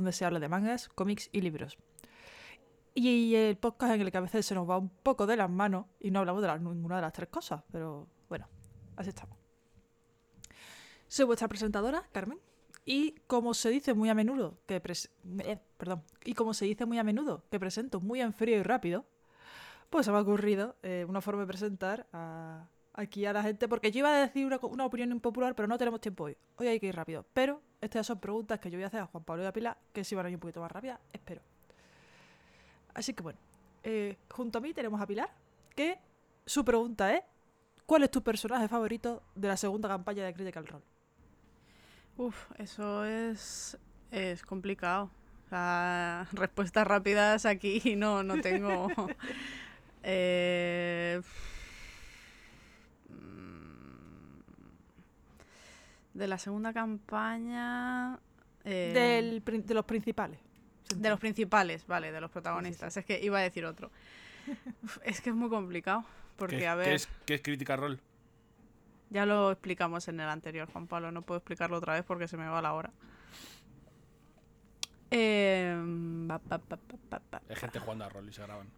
donde se habla de mangas, cómics y libros. Y el podcast en el que a veces se nos va un poco de las manos y no hablamos de ninguna de las tres cosas, pero bueno, así estamos. Soy vuestra presentadora, Carmen, y como se dice muy a menudo que pres- eh, perdón, y como se dice muy a menudo que presento muy en frío y rápido, pues se me ha ocurrido eh, una forma de presentar a- aquí a la gente, porque yo iba a decir una, una opinión impopular, pero no tenemos tiempo hoy. Hoy hay que ir rápido. Pero estas son preguntas que yo voy a hacer a Juan Pablo y a Pilar, que si van a ir un poquito más rápidas, espero. Así que bueno, eh, junto a mí tenemos a Pilar, que su pregunta es, ¿cuál es tu personaje favorito de la segunda campaña de Critical Role? Uf, eso es, es complicado. O sea, respuestas rápidas aquí no, no tengo. Eh, de la segunda campaña. eh, Del prin- de los principales. de los principales, vale, de los protagonistas. Es que iba a decir otro. Es que es muy complicado. Porque, ¿Qué, a qué ver, es, qué es Critical Role? ya lo explicamos en el anterior, Juan Pablo. No puedo explicarlo otra vez porque se me va la hora. Em, pa, pa, pa. Hay gente jugando a rol y se graban.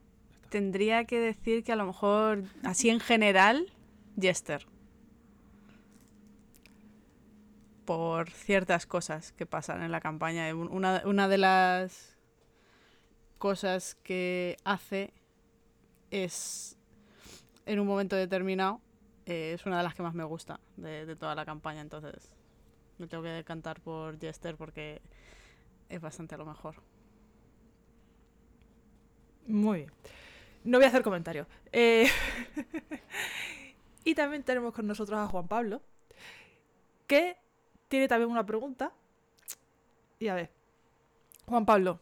Tendría que decir que a lo mejor, así en general, Jester. Por ciertas cosas que pasan en la campaña. Un- Una, una de las cosas que hace es, en un momento determinado, eh, es una de las que más me gusta de, toda la campaña. Entonces, me tengo que decantar por Jester porque es bastante a lo mejor. Muy bien. No voy a hacer comentarios. Eh, y también tenemos con nosotros a Juan Pablo, que tiene también una pregunta. Y a ver, Juan Pablo.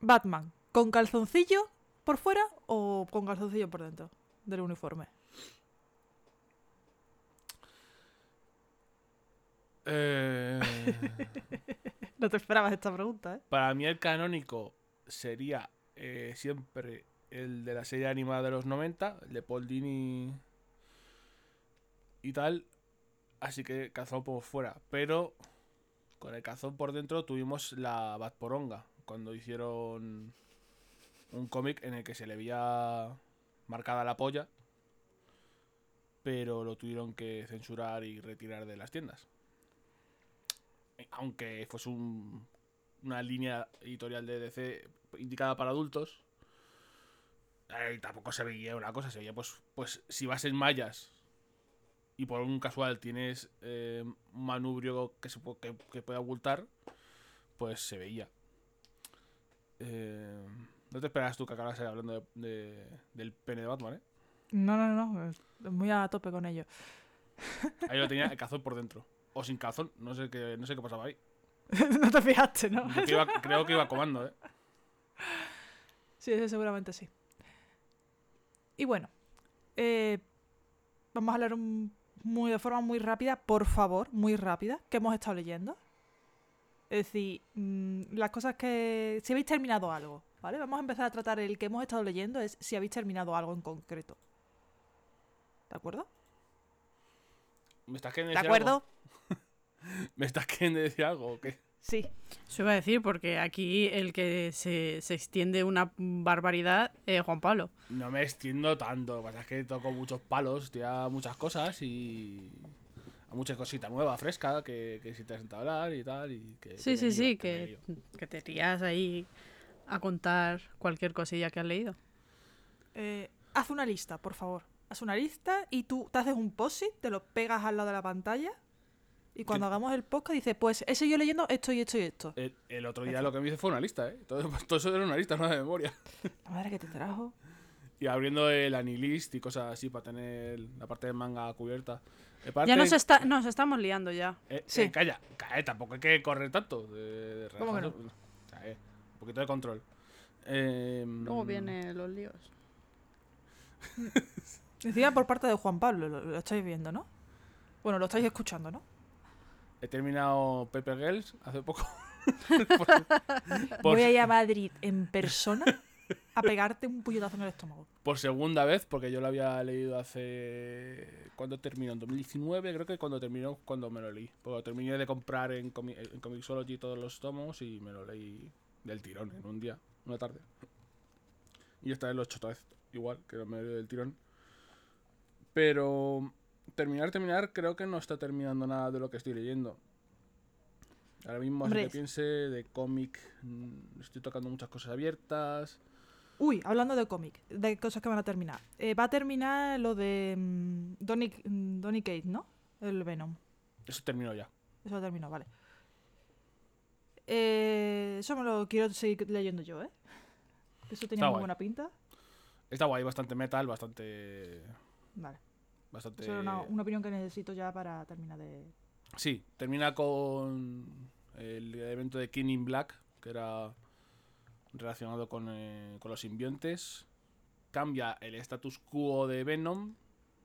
Batman, ¿con calzoncillo por fuera o con calzoncillo por dentro del uniforme? Eh, No te esperabas esta pregunta, ¿eh? para mí el canónico sería eh, siempre el de la serie animada de los 90, el de Paul Dini y tal. Así que calzón por fuera. Pero con el calzón por dentro tuvimos la Batporonga. Cuando hicieron un cómic en el que se le veía marcada la polla. Pero lo tuvieron que censurar y retirar de las tiendas. Aunque fuese un, una línea editorial de DC indicada para adultos. eh, tampoco se veía una cosa, se veía pues, pues si vas en mallas y por un casual tienes eh, un manubrio que, se pu- que, que puede ocultar, pues se veía. Eh, no te esperas tú que acabas hablando de- de- del pene de Batman, ¿eh? No, no, no, muy a tope con ello. Ahí lo tenía el calzón por dentro. O sin calzón, no sé qué, no sé qué pasaba ahí. no te fijaste, ¿no? Yo que iba- creo que iba comando, ¿eh? Sí, ese seguramente sí. Y bueno, eh, vamos a hablar un- muy, de forma muy rápida, por favor, muy rápida, que hemos estado leyendo. Es decir, mm, las cosas que... Si habéis terminado algo, ¿vale? Vamos a empezar a tratar el que hemos estado leyendo, es si habéis terminado algo en concreto. ¿De acuerdo? ¿Me estás queriendo ¿De decir acuerdo? algo? ¿Me estás queriendo decir algo o qué? Sí. Eso iba a decir, porque aquí el que se, se extiende una barbaridad es Juan Pablo. No me extiendo tanto, lo que pasa es que toco muchos palos, tía muchas cosas y. a muchas cositas nuevas, fresca, que, que si te has sentado a hablar y tal. Y que, Sí, que sí, sí, que, que te tiras ahí a contar cualquier cosilla que has leído. Eh, haz una lista, por favor. Haz una lista y tú te haces un post te lo pegas al lado de la pantalla. Y cuando ¿Qué? hagamos el podcast, dices, pues he seguido leyendo esto y esto y esto. El, el otro día lo que me hice fue una lista, ¿eh? Todo, todo eso era una lista, no de memoria. La madre que te trajo. Y abriendo el Anilist y cosas así para tener la parte de manga cubierta. Ya nos, está, nos estamos liando ya. Eh, Sí. eh, calla, calla, tampoco hay que correr tanto. De, de ¿Cómo que no? O sea, eh, un poquito de control. Eh, Luego vienen los líos. Decía por parte de Juan Pablo, lo, lo estáis viendo, ¿no? Bueno, lo estáis escuchando, ¿no? He terminado Paper Girls hace poco. Voy a ir a Madrid en persona a pegarte un puñetazo en el estómago. Por segunda vez, porque yo lo había leído hace. ¿Cuándo terminó? En 2019, creo que cuando terminó, cuando me lo leí. Porque terminé de comprar en, Comi- en Comixology todos los tomos y me lo leí del tirón en un día, una tarde. Y esta vez lo he hecho otra vez, igual, que me lo leí del tirón. Pero. Terminar, terminar, creo que no está terminando nada de lo que estoy leyendo. Ahora mismo, así que piense de cómic, mm, estoy tocando muchas cosas abiertas. Uy, hablando de cómic, de cosas que van a terminar. Eh, va a terminar lo de mm, Donny, mm, Donny Cates, ¿no? El Venom. Eso terminó ya. Eso terminó, vale. Eh, eso me lo quiero seguir leyendo yo, ¿eh? Eso tenía Está muy guay. buena pinta. Está guay, bastante metal, bastante. Vale. Bastante. Eso era una, una opinión que necesito ya para terminar de... Sí, termina con el evento de King in Black, que era relacionado con, eh, con los simbiontes. Cambia el status quo de Venom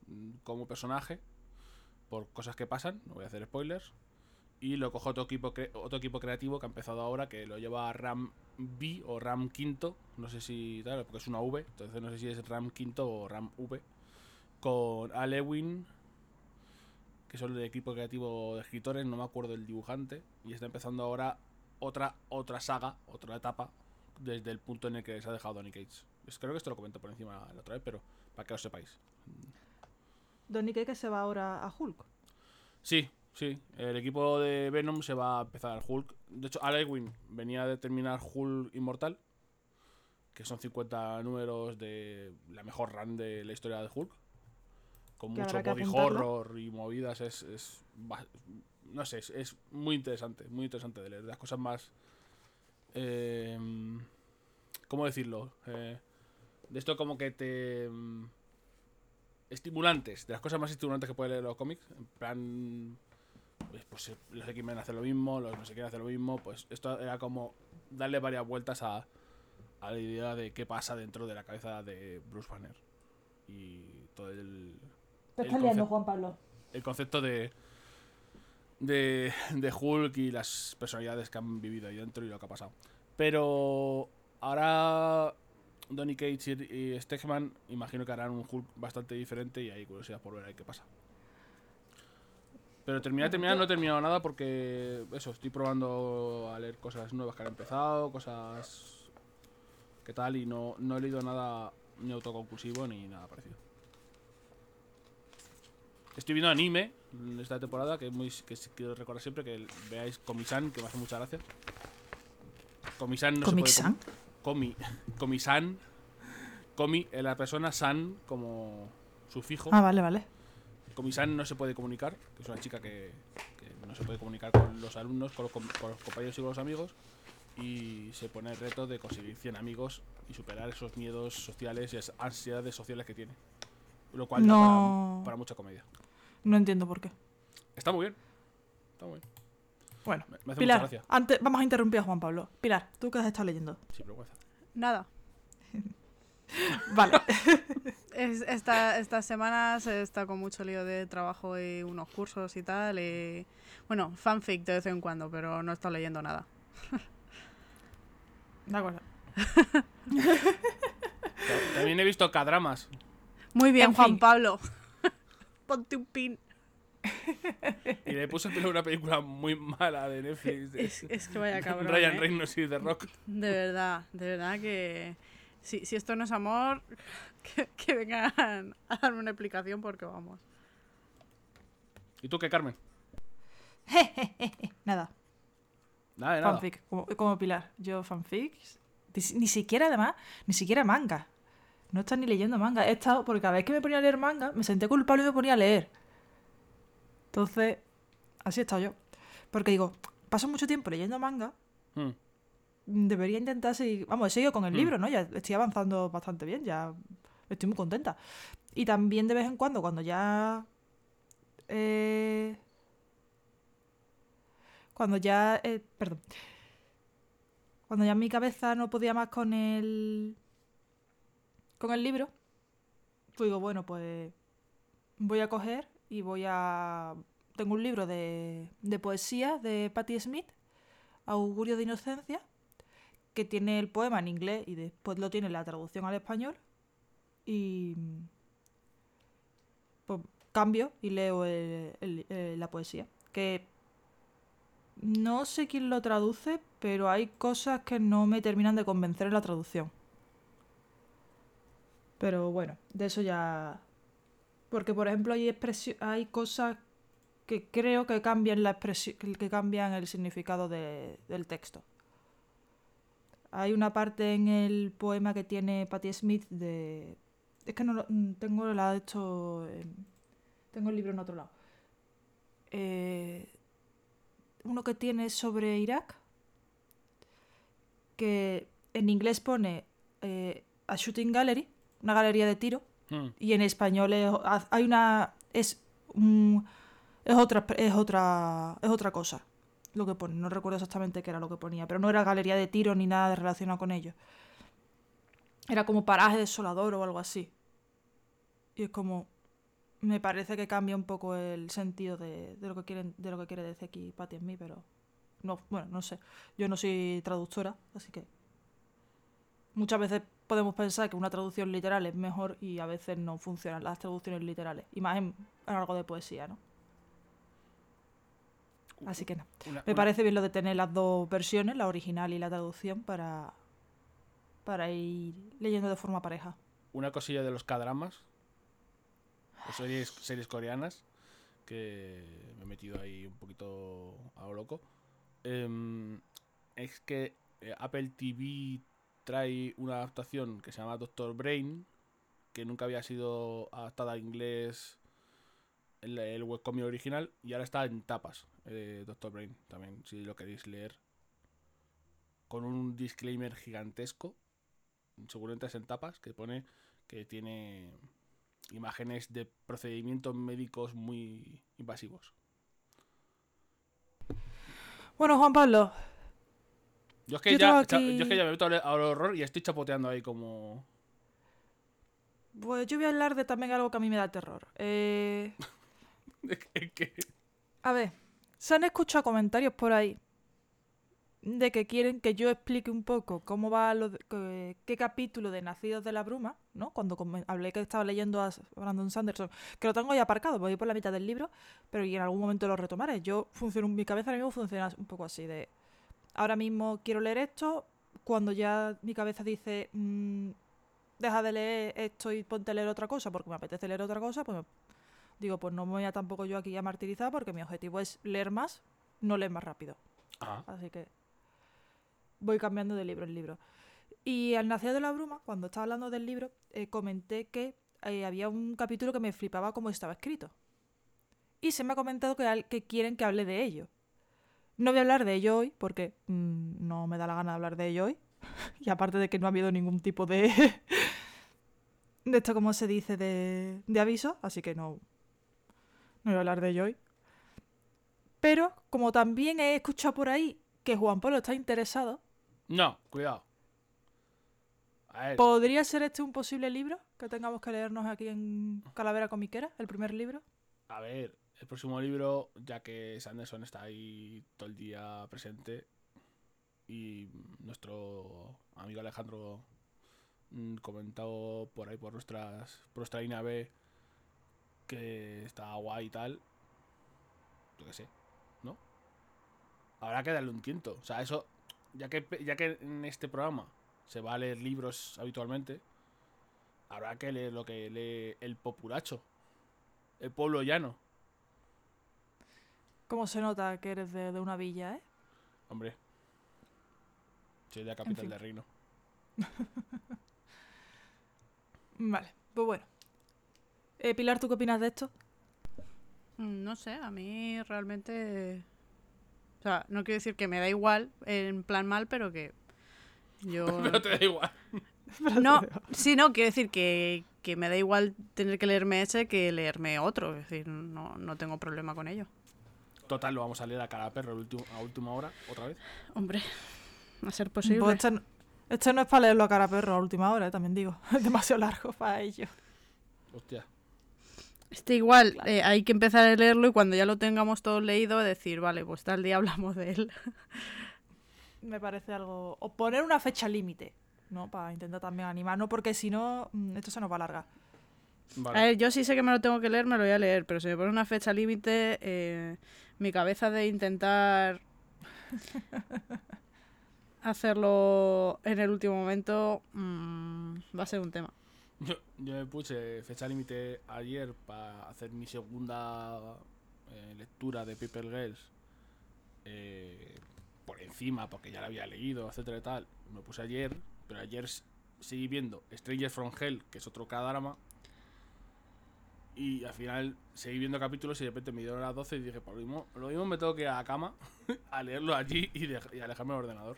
mm, como personaje por cosas que pasan, no voy a hacer spoilers. Y lo coge otro equipo, otro equipo creativo que ha empezado ahora, que lo lleva Ram B o Ram Quinto, no sé si tal, porque es una V, entonces no sé si es Ram Quinto o Ram V, con Alewin, que son el equipo creativo de escritores, no me acuerdo el dibujante, y está empezando ahora otra, otra saga, otra etapa, desde el punto en el que se ha dejado Donny Cates. Es- Creo que esto lo comento por encima la otra vez, pero para que lo sepáis. Donny Cates se va ahora a Hulk. Sí, sí, el equipo de Venom se va a empezar al Hulk. De hecho, Alewin venía de terminar Hulk Inmortal, que son 50 números de la mejor run de la historia de Hulk. Con Que mucho body horror y movidas, es, es no sé, es, es muy interesante, muy interesante de leer. De las cosas más... eh, ¿Cómo decirlo? Eh, de esto como que te... mm, Estimulantes, de las cosas más estimulantes que puede leer los cómics. En plan... Pues, pues, eh, los X-Men hacen lo mismo, los no sé quién hacen lo mismo. Pues esto era como darle varias vueltas a, a la idea de qué pasa dentro de la cabeza de Bruce Banner. Y todo el, Te estás liando, Juan Pablo. el concepto de, de, de Hulk y las personalidades que han vivido ahí dentro y lo que ha pasado. Pero ahora Donny Cates y, y Stegman imagino que harán un Hulk bastante diferente y hay curiosidad por ver ahí qué pasa. Pero terminar, terminar, no he terminado nada porque eso, estoy probando a leer cosas nuevas que han empezado, cosas que tal y no, no he leído nada ni autoconclusivo ni nada parecido. Estoy viendo anime en esta temporada, que es muy que quiero recordar siempre que veáis Komi-san, que me hace mucha gracia. Komi-san no se puede Komi, Komi-san. Komi es la persona, san como sufijo. Ah, vale, vale. Komi-san no se puede comunicar, que es una chica que, que no se puede comunicar con los alumnos, con los, con los compañeros y con los amigos. Y se pone el reto de conseguir 100 amigos y superar esos miedos sociales y esas ansiedades sociales que tiene. Lo cual da No. para, para mucha comedia. No entiendo por qué. Está muy bien. Está muy bien. Bueno, Me, me hace mucha Pilar, gracia. antes, vamos a interrumpir a Juan Pablo. Pilar, ¿tú qué has estado leyendo? Sin vergüenza. Nada. Vale. Es- esta, estas semanas está con mucho lío de trabajo y unos cursos y tal. Y, bueno, fanfic de vez en cuando, pero no he estado leyendo nada. De acuerdo. Ta- También he visto K-dramas. Muy bien, En Juan fin. Pablo. Ponte un pin. Y le puse pero una película muy mala de Netflix. de- Es, es que vaya cabrón. Ryan ¿eh? Reynolds y The Rock. De verdad, de verdad que. Si, si esto no es amor, que, que vengan a darme una explicación porque vamos. ¿Y tú qué, Carmen? Nada, Nada de nada. fanfic, como, como Pilar. Yo fanfics, ni siquiera además, ni siquiera manga. No estás ni leyendo manga. He estado, porque cada vez que me ponía a leer manga, me senté culpable y me ponía a leer. Entonces, así he estado yo. Porque digo, paso mucho tiempo leyendo manga, Hmm. debería intentar seguir. Vamos, he seguido con el Mm. libro, ¿no? Ya estoy avanzando bastante bien, ya estoy muy contenta. Y también de vez en cuando, cuando ya. eh, cuando ya. eh, perdón. Cuando ya mi cabeza no podía más con el. Con el libro, pues digo, bueno, pues. voy a coger y voy a. Tengo un libro de, de poesía de Patti Smith, Augurio de Inocencia, que tiene el poema en inglés y después lo tiene la traducción al español. Y pues cambio y leo el- eh, la poesía. Que no sé quién lo traduce, pero hay cosas que no me terminan de convencer en la traducción. Pero bueno, de eso ya... Porque, por ejemplo, hay, hay cosas que creo que cambian, la que cambian el significado de- del texto. Hay una parte en el poema que tiene Patti Smith de... Es que no lo, mm, tengo la de en- tengo el libro en otro lado. Eh, uno que tiene sobre Irak, que en inglés pone eh, a shooting gallery, una galería de tiro, Hmm. y en español es- ha- hay una es un- es otra es otra es otra cosa lo que pone. No recuerdo exactamente qué era lo que ponía pero no era galería de tiro ni nada relacionado con ello. Era como paraje desolador o algo así. Y es como me parece que cambia un poco el sentido de, de lo que quieren de lo que quiere decir aquí Patti en mí pero no bueno no sé. Yo no soy traductora así que muchas veces podemos pensar que una traducción literal es mejor y a veces no funcionan las traducciones literales. Y más en, en algo de poesía, ¿no? Así que no. Una- Me una- parece bien lo de tener las dos versiones, la original y la traducción, para, para ir leyendo de forma pareja. una cosilla de los K-dramas. O series, series coreanas. Que me he metido ahí un poquito a lo loco. Em, es que eh, Apple TV trae una adaptación que se llama Doctor Brain. Que nunca había sido adaptada a inglés el, el webcomic original. Y ahora está en tapas. eh, Doctor Brain también, si lo queréis leer. Con un disclaimer gigantesco seguramente es en tapas, que pone que tiene imágenes de procedimientos médicos muy invasivos. Bueno, Juan Pablo, Yo es que, Yo ya, cha- yo es que ya me meto al, al horror y estoy chapoteando ahí como... pues yo voy a hablar de también algo que a mí me da terror. Eh, a ver, se han escuchado comentarios por ahí de que quieren que yo explique un poco cómo va lo de- qué capítulo de Nacidos de la Bruma, ¿no? Cuando hablé que estaba leyendo a Brandon Sanderson, que lo tengo ya aparcado, voy por la mitad del libro, pero y en algún momento lo retomaré. Yo funciono, mi cabeza ahora mismo funciona un poco así de ahora mismo quiero leer esto, cuando ya mi cabeza dice "Mm, deja de leer esto y ponte a leer otra cosa porque me apetece leer otra cosa, pues digo, pues no me voy a tampoco yo aquí a martirizar porque mi objetivo es leer más, no leer más rápido. Ah, Así que voy cambiando de libro en libro. Y al nacer de la bruma, cuando estaba hablando del libro, eh, comenté que eh, había un capítulo que me flipaba cómo estaba escrito. Y se me ha comentado que, que quieren que hable de ello. No voy a hablar de ello hoy porque mm, no me da la gana de hablar de ello hoy. y aparte de que no ha habido ningún tipo de... de esto, como se dice, de, de aviso. Así que no, no voy a hablar de ello hoy. Pero como también he escuchado por ahí que Juan Pablo está interesado, no, cuidado. A ver, ¿podría ser este un posible libro que tengamos que leernos aquí en Calavera Comiquera, el primer libro? a ver, el próximo libro, ya que Sanderson está ahí todo el día presente y nuestro amigo Alejandro mm, comentado por ahí por nuestras por nuestra línea B que está guay y tal. Yo qué sé, ¿no? Habrá que darle un tiento. O sea, eso, ya que, ya que en este programa se va a leer libros habitualmente, habrá que leer lo que lee el populacho, el pueblo llano. ¿Cómo se nota que eres de, de una villa, eh? Hombre. Soy de la capital fin. del reino. Vale, pues bueno. Eh, Pilar, ¿tú qué opinas de esto? Mm, No sé, a mí realmente... O sea, no quiero decir que me da igual, en plan mal, pero que yo... Pero te da igual. No, sí, no, quiero decir que, que me da igual tener que leerme ese que leerme otro. Es decir, no, no tengo problema con ello. Total, lo vamos a leer a cara a perro el último- a última hora, otra vez. Hombre, a ser posible. Pues este, no- este no es para leerlo a cara a perro a última hora, eh, también digo. Es demasiado largo para ello. Hostia. Este igual, eh, hay que empezar a leerlo y cuando ya lo tengamos todo leído, decir, vale, pues tal día hablamos de él. me parece algo. O poner una fecha límite, ¿no? Para intentar también animar, ¿no? Porque si no, mm, esto se nos va a alargar. Vale. A ver, yo sí sé que me lo tengo que leer, me lo voy a leer, pero si me pone una fecha límite, eh, mi cabeza de intentar hacerlo en el último momento mm, va a ser un tema. Yo, yo me puse fecha límite ayer para hacer mi segunda eh, lectura de Paper Girls eh, por encima, porque ya la había leído, etcétera y tal. Me puse ayer, pero ayer seguí viendo Strangers from Hell, que es otro drama Y al final seguí viendo capítulos y de repente me dieron las 12 y dije, por lo mismo, lo mismo me tengo que ir a la cama a leerlo allí y, dej- y alejarme del ordenador.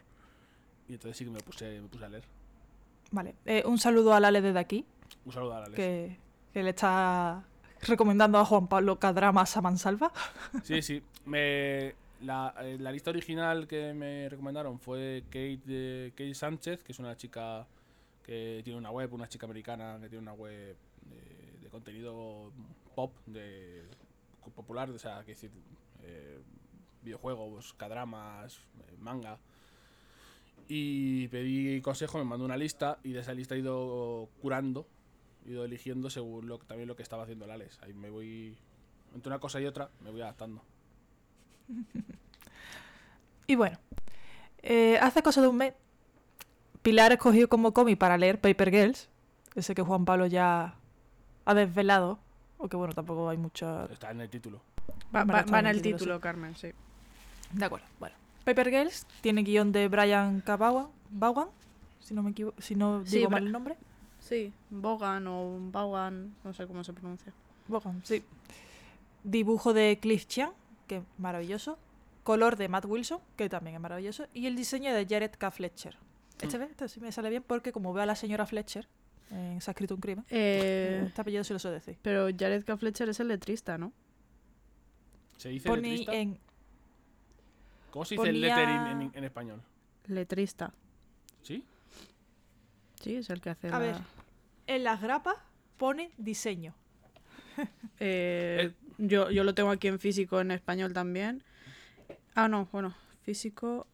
Y entonces sí que me puse, me puse a leer. Vale. eh, un saludo a Lale desde aquí, Un saludo a la Alex. que, que le está recomendando a Juan Pablo Cadramas a Mansalva. Sí, sí. Me, la, eh, la lista original que me recomendaron fue Kate, eh, Kate Sánchez, que es una chica que tiene una web, una chica americana que tiene una web contenido pop, de popular, o sea, que decir, eh, videojuegos, cadramas, eh, manga. Y pedí consejo, me mandó una lista y de esa lista he ido curando, he ido eligiendo según lo, también lo que estaba haciendo el Alex. Ahí me voy, entre una cosa y otra, me voy adaptando. Y bueno, eh, hace cosa de un mes, Pilar escogió como cómic para leer Paper Girls, ese que Juan Pablo ya ha desvelado, aunque bueno, tampoco hay mucho... Está en el título. Va, en el título, Carmen, sí. De acuerdo, bueno. Paper Girls tiene guion de Brian Kabawan, Vaughan, si no me equivoco, si no digo mal el nombre. Sí, Bogan o Bogan, no sé cómo se pronuncia. Vaughan, sí. Dibujo de Cliff Chiang, que es maravilloso. Color de Matt Wilson, que también es maravilloso. Y el diseño de Jared K. Fletcher. Este, Mm. ve, este sí me sale bien porque como veo a la señora Fletcher, eh, se ha escrito un crimen. Eh, Este apellido sí lo sé decir. pero Jared K. Fletcher es el letrista, ¿no? ¿Se dice Pone letrista? en... ¿Cómo se dice ponía- lettering en, en español? Letrista. ¿Sí? Sí, es el que hace A la- ver. En las grapas pone diseño. Eh, yo, yo lo tengo aquí en físico en español también. Ah, no, bueno, físico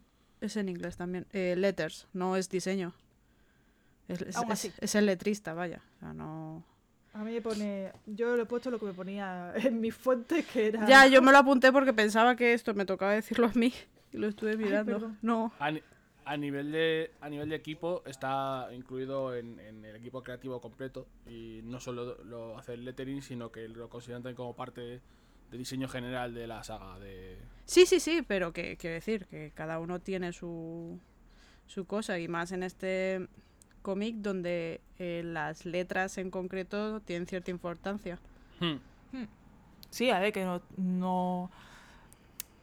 es en inglés también. Eh, letters, no es diseño. Es, es- Aún es- así. es el letrista, vaya. O sea, no... A mí me pone... Yo le he puesto lo que me ponía en mis fuentes, que era... Ya, yo me lo apunté porque pensaba que esto me tocaba decirlo a mí y lo estuve mirando. no. A, ni- a nivel de a nivel de equipo está incluido en, en el equipo creativo completo y no solo lo hace el lettering sino que lo consideran también como parte de diseño general de la saga de Sí, sí, sí, pero que quiero decir que cada uno tiene su, su cosa y más en este cómic donde eh, las letras en concreto tienen cierta importancia. Hmm. Sí, a ver, que no... no...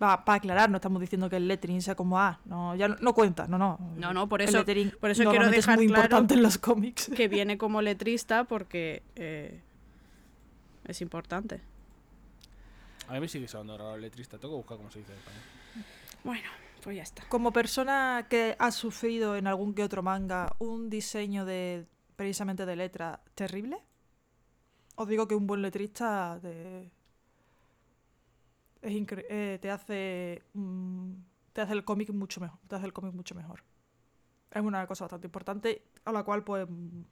Va, para aclarar, no estamos diciendo que el lettering sea como A, no, ya no, no cuenta, no, no. No, no, por El eso- lettering por eso quiero dejar es muy claro importante en los cómics. Que viene como letrista porque eh, es importante. a mí me sigue sonando raro el letrista tengo que buscar cómo se dice en español Bueno, pues ya está. Como persona que ha sufrido en algún que otro manga un diseño de precisamente de letra terrible, os digo que un buen letrista te, eh, hace el cómic mucho mejor. Es una cosa bastante importante a la cual pues mm,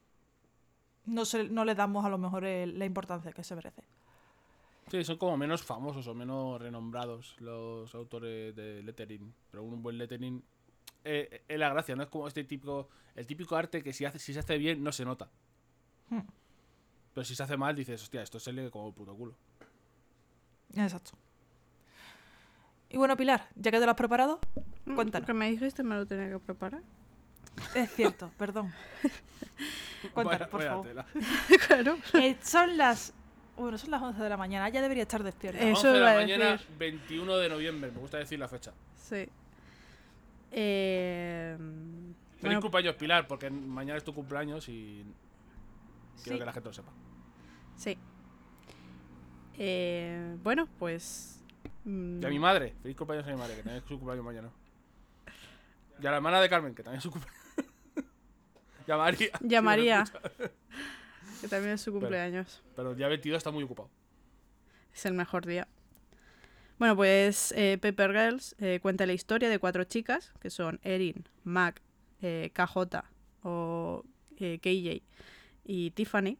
no le damos a lo mejor el- la importancia que se merece. Sí son como menos famosos o menos renombrados los autores de lettering pero un buen lettering eh, es la gracia no es como este típico el típico arte que si hace si se hace bien no se nota Hmm. pero si se hace mal dices hostia esto se lee como el puto culo Exacto. Y bueno, Pilar, ya que te lo has preparado, Mm, Cuéntanos. Porque me dijiste me lo tenía que preparar. Es cierto, perdón. Cuéntanos, por favor. claro. Eh, son las. Bueno, son las 11 de la mañana, ya debería estar despierta. Eh, 11 Eso de la mañana, decir. 21 de noviembre. Me gusta decir la fecha. Sí. Eh, Feliz bueno, cumpleaños, Pilar, porque mañana es tu cumpleaños y quiero Sí. que la gente lo sepa. sí. Eh, bueno, pues. mm, Y a mi madre, feliz cumpleaños a mi madre, que también es su cumpleaños mañana. Y a la hermana de Carmen, que también es su cumpleaños. y a María. Y a si. Que también es su cumpleaños. Pero el día 22 está muy ocupado. Es el mejor día. Bueno, pues eh, Paper Girls eh, cuenta la historia de cuatro chicas, que son Erin, Mac, eh, KJ o eh, KJ y Tiffany,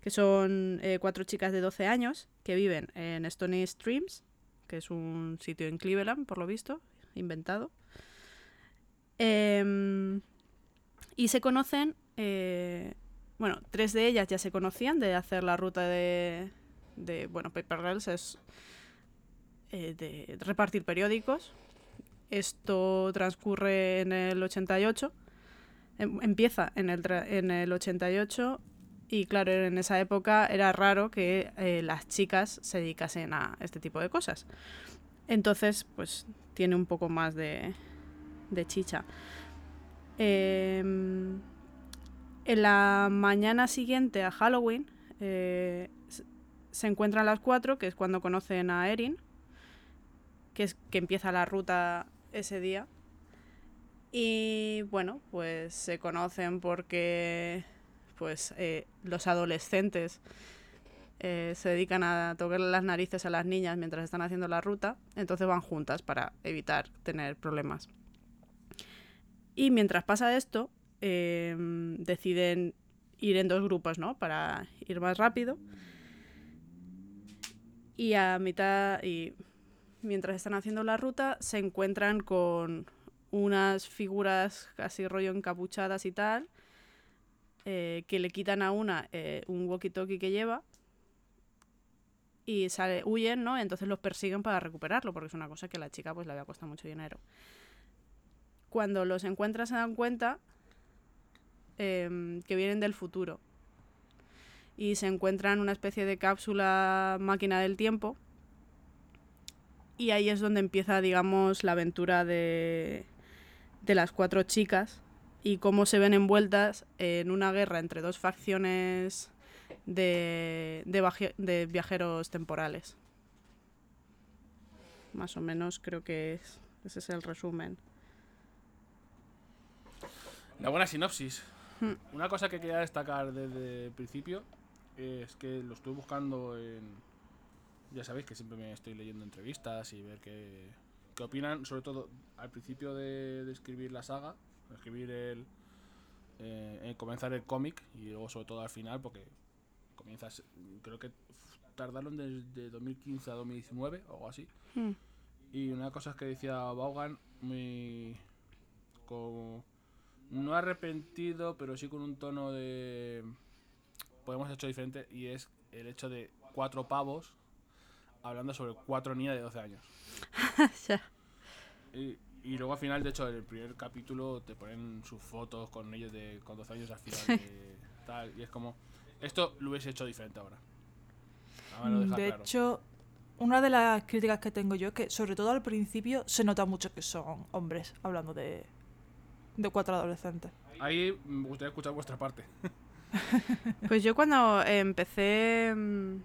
que son cuatro chicas de 12 años que viven en Stony Streams, que es un sitio en Cleveland, por lo visto, inventado. Em, y se conocen, eh, bueno, tres de ellas ya se conocían de hacer la ruta de, de bueno, Paper Girls es eh, de repartir periódicos. Esto transcurre en el 88, em- empieza en el, en el 88 y claro, en esa época era raro que eh, las chicas se dedicasen a este tipo de cosas. Entonces, pues tiene un poco más de, de chicha. Em, en la mañana siguiente a Halloween eh, se encuentran las cuatro, que es cuando conocen a Erin, que es que empieza la ruta ese día. Y bueno, pues se conocen porque pues eh, los adolescentes eh, se dedican a tocarle las narices a las niñas mientras están haciendo la ruta, entonces van juntas para evitar tener problemas. Y mientras pasa esto, eh, deciden ir en dos grupos, ¿no? Para ir más rápido. Y a mitad, y mientras están haciendo la ruta, se encuentran con unas figuras casi rollo encapuchadas y tal, eh, que le quitan a una eh, un walkie-talkie que lleva y sale, huyen, ¿no? Entonces los persiguen para recuperarlo, porque es una cosa que a la chica pues le había costado mucho dinero. Cuando los encuentran se dan cuenta em, que vienen del futuro y se encuentran una especie de cápsula máquina del tiempo y ahí es donde empieza, digamos, la aventura de, de las cuatro chicas y cómo se ven envueltas en una guerra entre dos facciones de, de, viajeros temporales. Más o menos creo que es, ese es el resumen. La buena sinopsis. Hmm. Una cosa que quería destacar desde el principio es que lo estuve buscando en... Ya sabéis que siempre me estoy leyendo entrevistas y ver qué, qué opinan, sobre todo al principio de, de escribir la saga, escribir el... eh, eh, comenzar el cómic y luego sobre todo al final porque comienzas, creo que tardaron desde 2015 a 2019 o algo así. Hmm. Y una cosa que decía Vaughan, muy. como. No arrepentido, pero sí con un tono de. podemos hecho diferente, y es el hecho de cuatro pavos hablando sobre cuatro niñas de 12 años. Ya. Y, y luego al final, de hecho, en el primer capítulo te ponen sus fotos con ellos de con 12 años al final de tal, y es como. Esto lo hubiese hecho diferente ahora. Ahora lo deja de claro. hecho, una de las críticas que tengo yo es que, sobre todo al principio, se nota mucho que son hombres hablando de, de cuatro adolescentes. Ahí me gustaría escuchar vuestra parte. Pues yo cuando empecé mm,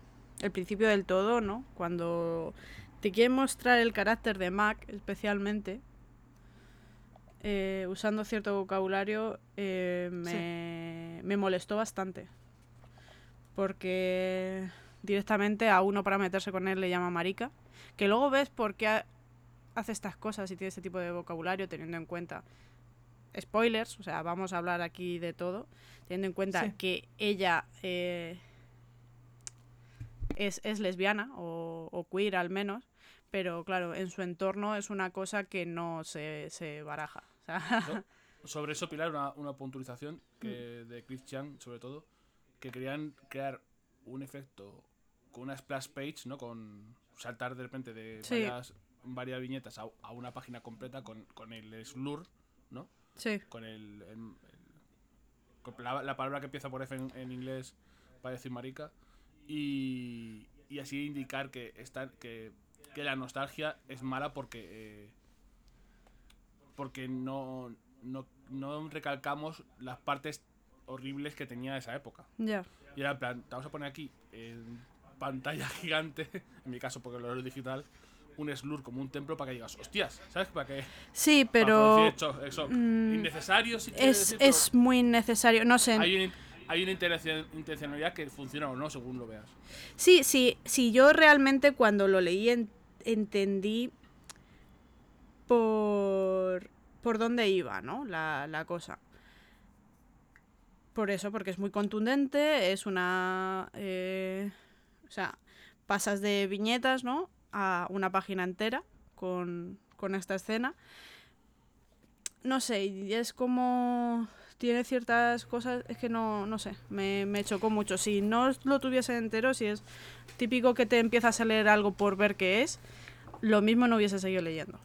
el principio del todo, ¿no? Cuando te quieren mostrar el carácter de Mac, especialmente, eh, usando cierto vocabulario, eh, me, me molestó bastante. Porque directamente a uno para meterse con él le llama marica. Que luego ves por qué ha- hace estas cosas y tiene este tipo de vocabulario, teniendo en cuenta spoilers, o sea, vamos a hablar aquí de todo, teniendo en cuenta Sí. que ella eh, es, es lesbiana o, o queer al menos, pero claro, en su entorno es una cosa que no se, se baraja. o sea, So- sobre eso, Pilar, una, una puntualización que de Chris Chan, sobre todo, que querían crear un efecto con una splash page, ¿no? Con saltar de repente de Sí. varias, varias viñetas a, a una página completa con, con el slur, ¿no? Sí, Con el... el- el- con la, la palabra que empieza por F en, en inglés para decir marica. Y, y así indicar que, están, que, que la nostalgia es mala porque... eh, porque no, no, no recalcamos las partes horribles que tenía esa época. ya. Y era en plan, te vamos a poner aquí en pantalla gigante, en mi caso porque lo es digital, un slur como un templo para que digas, hostias, ¿sabes? Para que... Sí, pero producir hecho- eso, mm, innecesario, si es, es muy necesario, no sé. Hay una, hay una intencionalidad que funciona o no, según lo veas. Sí, sí, sí, yo realmente cuando lo leí en- entendí por, por dónde iba, ¿no? La, la cosa. Por eso, porque es muy contundente, es una... eh, o sea, pasas de viñetas, ¿no? A una página entera con, con esta escena. No sé, y es como... Tiene ciertas cosas, es que no, no sé, me, me chocó mucho. Si no lo tuviese entero, si es típico que te empiezas a leer algo por ver qué es, lo mismo no hubiese seguido leyendo.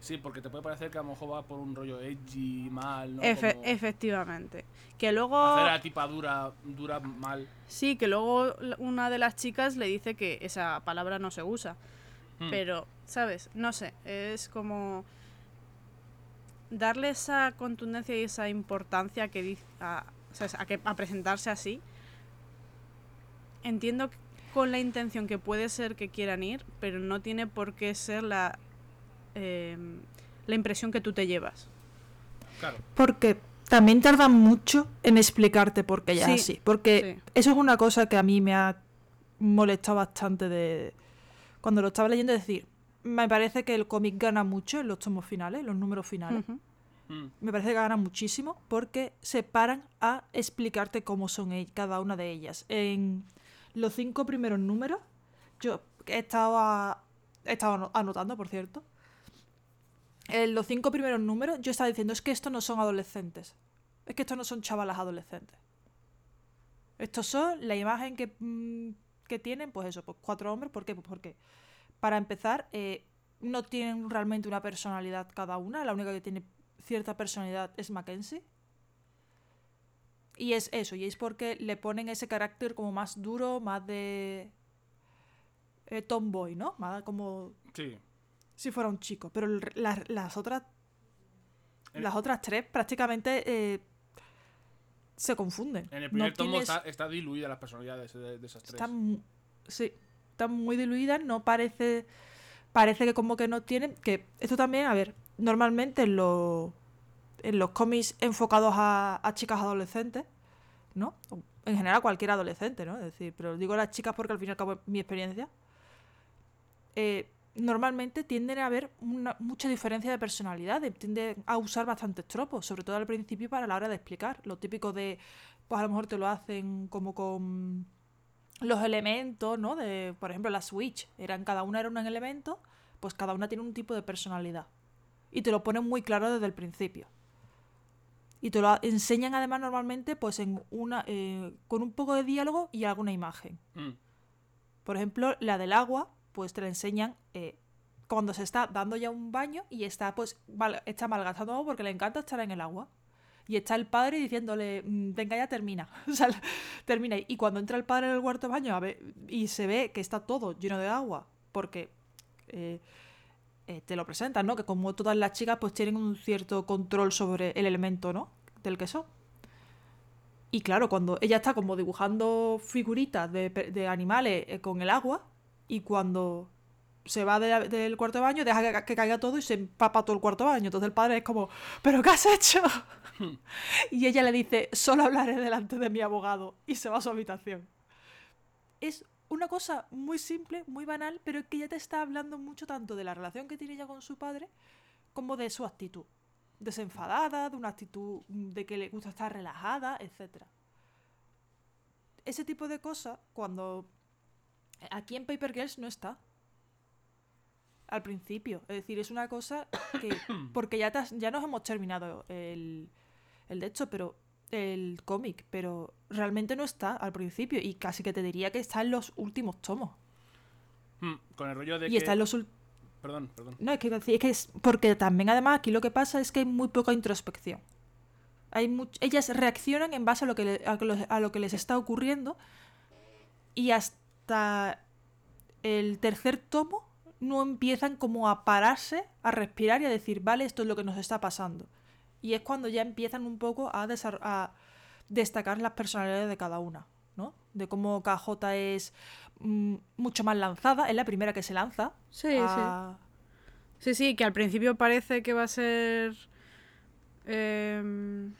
Sí, porque te puede parecer que a lo mejor va por un rollo edgy, mal, ¿no? Efe- Como efectivamente. Que luego... Hacer a la tipa dura, dura mal. Sí, que luego una de las chicas le dice que esa palabra no se usa. Hmm. Pero, ¿sabes? No sé, es como darle esa contundencia y esa importancia que dice a, ¿sabes? a, que, a presentarse así. Entiendo que- con la intención que puede ser que quieran ir, pero no tiene por qué ser la, em, la impresión que tú te llevas. Claro. Porque también tardan mucho en explicarte por qué ya Sí, es así. Porque sí. eso es una cosa que a mí me ha molestado bastante de cuando lo estaba leyendo. Es decir, me parece que el cómic gana mucho en los tomos finales, los números finales. Mm. Me parece que gana muchísimo porque se paran a explicarte cómo son e- cada una de ellas. En los cinco primeros números, yo he estado, a- he estado ano- anotando, por cierto. Los cinco primeros números, yo estaba diciendo: es que estos no son adolescentes. Es que estos no son chavalas adolescentes. Estos son la imagen que, mm, que tienen, pues eso, pues cuatro hombres. ¿Por qué? Pues porque, para empezar, eh, no tienen realmente una personalidad cada una. La única que tiene cierta personalidad es Mackenzie. Y es eso, y es porque le ponen ese carácter como más duro, más de eh, tomboy, ¿no? Más como Sí. Si fuera un chico. Pero las, las otras las otras tres prácticamente eh, se confunden. En el No primer tomo tienes- está, está diluida las personalidades de, de esas tres. están, sí, están muy diluidas, no parece parece que como que no tienen que esto también, a ver, normalmente en los en los cómics enfocados a, a chicas adolescentes, ¿no? En general cualquier adolescente, ¿no? Es decir, pero digo las chicas porque al fin y al cabo es mi experiencia. eh, normalmente tienden a haber una, mucha diferencia de personalidades, tienden a usar bastantes tropos, sobre todo al principio para la hora de explicar. Lo típico de, pues a lo mejor te lo hacen como con los elementos, ¿no? De, por ejemplo, la Switch, eran, cada una era un elemento, pues cada una tiene un tipo de personalidad. Y te lo ponen muy claro desde el principio. Y te lo enseñan además normalmente pues en una eh, con un poco de diálogo y alguna imagen. Mm. Por ejemplo, la del agua, pues te la enseñan eh, cuando se está dando ya un baño y está pues mal- está malgastando agua porque le encanta estar en el agua. Y está el padre diciéndole, "Mm, venga ya termina. Termina. Y cuando entra el padre en el cuarto baño a ver, y se ve que está todo lleno de agua, porque eh, eh, te lo presentan, ¿no? Que como todas las chicas pues tienen un cierto control sobre el elemento, ¿no? Del que son. Y claro, cuando ella está como dibujando figuritas de, de animales eh, con el agua, y cuando se va de la- del cuarto de baño, deja que, que caiga todo y se empapa todo el cuarto de baño. Entonces el padre es como, ¿pero qué has hecho? y ella le dice, solo hablaré delante de mi abogado, y se va a su habitación. Es una cosa muy simple, muy banal, pero que ya te está hablando mucho tanto de la relación que tiene ella con su padre, como de su actitud. Desenfadada, de una actitud mm, de que le gusta estar relajada, etc. Ese tipo de cosas, cuando aquí en Paper Girls no está. Al principio. Es decir, es una cosa que. Porque ya, te has- ya nos hemos terminado el, el de hecho, pero. El cómic, pero realmente no está al principio. Y casi que te diría que está en los últimos tomos. Mm. Con el rollo de Y que... está en los últimos. Perdón, perdón. No, es que, es que es porque también además aquí lo que pasa es que hay muy poca introspección. Hay much- ellas reaccionan en base a lo, que le- a, lo, a lo que les está ocurriendo y hasta el tercer tomo no empiezan como a pararse, a respirar y a decir, vale, esto es lo que nos está pasando. Y es cuando ya empiezan un poco a, a destacar las personalidades de cada una, ¿no? De cómo KJ es mm, mucho más lanzada, es la primera que se lanza. Sí, sí. a- Sí, sí, que al principio parece que va a ser... em,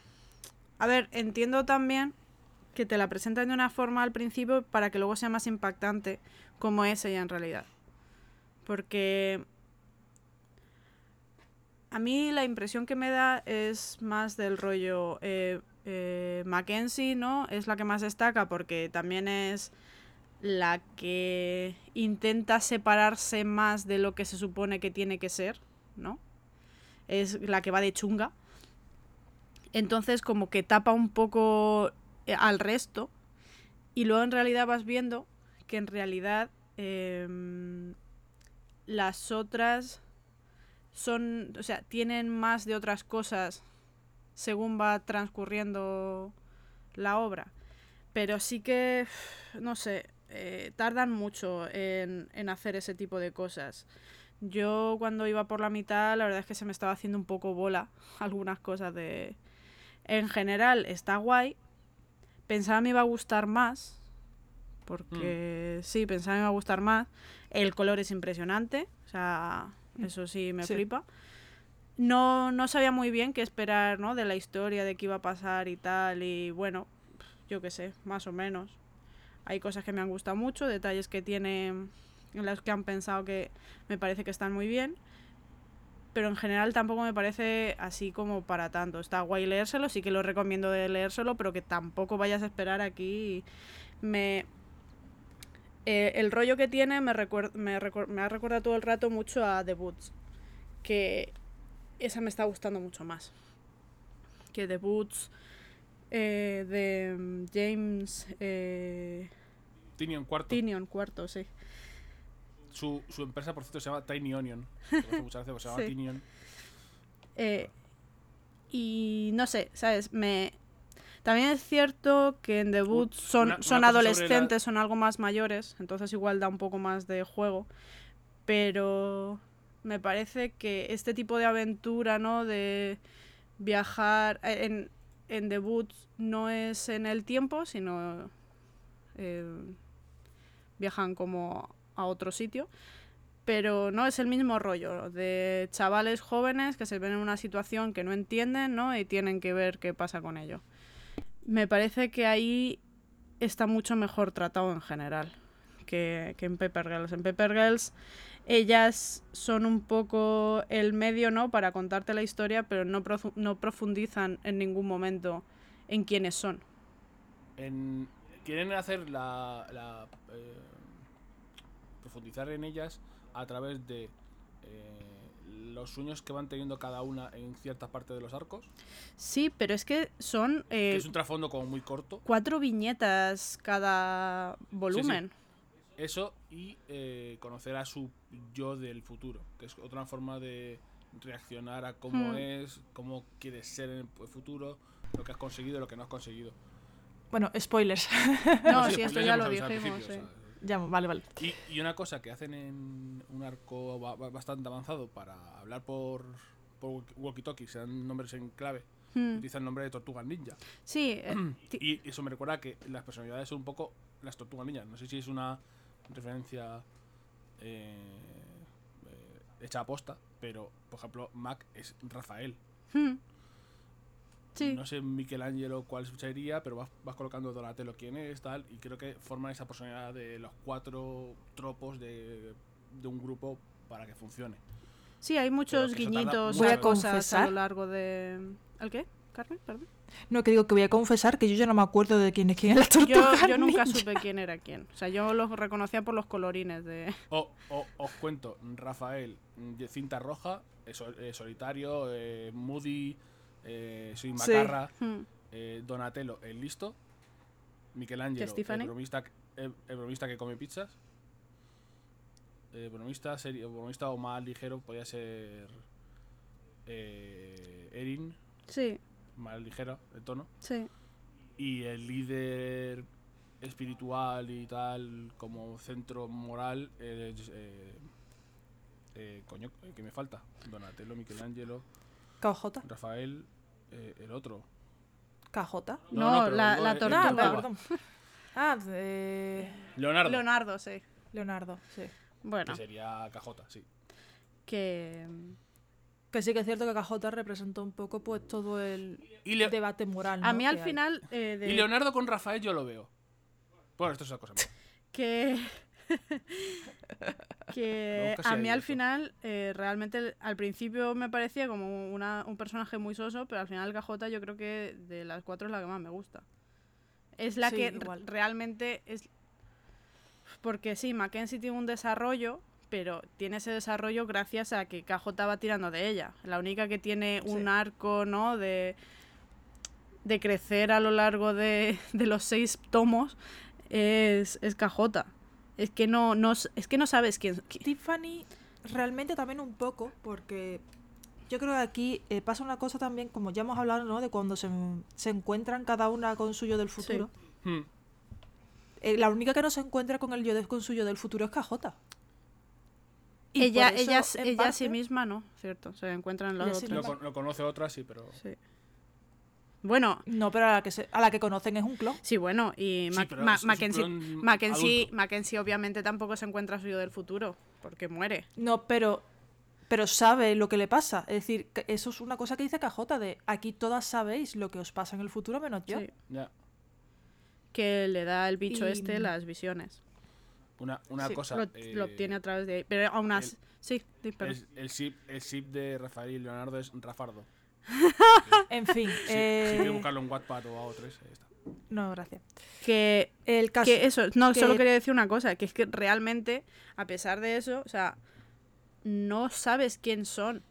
A ver, entiendo también que te la presentan de una forma al principio para que luego sea más impactante como es ella en realidad. Porque a mí la impresión que me da es más del rollo eh, eh, Mackenzie, ¿no? Es la que más destaca porque también es la que intenta separarse más de lo que se supone que tiene que ser, ¿no? Es la que va de chunga. Entonces como que tapa un poco al resto y luego en realidad vas viendo que en realidad em, las otras son, o sea, tienen más de otras cosas según va transcurriendo la obra. Pero sí que, no sé, eh, tardan mucho en, en hacer ese tipo de cosas. Yo cuando iba por la mitad, la verdad es que se me estaba haciendo un poco bola algunas cosas de... En general está guay. Pensaba me iba a gustar más. Porque sí, pensaba me iba a gustar más. El color es impresionante. O sea, eso sí me Sí. flipa. No, no sabía muy bien qué esperar, ¿no? De la historia, de qué iba a pasar y tal. Y bueno, yo qué sé, más o menos. Hay cosas que me han gustado mucho, detalles que tiene en los que han pensado que me parece que están muy bien. Pero en general tampoco me parece así como para tanto. Está guay leérselo, sí que lo recomiendo de leérselo, pero que tampoco vayas a esperar aquí. Me, eh, el rollo que tiene me, recuer- me, me ha recordado todo el rato mucho a The Boots. Que esa me está gustando mucho más. Que The Boots eh, de mm, James eh, Tinion cuarto. Tinion, cuarto, sí. Su, su empresa, por cierto, se llama Tiny Onion. Muchas veces, pues se llama Sí. Tinion. Eh, y no sé, ¿sabes? Me... También es cierto que en The Boots son, una- son adolescentes, son algo más mayores, entonces igual da un poco más de juego. Pero me parece que este tipo de aventura, ¿no? De viajar eh, en, en The Boots no es en el tiempo, sino eh, viajan como a otro sitio pero no es el mismo rollo de chavales jóvenes que se ven en una situación que no entienden, ¿no? Y tienen que ver qué pasa con ello. Me parece que ahí está mucho mejor tratado en general que, en Pepper Girls. En Pepper Girls ellas son un poco el medio, ¿no? Para contarte la historia, pero no, no profundizan en ningún momento en quiénes son. En- quieren hacer la, la, eh, profundizar en ellas a través de eh, los sueños que van teniendo cada una en cierta parte de los arcos Sí, pero es que son que eh, es un trasfondo como muy corto cuatro viñetas cada volumen. eso y eh, conocer a su yo del futuro que es otra forma de reaccionar a cómo Hmm. es cómo quieres ser en el futuro lo que has conseguido y lo que no has conseguido Bueno, spoilers. No, sí, sí, pues esto ya ya lo dijimos. Ya, vale, vale. Y, y una cosa que hacen en un arco ba- ba- bastante avanzado para hablar por, por walkie-talkie, sean nombres en clave, Hmm. utilizan el nombre de Tortugas Ninja. Sí, eh, Y eso me recuerda que las personalidades son un poco las Tortugas Ninja. No sé si es una referencia eh, eh, hecha a posta, pero por ejemplo, Mac es Rafael. hmm. Sí. No sé Michelangelo cuál sería, pero vas, vas colocando Donatello quién es, tal, y creo que forman esa personalidad de los cuatro tropos de, de un grupo para que funcione. Sí, hay muchos guiñitos Voy a cosas a lo largo de... ¿El qué? ¿Carmen? Perdón. No, que digo que voy a confesar que yo ya no me acuerdo de quién es quién es la Yo, tortuga yo nunca ninja. supe quién era quién. O sea, yo los reconocía por los colorines de... O, o- os cuento, Rafael, de cinta roja, eh, solitario, eh, Moody, eh, soy Sí. Macarra, Hmm. eh, Donatello, el listo, Michelangelo, el bromista, el, el bromista que come pizzas, eh, bromista, serie, bromista o más ligero podía ser Erin, Sí, más ligera el tono, sí. y el líder espiritual y tal como centro moral eh, eh, eh, coño que me falta Donatello Michelangelo KJ. Rafael eh, el otro KJ. No, la- lo- la el- el tortuga. Ah, perdón. Ah, de Leonardo Leonardo, sí. Leonardo, sí. Bueno, que sería KJ sí que... Que sí que es cierto que KJ representó un poco pues todo el y, Le- debate moral. A ¿no? mí al final... eh, de- y Leonardo con Rafael yo lo veo bueno esto es otra cosa que que a mí al eso. final, eh, realmente al principio me parecía como una- un personaje muy soso, pero al final KJ yo creo que de las cuatro es la que más me gusta. Es la Sí, que igual. realmente es... Porque sí, Mackenzie tiene un desarrollo, pero tiene ese desarrollo gracias a que KJ va tirando de ella. La única que tiene un Sí. arco, ¿no? De, de crecer a lo largo de, de los seis tomos es, es KJ. Es que no, no, es que no sabes quién... qui- Tiffany realmente también un poco, porque yo creo que aquí eh, pasa una cosa también, como ya hemos hablado, ¿no? De cuando se, se encuentran cada una con su yo del futuro. Hmm. Eh, la única que no se encuentra con el yo de, con su yo del futuro es KJ. Y ella, eso, ella, ella a sí misma no, cierto. Se encuentran las Ella sí otras. Lo, lo conoce otra, sí, pero. Sí. Bueno, No, pero a la que, se- a la que conocen es un clon. sí, bueno, y Sí, Ma- es- Mackenzie, obviamente tampoco se encuentra a su yo del futuro, porque muere. No, pero, pero sabe lo que le pasa. Es decir, eso es una cosa que dice KJ de aquí todas sabéis lo que os pasa en el futuro menos yo. Sí. Ya. Que le da el bicho Y- este las visiones. Una, una Sí, cosa. lo, eh, lo obtiene a través de ahí. Pero aún así... Sí, el, el, ship, el ship de Rafael y Leonardo es Rafardo. En fin. Si, eh, si quieres buscarlo en Wattpad o A3, ahí está. No, gracias. Que El caso. Que eso, no, que- solo quería decir una cosa, que es que realmente, a pesar de eso, o sea, no sabes quién son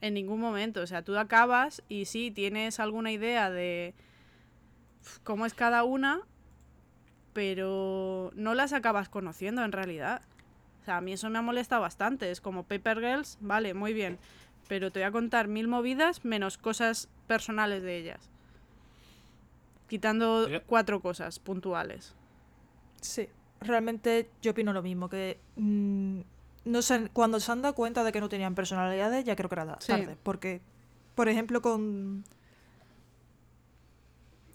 en ningún momento. O sea, tú acabas y sí, tienes alguna idea de cómo es cada una, pero no las acabas conociendo en realidad. O sea, a mí eso me ha molestado bastante. Es como Paper Girls, vale, muy bien, pero te voy a contar mil movidas menos cosas personales de ellas. Quitando cuatro cosas puntuales. Sí, realmente yo opino lo mismo, que mm, no sé, cuando se han dado cuenta de que no tenían personalidades, ya creo que era Sí. tarde. Porque, por ejemplo, con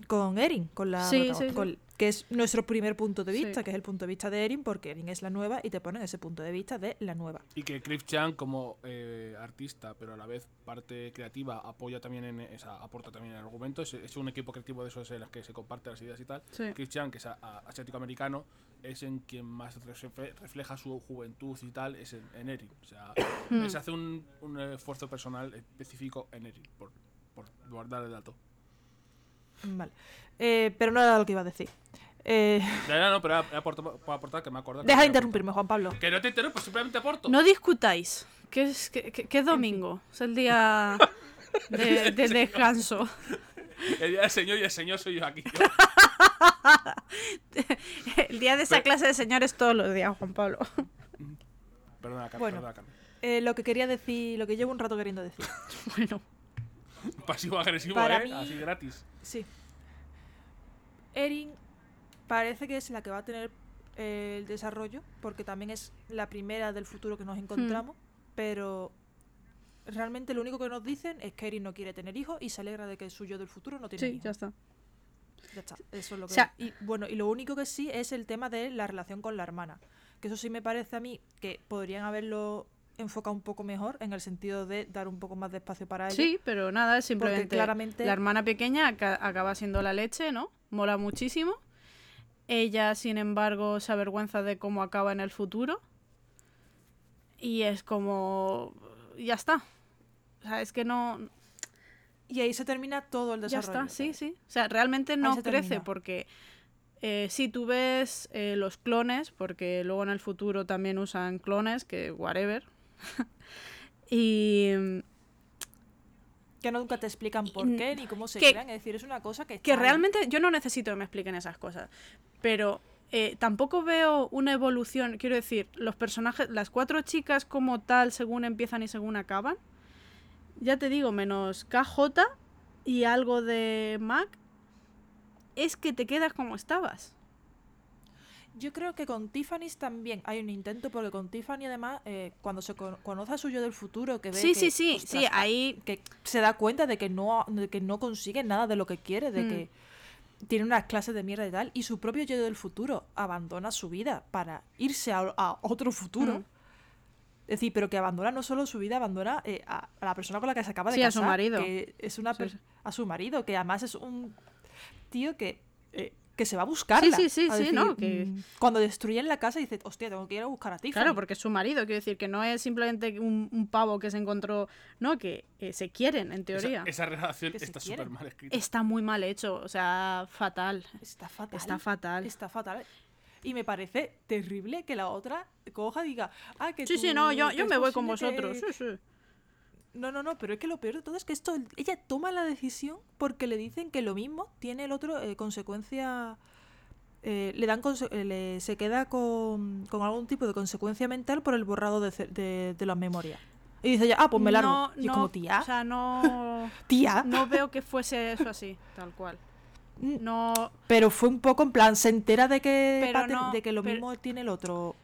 con Erin, con la Sí, protagon- sí, sí. con- que es nuestro primer punto de Sí. vista, que es el punto de vista de Erin, porque Erin es la nueva y te ponen ese punto de vista de la nueva. Y que Cliff Chan, como eh, artista, pero a la vez parte creativa, apoya también en esa, aporta también en el argumento. Es, es un equipo creativo de esos en los que se comparten las ideas y tal. Sí. Cliff Chan, que es a- a- asiático-americano, es en quien más refle- refleja su juventud y tal, es en, en Erin. O sea, se hace un, un esfuerzo personal específico en Erin, por, por guardar el dato. Vale. Eh, pero no era lo que iba a decir. Eh, Ya, ya, no, pero para aportar que me acuerdo. deja de interrumpirme, Juan Pablo. Que no te interrumpo, simplemente aporto. No discutáis. Que es, que, que- que es domingo. Es el día de, de descanso. El día del señor y el señor soy yo aquí. El día de esa Pero- clase de señores todos los días, Juan Pablo. Perdona, Carmen. Bueno. Perdona, Carmen. Eh, lo que quería decir, lo que llevo un rato queriendo decir. Bueno, Pasivo-agresivo, Para ¿eh? mí- Así gratis. Sí. Erin parece que es la que va a tener eh, el desarrollo, porque también es la primera del futuro que nos encontramos, pero realmente lo único que nos dicen es que Erin no quiere tener hijos y se alegra de que el suyo del futuro no tiene sí, hijos. ya está. Ya está, eso es lo que... O sea- y bueno, y lo único que sí es el tema de la relación con la hermana, que eso sí me parece a mí que podrían haberlo enfocado un poco mejor en el sentido de dar un poco más de espacio para ella. Sí, pero nada, es simplemente claramente- la hermana pequeña aca- acaba siendo la leche, ¿no? Mola muchísimo. Ella, sin embargo, se avergüenza de cómo acaba en el futuro. Y es como... Ya está. O sea, es que no... Y ahí se termina todo el Ya desarrollo. está, sí, sí. O sea, realmente no crece termina. porque eh, sí tú ves eh, los clones, porque luego en el futuro también usan clones, que whatever. y que nunca te explican por Y- qué ni cómo se que- crean. Es decir, es una cosa que. que realmente yo no necesito que me expliquen esas cosas, pero eh, tampoco veo una evolución. Quiero decir, los personajes, las cuatro chicas como tal, según empiezan y según acaban, ya te digo, menos KJ y algo de Mac, es que te quedas como estabas. Yo creo que con Tiffany también hay un intento, porque con Tiffany, además, eh, cuando se con- conoce a su yo del futuro, que ve. Sí, que, sí, sí, ostras, sí, ahí Que se da cuenta de que no, de que no consigue nada de lo que quiere, de Mm. que tiene unas clases de mierda y tal, y su propio yo del futuro abandona su vida para irse a, a otro futuro. Mm. Es decir, pero que abandona no solo su vida, abandona eh, a, a la persona con la que se acaba de Sí, a casar. su marido. Que es una Sí, per- sí. A su marido, que además es un tío que eh, que se va a buscarla. sí, sí, sí, ¿no? Que- mm, Cuando destruyen la casa dices, hostia, tengo que ir a buscar a ti. Claro, porque es su marido, quiero decir que no es simplemente un, un pavo que se encontró, no, que eh, se quieren, en teoría. Esa, esa relación Que está súper mal escrita. Está muy mal hecho, o sea, fatal. Está fatal. Está fatal. Está fatal. Y me parece terrible que la otra coja y diga, ah, que Sí, sí, tú- no, yo, que yo me voy con vosotros. que- Sí, sí. No, no, no, pero es que lo peor de todo es que esto, ella toma la decisión porque le dicen que lo mismo tiene el otro eh, consecuencia, eh, le dan conse- eh, le- se queda con, con algún tipo de consecuencia mental por el borrado de, de, de las memorias. Y dice ya, ah, pues me largo. No, y es no, como, tía, O sea, no, tía. no veo que fuese eso así, tal cual. Mm, No, Pero fue un poco en plan, se entera de que, no, de que lo pero- mismo tiene el otro.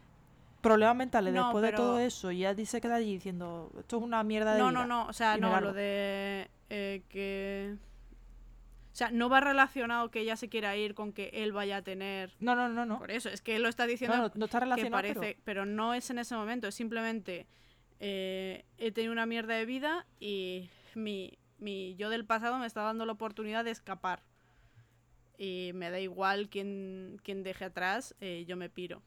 Problemas mentales No, después de todo eso. Y ya se queda allí diciendo, esto es una mierda de no, vida". no, no, o sea, no, lo de eh, que... O sea, no va relacionado que ella se quiera ir con que él vaya a tener... No, no, no, no. Por eso, es que él lo está diciendo No, no, no está que relacionado, pero... no es en ese momento, es simplemente eh, he tenido una mierda de vida y mi, mi yo del pasado me está dando la oportunidad de escapar. Y me da igual quién, quién deje atrás, eh, yo me piro.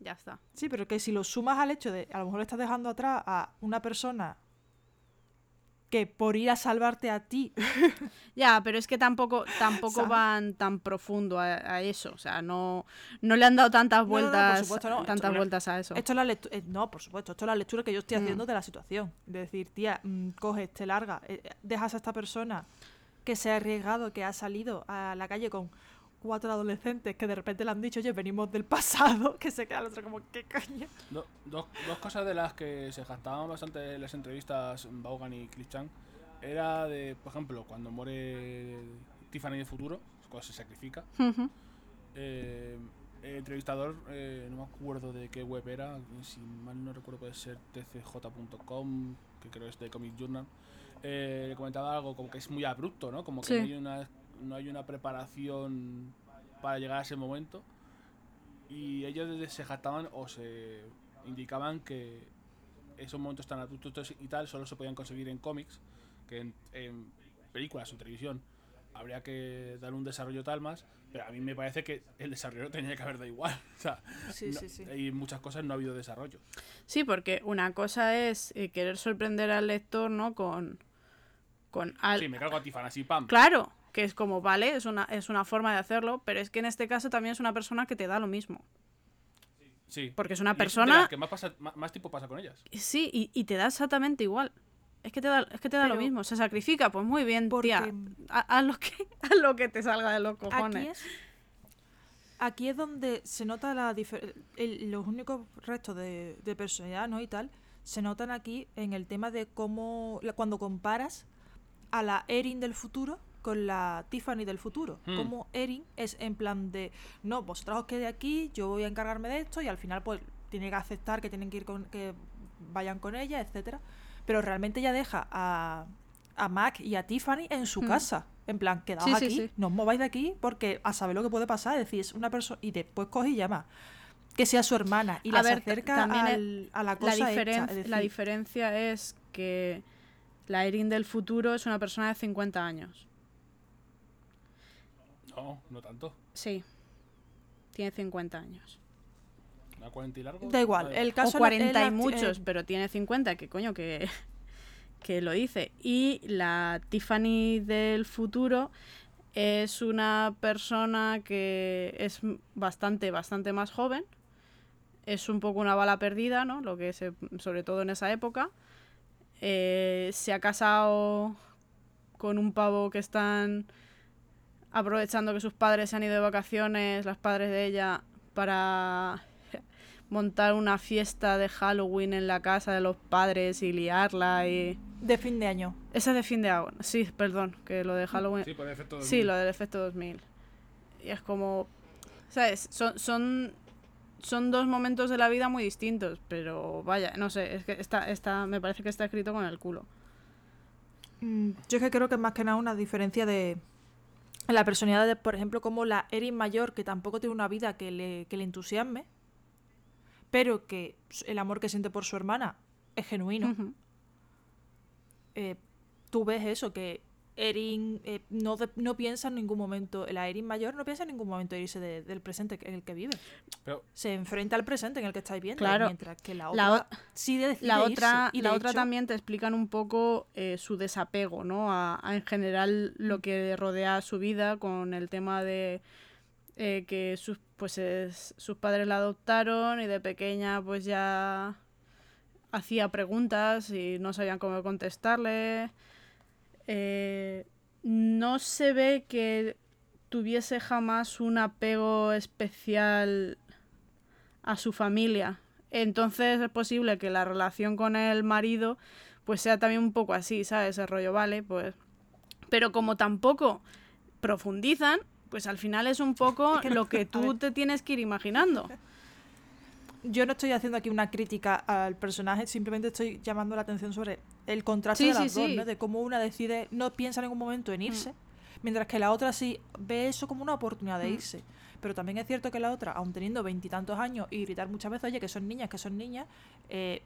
Ya está. Sí, pero que si lo sumas al hecho de a lo mejor estás dejando atrás a una persona que por ir a salvarte a ti. Ya, pero es que tampoco, tampoco ¿Sabes? van tan profundo a, a eso. O sea, no, no le han dado tantas no, no, por vueltas, no. Tantas vueltas a eso. Esto es la lectura. no, por supuesto, esto es la lectura que yo estoy Mm. haciendo de la situación. De decir, tía, mm, coges, te larga, eh, dejas a esta persona que se ha arriesgado, que ha salido a la calle con cuatro adolescentes que de repente le han dicho, oye, venimos del pasado, que se queda el otro como, ¿qué coño? Do- dos, dos cosas de las que se jactaban bastante en las entrevistas Vaughan y Chris Chang era de, por ejemplo, cuando muere Tiffany de futuro, cuando se sacrifica. Eh, el entrevistador, eh, no me acuerdo de qué web era, si mal no recuerdo puede ser tcj.com, que creo es de Comic Journal, eh, le comentaba algo como que es muy abrupto, ¿no? Como que Sí. hay una, no hay una preparación para llegar a ese momento. Y ellos desde se jactaban o se indicaban que esos momentos tan abruptos y tal solo se podían conseguir en cómics, que en, en películas o televisión habría que dar un desarrollo tal más, pero a mí me parece que el desarrollo tenía que haber dado igual. O sea, Sí, no- sí, sí. y en muchas cosas no ha habido desarrollo. Sí, porque una cosa es eh, querer sorprender al lector, ¿no? Con. con al- Sí, me cargo a Tiffany así, pam. Claro, que es como, vale, es una, es una forma de hacerlo, pero es que en este caso también es una persona que te da lo mismo. Sí. Porque es una Y de persona- las que más, pasa, más, más tiempo pasa con ellas. Sí, y, y te da exactamente igual. Es que te da, es que te da lo mismo. Se sacrifica, pues muy bien, Porque tía. Ha- Haz lo, que, haz lo que te salga de los cojones. Aquí es, aquí es donde se nota la el- los únicos restos de, de personalidad ¿no? y tal se notan aquí en el tema de cómo cuando comparas a la Erin del futuro con la Tiffany del futuro. Hmm. Como Erin es en plan de, no, vosotros os quedé aquí, yo voy a encargarme de esto y al final pues tiene que aceptar que tienen que ir con, que vayan con ella, etcétera. Pero realmente ella deja a, a Mac y a Tiffany en su Hmm. casa. En plan, quedaos Sí, aquí, sí. no os mováis de aquí porque a saber lo que puede pasar. Es decir, es una persona. Y después coge y llama. Que sea su hermana. Y A la ver, ta- acerca al- a la La, cosa hecha, la decir, diferencia es que la Erin del futuro es una persona de 50 años. No, no tanto. Sí. Tiene 50 años. ¿A 40 y largo? Da igual. El O caso la- 40 es la- y muchos, eh, pero tiene 50, que coño, que, que lo dice. Y la Tiffany del futuro es una persona que es bastante, bastante más joven. Es un poco una bala perdida, ¿no? Lo que se, sobre todo en esa época. Eh, se ha casado con un pavo que están aprovechando que sus padres se han ido de vacaciones, las padres de ella, para montar una fiesta de Halloween en la casa de los padres y liarla y... de fin de año. Esa es de fin de año. Sí, perdón, que lo de Halloween... Sí, por efecto. Sí, lo del efecto 2000. Y es como... ¿Sabes? Son, son, son dos momentos de la vida muy distintos, pero vaya, no sé, es que está, está, me parece que está escrito con el culo. Mm, Yo es que creo que es más que nada una diferencia de la personalidad de, por ejemplo, como la Erin mayor, que tampoco tiene una vida que le, que le entusiasme, pero que el amor que siente por su hermana es genuino. Eh, tú ves eso, que Erin eh, no, de- no piensa en ningún momento, la Erin mayor no piensa en ningún momento en irse de- del presente en el que vive. Pero Se enfrenta al presente en el que está viviendo, Claro. mientras que la La otra sí decide La irse. otra, Y la otra hecho, también te explican un poco eh, su desapego, ¿no? A, a en general lo que rodea su vida con el tema de eh, que sus, pues es- sus padres la adoptaron y de pequeña pues ya hacía preguntas y no sabían cómo contestarle. Eh, no se ve que tuviese jamás un apego especial a su familia. Entonces es posible que la relación con el marido pues sea también un poco así, ¿sabes? Ese rollo, vale, pues... Pero como tampoco profundizan, pues al final es un poco Es que no- lo que tú te tienes que ir imaginando. Yo no estoy haciendo aquí una crítica al personaje, simplemente estoy llamando la atención sobre el contraste Sí, de sí, las dos, sí. ¿no? De cómo una decide, no piensa en ningún momento en irse, Mm. mientras que la otra sí ve eso como una oportunidad de Mm. irse. Pero también es cierto que la otra, aun teniendo veintitantos años y gritar muchas veces, oye, que son niñas, que son niñas, eh,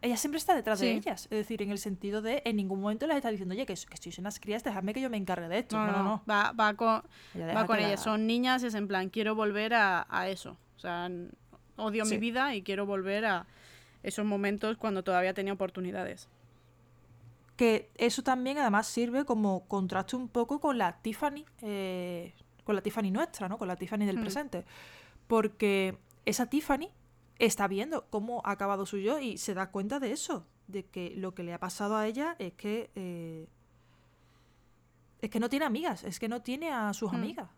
ella siempre está detrás de ellas. Es decir, en el sentido de, en ningún momento les está diciendo, oye, que, que sois unas crías, dejadme que yo me encargue de esto. No, no, no. Va, va con, Ella va con la- ellas. Son niñas es en plan, quiero volver a, a eso. O sea, odio mi vida y quiero volver a esos momentos cuando todavía tenía oportunidades. que eso también además sirve como contraste un poco con la Tiffany eh, con la Tiffany nuestra no con la Tiffany del Mm. presente porque esa Tiffany está viendo cómo ha acabado su yo y se da cuenta de eso de que lo que le ha pasado a ella es que eh, es que no tiene amigas es que no tiene a sus Mm. amigas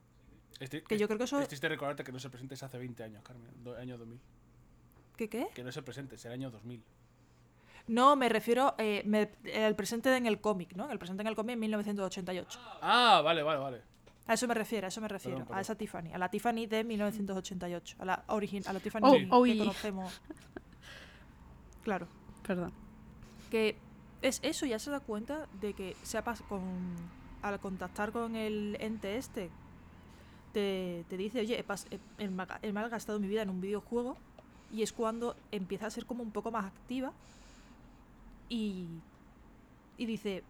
es tri- que yo creo que eso es triste recordarte que no se presentes hace 20 años, Carmen. do- año 2000. ¿qué qué? Que no se presentes, el año 2000. no me refiero eh, me- el presente en el cómic no el presente en el cómic en 1988 Ah, vale, vale, vale. A eso me refiero, a eso me refiero, Perdón, perdón. a esa Tiffany, a la Tiffany de 1988, a la origin, a la Tiffany Oh, que oh, y- conocemos. Claro, Perdón. que es eso, ya se da cuenta de que se ha pas- con al contactar con el ente este te, te dice, oye, he, pas- he- he ma- he malgastado mi vida en un videojuego y es cuando empieza a ser como un poco más activa y, y dice,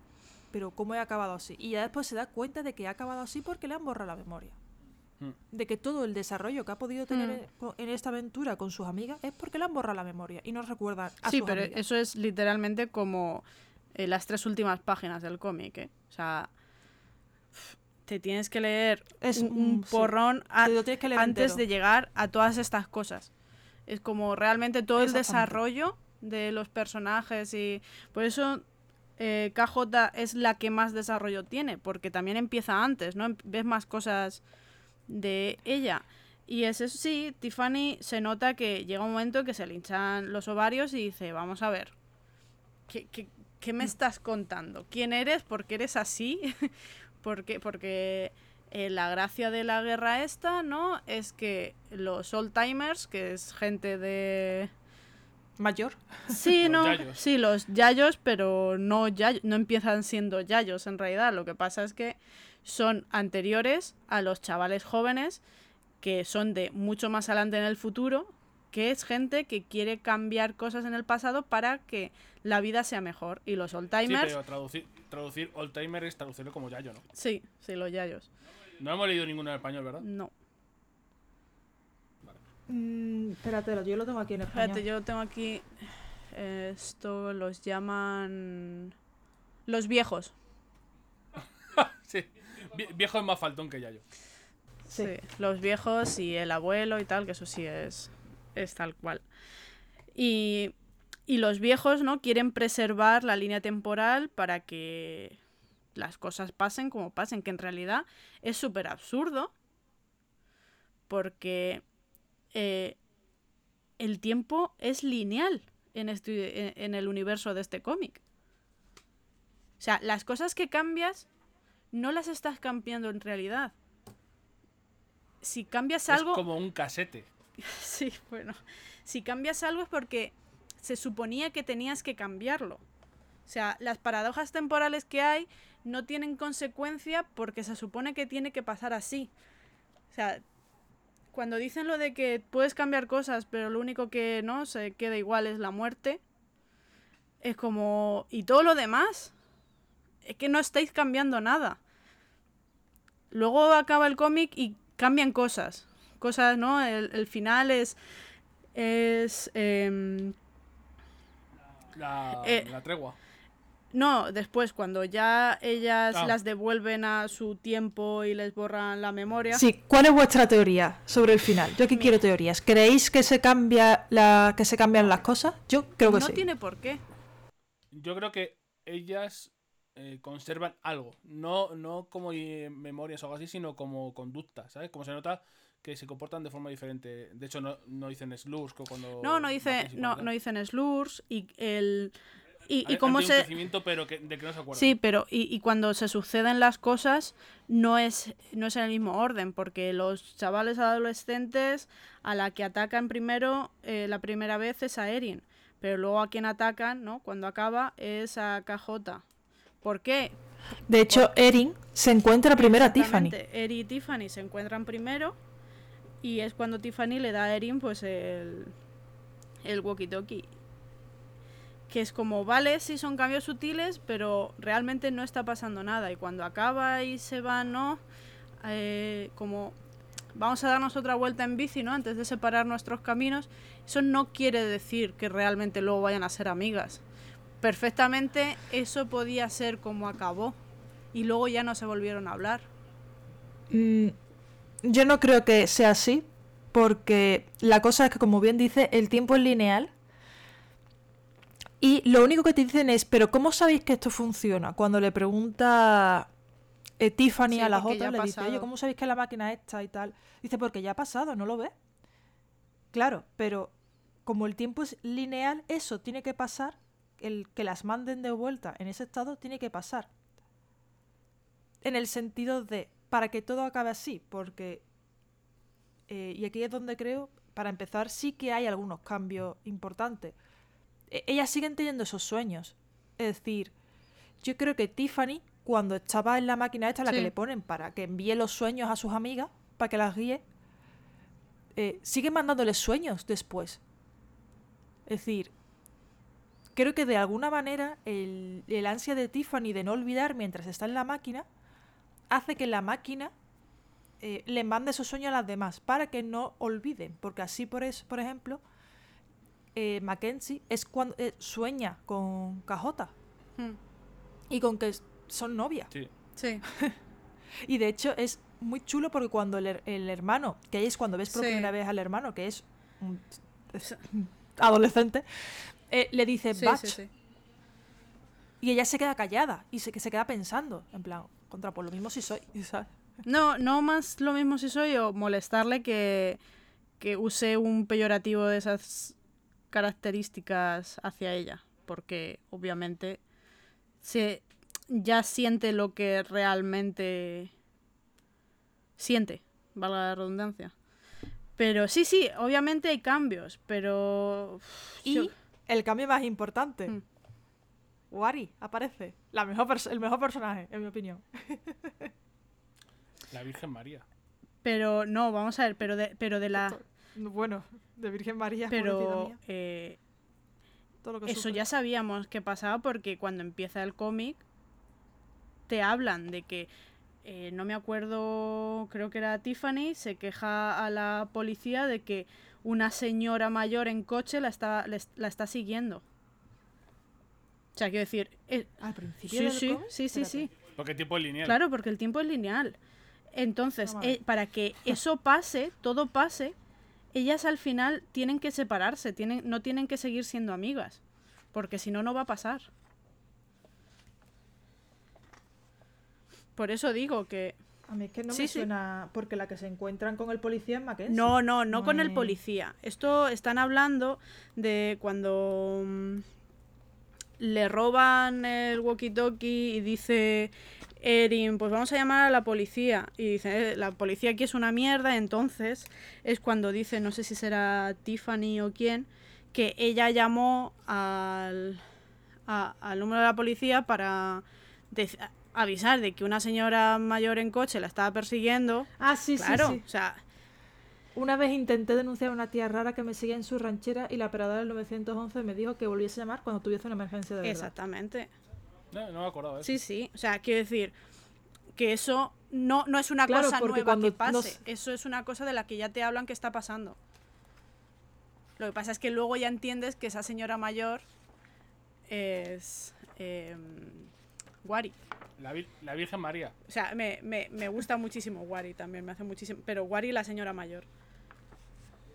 pero ¿cómo he acabado así? Y ya después se da cuenta de que ha acabado así porque le han borrado la memoria. Mm. De que todo el desarrollo que ha podido tener Mm. en- esta aventura con sus amigas es porque le han borrado la memoria y no recuerdan a Sí, sus pero amigas. eso es literalmente como eh, las tres últimas páginas del cómic, ¿eh? O sea, te tienes que leer Es un, un- un sí. porrón a- que leer antes entero. de llegar a todas estas cosas. Es como realmente todo el desarrollo de los personajes y por eso eh, KJ es la que más desarrollo tiene, porque también empieza antes, ¿no? Ves más cosas de ella. Y es eso, sí, Tiffany se nota que llega un momento que se le hinchan los ovarios y dice, vamos a ver, ¿qué, qué, qué me estás contando? ¿Quién eres? ¿Por qué eres así? porque, porque eh, la gracia de la guerra esta, ¿no? Es que los old timers, que es gente de... Mayor. Sí, Los no, yayos. sí, los yayos, pero no, yay- no empiezan siendo yayos en realidad. Lo que pasa es que son anteriores a los chavales jóvenes que son de mucho más adelante en el futuro, que es gente que quiere cambiar cosas en el pasado para que la vida sea mejor. Y los old Sí, timers, pero traducir, traducir old timer es traducirlo como yayo, ¿no? sí, sí, los yayos. No hemos leído ninguno en español, ¿verdad? No. Mm, espérate, yo lo tengo aquí en español. Espérate, yo tengo aquí. eh, Esto los llaman. Los viejos. sí. Vie- Viejo es más faltón que yayo. Sí. Sí, los viejos y el abuelo y tal, que eso sí es, es tal cual. Y, y los viejos, ¿no? Quieren preservar la línea temporal para que las cosas pasen como pasen, que en realidad es súper absurdo porque eh, el tiempo es lineal en, este, en, en el universo de este cómic. O sea, las cosas que cambias no las estás cambiando en realidad. Si cambias algo... Es como un casete. Sí, bueno. Si cambias algo es porque se suponía que tenías que cambiarlo. O sea, las paradojas temporales que hay no tienen consecuencia porque se supone que tiene que pasar así. O sea, cuando dicen lo de que puedes cambiar cosas, pero lo único que no se queda igual es la muerte, es como... ¿Y todo lo demás? es que no estáis cambiando nada. Luego acaba el cómic y cambian cosas. Cosas, ¿no? El, final es. Es. em, La, Eh, la tregua. no, después, cuando ya ellas Ah. las devuelven a su tiempo y les borran la memoria. Sí, ¿cuál es vuestra teoría sobre el final? Yo aquí quiero teorías. ¿Creéis que se cambia la que se cambian las cosas? Yo creo que no sí. tiene por qué. Yo creo que ellas eh, conservan algo. No, no como eh, memorias o algo así, sino como conducta, ¿sabes? Como se nota que se comportan de forma diferente. De hecho, no, no dicen slurs cuando. No, no dice, no, no dicen slurs y el y, cómo se crecimiento, pero que, de que no se acuerdan. sí, pero y, y cuando se suceden las cosas no es no es en el mismo orden porque los chavales adolescentes a la que atacan primero eh, la primera vez es a Erin, pero luego a quien atacan, ¿no? Cuando acaba es a KJ. ¿Por qué? De hecho, Erin se encuentra primero a Tiffany. Exactamente, Eri y Tiffany se encuentran primero y es cuando Tiffany le da a Erin pues el, el walkie-talkie. Que es como, vale, sí son cambios sutiles, pero realmente no está pasando nada. Y cuando acaba y se va, ¿no? Eh, como vamos a darnos otra vuelta en bici, ¿no? Antes de separar nuestros caminos. Eso no quiere decir que realmente luego vayan a ser amigas. Perfectamente eso podía ser como acabó. Y luego ya no se volvieron a hablar. Mm, yo no creo que sea así, porque la cosa es que, como bien dice, el tiempo es lineal. Y lo único que te dicen es, pero ¿cómo sabéis que esto funciona? Cuando le pregunta eh, Tiffany Sí, a la porque ya otra, ha le dice, oye. ¿cómo sabéis que la máquina está y tal? Dice, porque ya ha pasado, ¿no lo ves? Claro, pero como el tiempo es lineal, eso tiene que pasar, el que las manden de vuelta en ese estado tiene que pasar en el sentido de para que todo acabe así, porque eh, y aquí es donde creo, para empezar, sí que hay algunos cambios importantes. E- ellas siguen teniendo esos sueños. Es decir, yo creo que Tiffany, cuando estaba en la máquina esta, la que le ponen para que envíe los sueños a sus amigas, para que las guíe, eh, sigue mandándoles sueños después. Es decir, creo que de alguna manera el, el ansia de Tiffany de no olvidar mientras está en la máquina hace que la máquina eh, le mande esos sueños a las demás para que no olviden. Porque así, por, eso, por ejemplo, eh, Mackenzie es cuando eh, sueña con KJ Hmm. y con que son novias. Sí. Sí. Y de hecho es muy chulo porque cuando el, el hermano, que ahí es cuando ves por Sí. primera vez al hermano, que es un es un adolescente, eh, le dice Sí, Batch sí, sí. y ella se queda callada y se, que se queda pensando, en plan, contra, por lo mismo si soy, ¿sabes? No, no más lo mismo si soy o molestarle que, que use un peyorativo de esas características hacia ella. Porque obviamente se ya siente lo que realmente siente, valga la redundancia. Pero sí, sí, obviamente hay cambios, pero... Y yo- el cambio más importante, Mm. Wari aparece, la mejor el mejor personaje, en mi opinión. La Virgen María. Pero no, vamos a ver, pero de, pero de la... Bueno, de Virgen María, Pero mía, eh, todo lo que Eso sufre. ya sabíamos que pasaba porque cuando empieza el cómic te hablan de que eh, no me acuerdo, creo que era Tiffany, se queja a la policía de que una señora mayor en coche la está, les- la está siguiendo. O sea, quiero decir, eh, Al principio sí, del sí, sí, sí. Porque tipo es lineal. Claro, porque el tiempo es lineal. Entonces, eh, para que eso pase, todo pase, ellas al final tienen que separarse, tienen, no tienen que seguir siendo amigas, porque si no, no va a pasar. Por eso digo que... A mí es que no Sí, me sí. suena porque la que se encuentran con el policía es Mackenzie. No, no, no No con el policía. Esto están hablando de cuando mm, le roban el walkie-talkie y dice Erin, pues vamos a llamar a la policía. Y dice, "Eh, la policía aquí es una mierda. Entonces es cuando dice, no sé si será Tiffany o quién, que ella llamó al, a- al número de la policía para avisar de que una señora mayor en coche la estaba persiguiendo. Ah, sí, claro, sí, sí. o sea, Una vez intenté denunciar a una tía rara que me seguía en su ranchera y la operadora del 911 me dijo que volviese a llamar cuando tuviese una emergencia de verdad. Exactamente. No, no me acordaba de eso. Sí, sí. O sea, quiero decir que eso no, no es una Claro, cosa porque nueva cuando que pase. Eso es una cosa de la que ya te hablan que está pasando. Lo que pasa es que luego ya entiendes que esa señora mayor es eh, Wari. La, Vir- la Virgen María. O sea, me, me, me gusta muchísimo Wari también, me hace muchísimo. Pero Wari la señora mayor.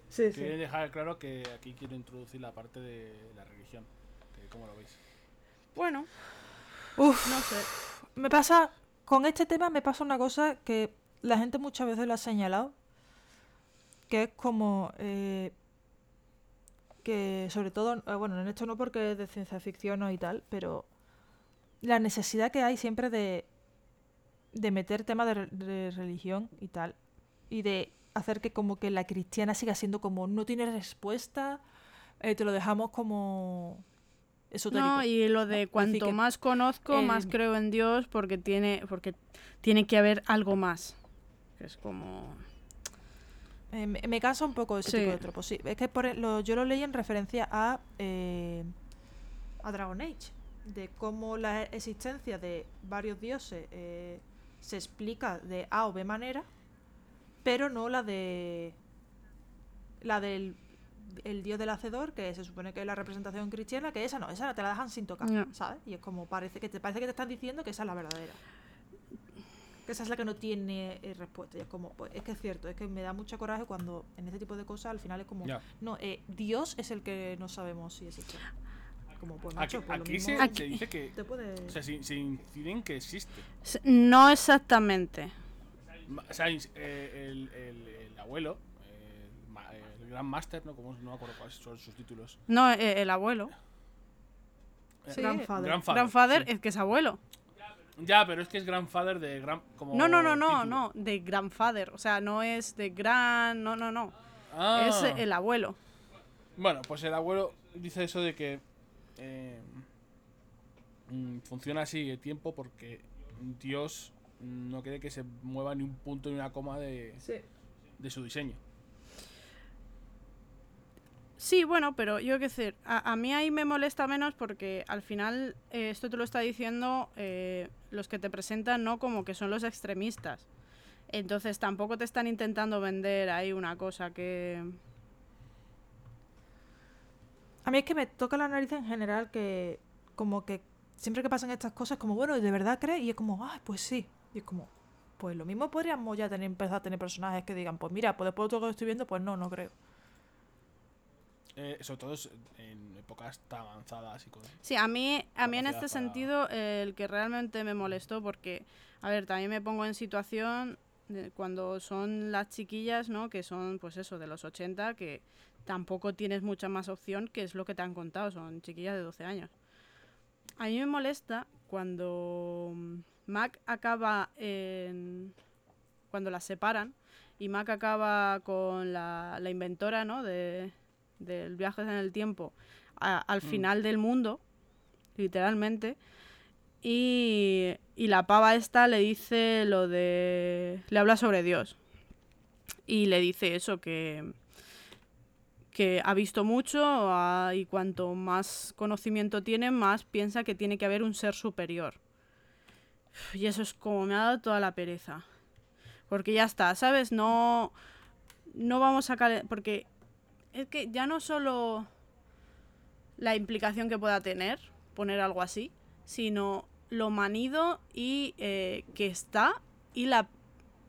Sí, Quieren dejar claro que aquí quiero introducir la parte de la religión. ¿Cómo lo veis? Bueno, Uf, no sé. me pasa, con este tema me pasa una cosa que la gente muchas veces lo ha señalado, que es como eh, que sobre todo, eh, bueno, en esto no porque es de ciencia ficción o y tal, pero la necesidad que hay siempre de, de meter temas de, re- de religión y tal, y de hacer que como que la cristiana siga siendo como no tiene respuesta, eh, te lo dejamos como esotérico. No, y lo de cuanto más conozco, más creo en Dios porque tiene, porque tiene que haber algo más. Es como... Eh, me, me cansa un poco ese Sí. tipo de tropos, sí. Es que por e- lo- yo lo leí en referencia a, eh, a Dragon Age, de cómo la existencia de varios dioses eh, se explica de A o B manera, pero no la de la del el dios del hacedor, que se supone que es la representación cristiana, que esa no, esa te la dejan sin tocar, Ya. ¿sabes? Y es como parece que te parece que te están diciendo que esa es la verdadera. Que esa es la que no tiene eh, respuesta. Y es como, pues es que es cierto, es que me da mucho coraje cuando en este tipo de cosas al final es como, no, eh, Dios es el que no sabemos si existe. Como, pues Aquí, macho, lo aquí mismo se, Aquí- se dice que. te puede... O sea, se, se incide en que existe. No exactamente. O sea, eh, el, el- el abuelo, el, Gran Master, ¿no? Como, no me acuerdo cuáles son sus títulos. No, eh, el abuelo. Eh, Sí, Grandfather. Grandfather, Grandfather sí. es que es abuelo. Ya, pero es que es Grandfather de Gran. Como No, no, no, no, título. no, de Grandfather. O sea, no es de gran... No, no, no. Ah. Es el abuelo. Bueno, pues el abuelo dice eso de que eh, mm, funciona así el tiempo porque Dios no quiere que se mueva ni un punto ni una coma de, de su diseño. Sí, bueno, pero yo qué sé, a, a mí ahí me molesta menos porque al final eh, esto te lo está diciendo eh, los que te presentan, ¿no? Como que son los extremistas. Entonces tampoco te están intentando vender ahí una cosa que... A mí es que me toca la nariz en general que como que siempre que pasan estas cosas como, bueno, ¿de verdad crees? Y es como, ah, pues sí. Y es como, pues lo mismo podríamos ya tener, empezar a tener personajes que digan, pues mira, pues después de todo lo que estoy viendo, pues no, no creo. Eh, sobre todo en épocas tan avanzadas y con... Sí, a mí, a mí en este para- sentido eh, el que realmente me molestó porque, a ver, también me pongo en situación cuando son las chiquillas, ¿no? Que son, pues eso, de los 80, que tampoco tienes mucha más opción, que es lo que te han contado, son chiquillas de 12 años. A mí me molesta cuando mm, Mac acaba en... cuando las separan y Mac acaba con la, la inventora, ¿no? De, del viaje en el tiempo a- al Mm. final del mundo, literalmente. Y, y la pava esta le dice lo de... le habla sobre Dios. Y le dice eso, que, que ha visto mucho ah, y cuanto más conocimiento tiene, más piensa que tiene que haber un ser superior. Y eso es como me ha dado toda la pereza. Porque ya está, ¿sabes? No, no vamos a... Porque es que ya no solo la implicación que pueda tener poner algo así, sino lo manido y eh, que está y la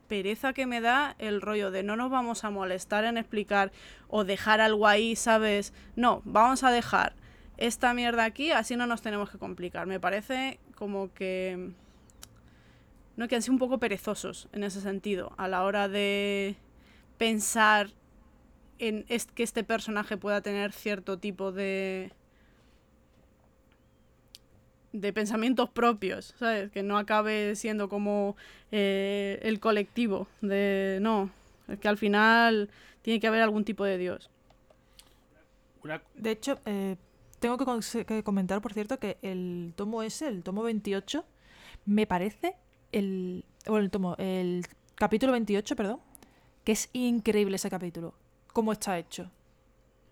pereza que me da el rollo de no nos vamos a molestar en explicar o dejar algo ahí, ¿sabes? No, vamos a dejar esta mierda aquí, así no nos tenemos que complicar. Me parece como que... No, que han sido un poco perezosos en ese sentido, a la hora de pensar en que este personaje pueda tener cierto tipo de de pensamientos propios, ¿sabes? Que no acabe siendo como eh, el colectivo de no, es que al final tiene que haber algún tipo de dios. De hecho, eh, tengo que, comentar, por cierto, que el tomo ese, el tomo 28, me parece el. O el tomo, el capítulo 28, perdón, que es increíble ese capítulo. Cómo está hecho.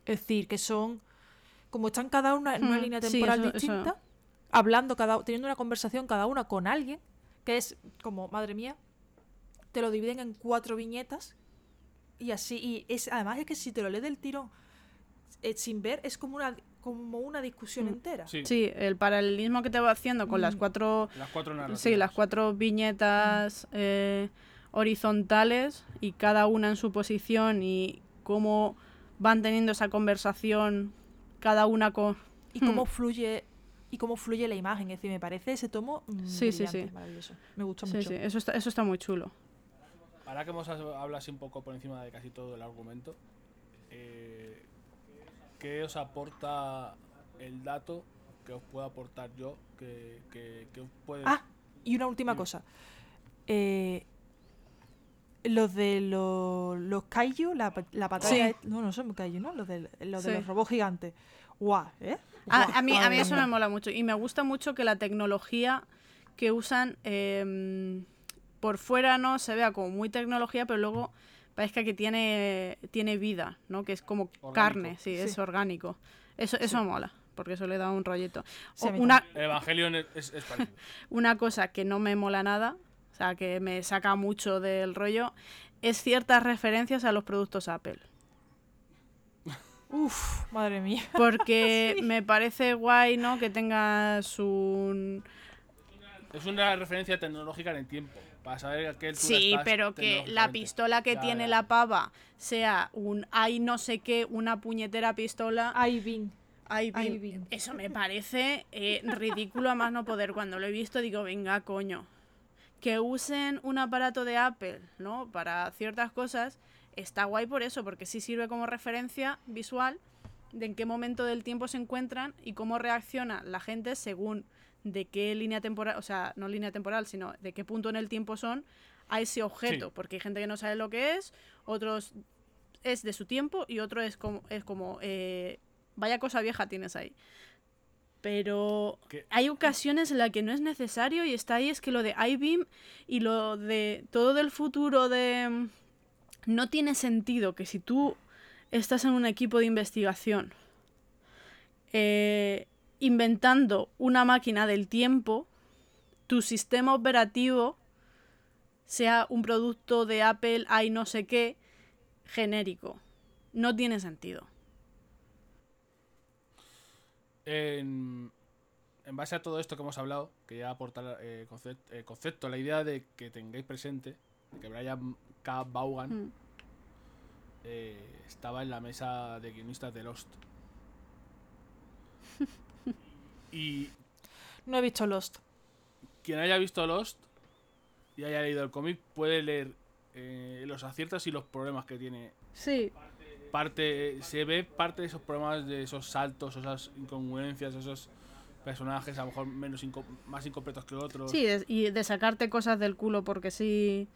Es decir, que son. Como están cada una en una Mm, línea temporal eso. distinta, hablando, cada, teniendo una conversación cada una con alguien, que es como, madre mía, te lo dividen en cuatro viñetas y así, y es además es que si te lo lees del tirón eh, sin ver, es como una, como una discusión Mm. entera. Sí, Sí, el paralelismo que te va haciendo con las Mm. cuatro las cuatro narrativas. Sí, las cuatro viñetas eh, horizontales y cada una en su posición y cómo van teniendo esa conversación cada una con... Y cómo Hmm. fluye y cómo fluye la imagen, es decir, me parece ese tomo mm, Sí, sí, sí. maravilloso. Me gusta Sí, mucho. sí, eso está, eso está muy chulo. Ahora que hemos hablado así un poco por encima de casi todo el argumento, eh, ¿qué os aporta el dato que os puedo aportar yo? Que, que, que os puede... Ah, y una última cosa. Eh, los de los, los kaiju, la, la batalla... Sí. de- No, no son kaiju, ¿no? Los de, los, de Sí. los robots gigantes. Guau, ¿eh? Ah, Guau, a, mí, a mí eso me mola mucho y me gusta mucho que la tecnología que usan em, por fuera no se vea como muy tecnología, pero luego parezca que tiene, tiene vida, ¿no? Que es como Orgánico. carne, sí, es Sí. orgánico. Eso, eso me mola, porque eso le da un rollito. Sí, una, Evangelion es, es, una cosa que no me mola nada, o sea, que me saca mucho del rollo, es ciertas referencias a los productos Apple. Uf, madre mía. Porque me parece guay, ¿no? Que tengas un... Es una referencia tecnológica en el tiempo. Para saber a qué altura Sí, pero que la pistola que Ya, tiene ya. la pava sea un hay no sé qué, una puñetera pistola. Ay, Vin. Ay, ay, bien. Eso me parece eh, ridículo a más no poder. Cuando lo he visto digo, venga, coño. Que usen un aparato de Apple, ¿no? Para ciertas cosas, está guay por eso, porque sí sirve como referencia visual de en qué momento del tiempo se encuentran y cómo reacciona la gente según de qué línea temporal, o sea, no línea temporal, sino de qué punto en el tiempo son a ese objeto, Sí. porque hay gente que no sabe lo que es, otros es de su tiempo y otro es como, es como eh, vaya cosa vieja tienes ahí. Pero hay ocasiones en las que no es necesario y está ahí, es que lo de iBeam y lo de todo del futuro de... No tiene sentido que si tú estás en un equipo de investigación eh, inventando una máquina del tiempo, tu sistema operativo sea un producto de Apple, hay no sé qué, genérico. No tiene sentido. En, en base a todo esto que hemos hablado, quería aportar eh, concep- eh, concepto, la idea de que tengáis presente de que Brian K. Vaughan Mm. eh, estaba en la mesa de guionistas de Lost. y No he visto Lost. quien haya visto Lost y haya leído el cómic puede leer eh, los aciertos y los problemas que tiene. Sí, Parte, se ve parte de esos problemas, de esos saltos, esas incongruencias, esos personajes a lo mejor menos inco- más incompletos que otros. sí, y de sacarte cosas del culo porque sí.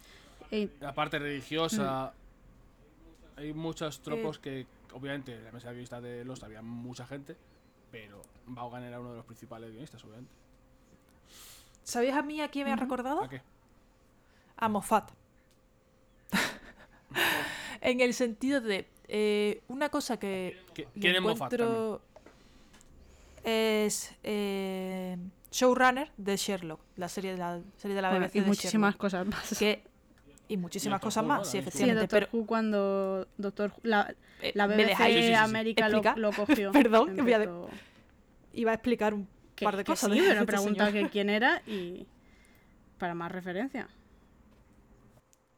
Eh, La parte religiosa. Mm. Hay muchos tropos que, obviamente, en la mesa de guionistas de Lost había mucha gente, pero Vaughan era uno de los principales guionistas, obviamente. ¿Sabéis a mí a quién me ha recordado? ¿A qué? A Moffat. en el sentido de eh, una cosa que ¿Qui- le ¿Quién es Moffat encuentro es eh, showrunner de Sherlock, la serie de la serie de la bueno, BBC y de muchísimas Sherlock, cosas más. que y muchísimas cosas Who, más, sí, También. Sí, efectivamente, Doctor pero Who cuando Doctor Who- la, eh, la BBC dejáis Sí, sí, sí, sí. América lo, cogió. Perdón, voy a de- iba a explicar un que, par de que cosas sí, de pero este preguntado señor. que quién era y para más referencia.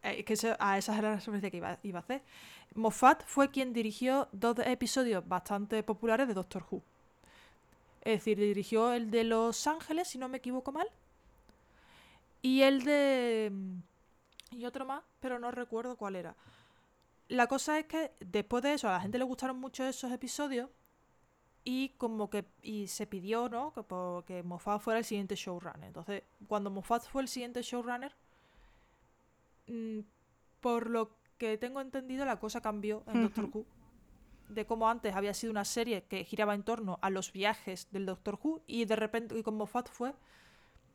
Eh, que eso- a esas era la referencia que iba, iba a hacer. Moffat fue quien dirigió dos episodios bastante populares de Doctor Who. Es decir, dirigió el de Los Ángeles, si no me equivoco mal. Y el de... Y otro más, pero no recuerdo cuál era. La cosa es que después de eso a la gente le gustaron mucho esos episodios y como que y se pidió, ¿no? Que, que Moffat fuera el siguiente showrunner. Entonces, cuando Moffat fue el siguiente showrunner, mm, por lo que tengo entendido, la cosa cambió en Doctor. Who. De cómo antes había sido una serie que giraba en torno a los viajes del Doctor Who y de repente, y con Moffat fue,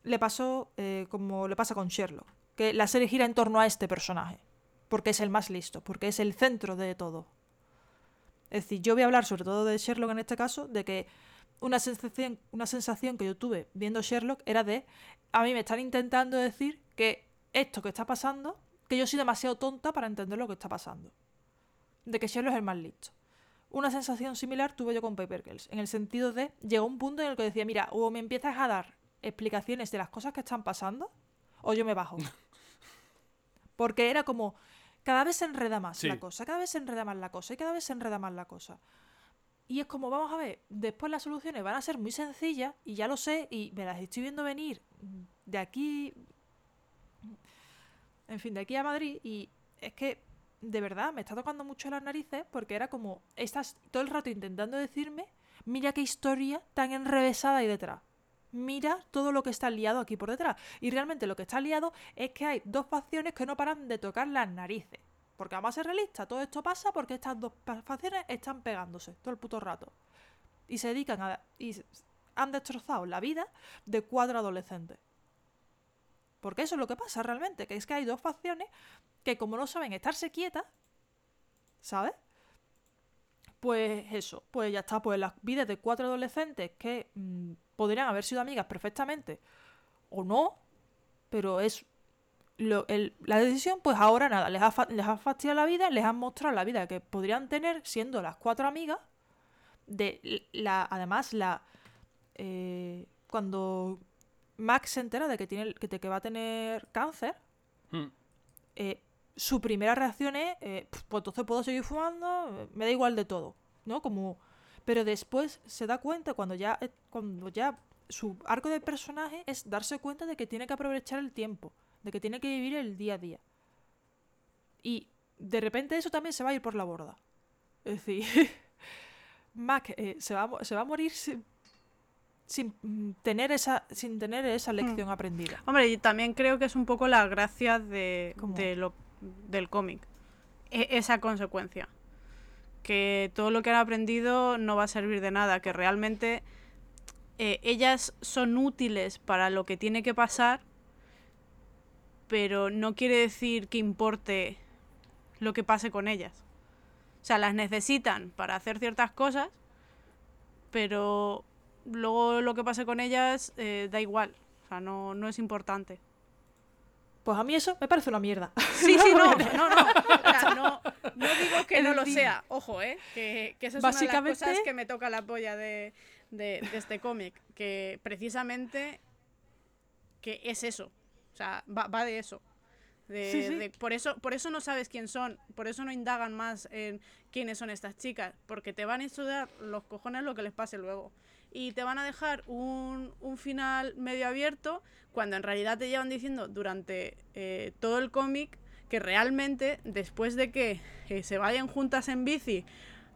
le pasó eh, como le pasa con Sherlock, que la serie gira en torno a este personaje, porque es el más listo, porque es el centro de todo. Es decir, yo voy a hablar sobre todo de Sherlock en este caso, de que una sensación, una sensación que yo tuve viendo Sherlock era de, a mí me están intentando decir que esto que está pasando, que yo soy demasiado tonta para entender lo que está pasando. De que Sherlock es el más listo. Una sensación similar tuve yo con Paper Girls, en el sentido de, llegó un punto en el que decía, mira, o me empiezas a dar explicaciones de las cosas que están pasando, o yo me bajo. Porque era como, cada vez se enreda más Sí. la cosa, cada vez se enreda más la cosa y cada vez se enreda más la cosa. Y es como, vamos a ver, después las soluciones van a ser muy sencillas y ya lo sé y me las estoy viendo venir de aquí, en fin, de aquí a Madrid y es que de verdad me está tocando mucho las narices porque era como, estás todo el rato intentando decirme, mira qué historia tan enrevesada hay detrás. Mira todo lo que está liado aquí por detrás. Y realmente lo que está liado es que hay dos facciones que no paran de tocar las narices. Porque vamos a ser realistas, todo esto pasa porque estas dos facciones están pegándose todo el puto rato. Y se dedican a... y han destrozado la vida de cuatro adolescentes. Porque eso es lo que pasa realmente, que es que hay dos facciones que como no saben estarse quietas, ¿sabes? Pues eso, pues ya está, pues las vidas de cuatro adolescentes que mm, podrían haber sido amigas perfectamente, o no, pero es lo- el- la decisión, pues ahora nada, les ha, les ha fastidiado la vida, les han mostrado la vida que podrían tener siendo las cuatro amigas, de la, además la eh, cuando Max se entera de que tiene que, de que va a tener cáncer, Hmm. eh, su primera reacción es, eh, "Pf, pues entonces puedo seguir fumando, me da igual de todo, ¿no? Como, pero después se da cuenta cuando ya, eh, cuando ya su arco de personaje es darse cuenta de que tiene que aprovechar el tiempo, de que tiene que vivir el día a día. Y de repente eso también se va a ir por la borda. Es decir, Mac eh, se, va se va a morir sin, sin, mm, tener esa, sin tener esa lección aprendida. Hombre, y también creo que es un poco la gracia de, de lo, del cómic. E- esa consecuencia. Que todo lo que han aprendido no va a servir de nada. Que realmente eh, ellas son útiles para lo que tiene que pasar. Pero no quiere decir que importe lo que pase con ellas. O sea, las necesitan para hacer ciertas cosas. Pero luego lo que pase con ellas eh, da igual. O sea, no, no es importante. Pues a mí eso me parece una mierda. Sí, sí, no, no, no. O sea, no, no digo que no lo sea, ojo, ¿eh? Que, que eso es una de las cosas que me toca la polla de, de- de este cómic. Que precisamente que es eso. O sea, va, va de eso. De- Sí, sí. de- por, eso, por eso no sabes quién son, por eso no indagan más en quiénes son estas chicas, porque te van a estudiar los cojones lo que les pase luego. Y te van a dejar un, un final medio abierto cuando en realidad te llevan diciendo durante eh, todo el cómic que realmente después de que eh, se vayan juntas en bici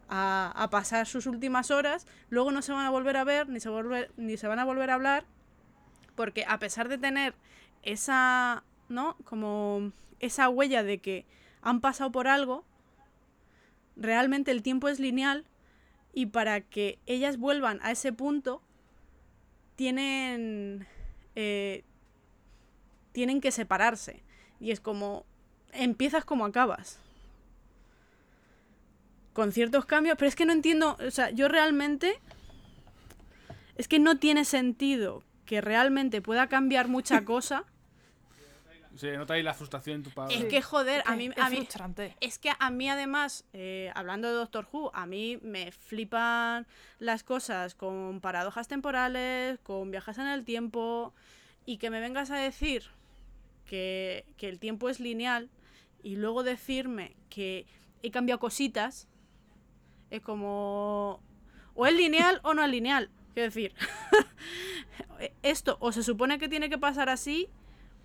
a, a pasar sus últimas horas, luego no se van a volver a ver ni se, ni se van a volver a hablar porque a pesar de tener esa, ¿no? Como esa huella de que han pasado por algo, realmente el tiempo es lineal y para que ellas vuelvan a ese punto tienen eh, tienen que separarse y es como empiezas como acabas con ciertos cambios pero es que no entiendo o sea yo realmente es que no tiene sentido que realmente pueda cambiar mucha cosa Se nota ahí la frustración en tu padre. es que joder a mí es a mí frustrante. es que a mí además, eh, hablando de Doctor Who, a mí me flipan las cosas con paradojas temporales, con viajes en el tiempo, y que me vengas a decir que, que el tiempo es lineal y luego decirme que he cambiado cositas, es como... O es lineal o no es lineal. Quiero decir, esto o se supone que tiene que pasar así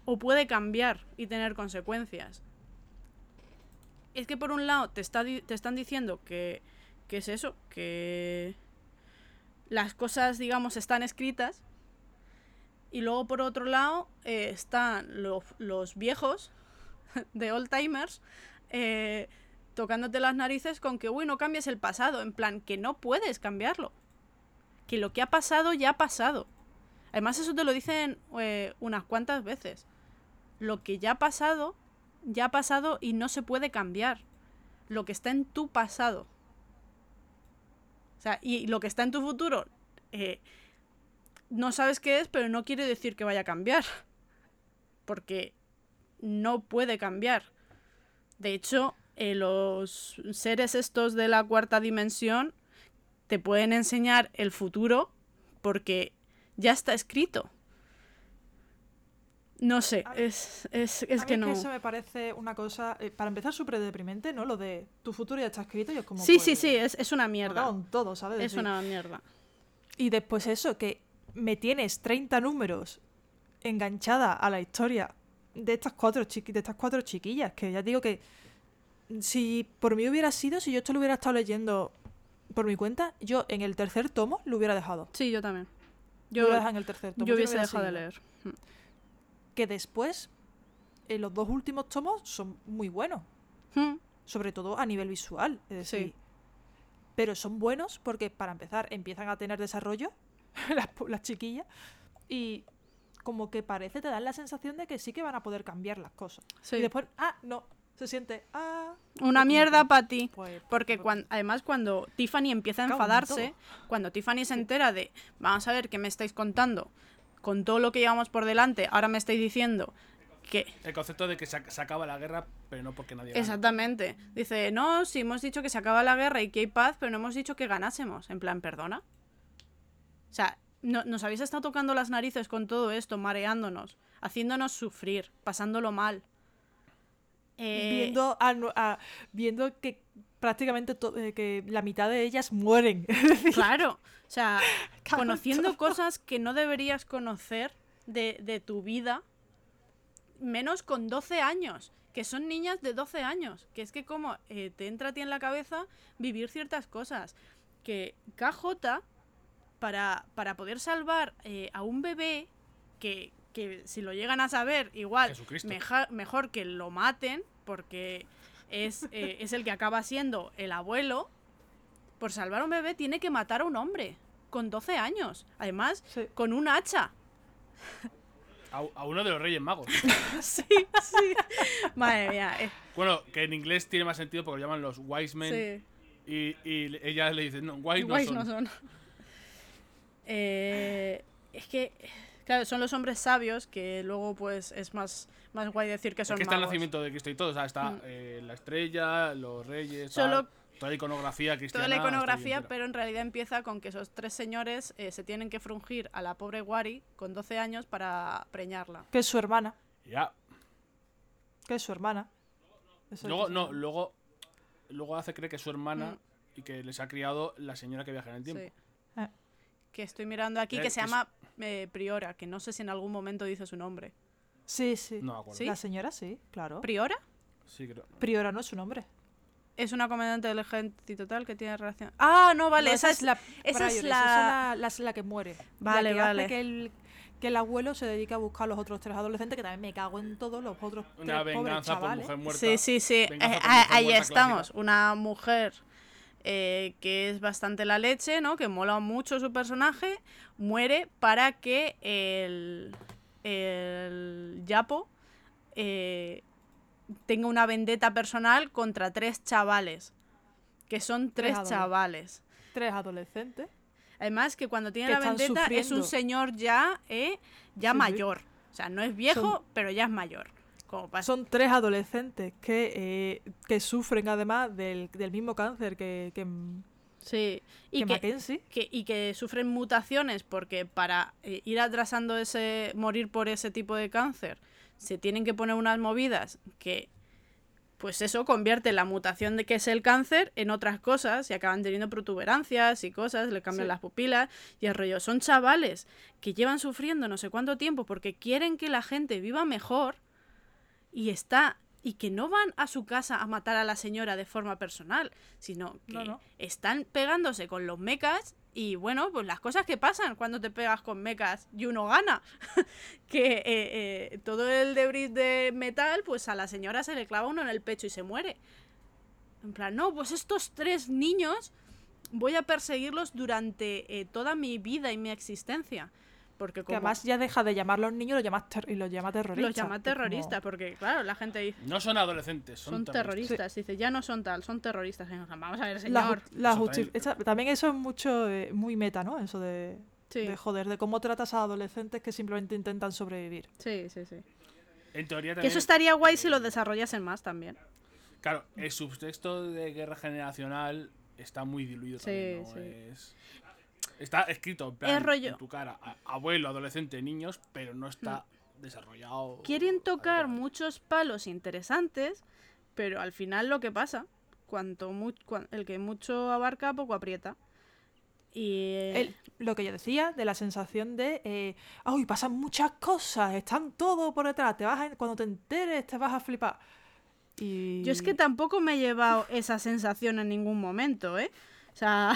o puede cambiar y tener consecuencias es que por un lado te, está te están diciendo que, que es eso, que las cosas, digamos, están escritas. Y luego por otro lado eh, están lo- los viejos de old timers eh, tocándote las narices con que, uy, no cambies el pasado. En plan, que no puedes cambiarlo. Que lo que ha pasado ya ha pasado. Además eso te lo dicen eh, unas cuantas veces. Lo que ya ha pasado ya ha pasado y no se puede cambiar. Lo que está en tu pasado. O sea, y lo que está en tu futuro eh, no sabes qué es, pero no quiere decir que vaya a cambiar. Porque no puede cambiar. De hecho, eh, los seres estos de la cuarta dimensión te pueden enseñar el futuro porque ya está escrito. No sé, A- es, es, es A mí que no. eso me parece una cosa, eh, para empezar, súper deprimente, ¿no? Lo de tu futuro ya está escrito y es como. Sí, pues, sí, sí, es, es una mierda. todo, ¿sabes? Es decir, una mierda. Y después eso, que me tienes 30 números enganchada a la historia de estas cuatro, chiqui- de estas cuatro chiquillas, que ya digo que si por mí hubiera sido, si yo esto lo hubiera estado leyendo por mi cuenta, yo en el tercer tomo lo hubiera dejado. Sí, yo también. Yo lo dejado en el tercer tomo. yo hubiese dejado de leer. Que después, en los dos últimos tomos son muy buenos. Hmm, sobre todo a nivel visual. Es Sí. decir, pero son buenos porque, para empezar, empiezan a tener desarrollo las, las chiquillas y como que parece, te dan la sensación de que sí que van a poder cambiar las cosas. Sí. Y después, ah, no, se siente, ah... Una mierda para ti. pues, Porque pues, cuan- además cuando Tiffany empieza a enfadarse, cuando Tiffany se entera de, vamos a ver qué me estáis contando, con todo lo que llevamos por delante, ahora me estáis diciendo que... El concepto de que se acaba la guerra, pero no porque nadie gana. Exactamente. Dice, no, sí, hemos dicho que se acaba la guerra y que hay paz, pero no hemos dicho que ganásemos. En plan, perdona. O sea, no- nos habéis estado tocando las narices con todo esto, mareándonos, haciéndonos sufrir, pasándolo mal. Eh, viendo, a viendo que prácticamente eh, que la mitad de ellas mueren. Claro, o sea, conociendo cosas que no deberías conocer de, de tu vida, menos con 12 años, que son niñas de 12 años, que es que como eh, te entra a ti en la cabeza vivir ciertas cosas, que KJ, para, para poder salvar eh, a un bebé, que, que si lo llegan a saber, igual, meja- mejor que lo maten, porque es, eh, es el que acaba siendo el abuelo, por salvar a un bebé tiene que matar a un hombre con 12 años. Además, Sí. con un hacha. A, uno de los Reyes Magos. sí, sí. Madre mía. eh, bueno, que en inglés tiene más sentido porque lo llaman los wise men. sí. Y, y le- ella le dice, no, wise no son. no son. Eh, es que, claro, son los hombres sabios que luego pues es más, más guay decir que Es son que está el nacimiento de Cristo y todo. O sea, está Mm. eh, la estrella, los reyes, Solo- tal, toda la iconografía cristiana. Toda la iconografía, pero en realidad empieza con que esos tres señores eh, se tienen que frungir a la pobre Wari con 12 años para preñarla. que es su hermana. Ya. Que es su hermana. Eso Luego, es- no, luego, luego hace creer que es su hermana Mm. y que les ha criado la señora que viaja en el tiempo. Sí. Eh. Que estoy mirando aquí Eh, que se que es- llama eh, Priora, que no sé si en algún momento dice su nombre. Sí, sí. No me acuerdo. ¿Sí? La señora sí, claro. ¿Priora? Sí, creo. Priora no es su nombre. Es una comandante del ejército tal que tiene relación. Ah, no, vale, No, esa, es la. esa es la- esa es la, la- la que muere. Vale, la que vale. Hace que, el, que el abuelo se dedique a buscar a los otros tres adolescentes, que también me cago en todos los otros Una tres pobres venganza por chavales. mujer muerta. Sí, sí, sí. Eh, por ah, ahí muerta estamos. clásica. Una mujer eh, que es bastante la leche, ¿no? Que mola mucho su personaje. Muere para que el. El Yapo. eh, tenga una vendetta personal contra tres chavales. Que son Tres chavales. Tres adolescentes. Además que cuando tiene Que la vendetta es un señor ya, eh, ya mayor. O sea, no es viejo, Son- pero ya es mayor. Como. Son tres adolescentes que, eh, que sufren además del, del mismo cáncer que, que, Sí. Y que que, Mackenzie. que- y que sufren mutaciones porque para eh, ir atrasando ese morir por ese tipo de cáncer se tienen que poner unas movidas que pues eso convierte la mutación de que es el cáncer en otras cosas y acaban teniendo protuberancias y cosas, le cambian Sí. las pupilas y el rollo. Son chavales que llevan sufriendo no sé cuánto tiempo porque quieren que la gente viva mejor y está y que no van a su casa a matar a la señora de forma personal, sino que No, no. están pegándose con los mecas y bueno, pues las cosas que pasan cuando te pegas con mecas y uno gana. que eh, eh, todo el debris de metal, pues a la señora se le clava uno en el pecho y se muere. En plan, no, pues estos tres niños voy a perseguirlos durante eh, toda mi vida y mi existencia. Porque Que además ya deja de llamarlos niños y los llama, y los llama terroristas. los llama como- terroristas, porque claro, la gente dice, No son adolescentes, son, son, terroristas. terroristas. Dice, ya no son tal, son terroristas. Vamos a ver, La, señor. la justi- también- esa- también eso es mucho eh, muy meta, ¿no? Eso de, Sí, de joder, de cómo tratas a adolescentes que simplemente intentan sobrevivir. sí, sí, sí. En teoría Que eso estaría guay si lo desarrollasen más también. Claro, el subtexto de guerra generacional está muy diluido Sí, también, ¿no? sí. Es- Está escrito en plan Es rollo- en tu cara, abuelo, adolescente, niños, pero no está desarrollado. Quieren tocar muchos palos interesantes, pero al final lo que pasa, cuanto mu- cuan- el que mucho abarca, poco aprieta. Y eh, El- lo que yo decía, de la sensación de, eh, ¡ay, pasan muchas cosas! Están todo por detrás. Te vas a- cuando te enteres te vas a flipar. Y... yo es que tampoco me he llevado esa sensación en ningún momento, ¿eh? O sea,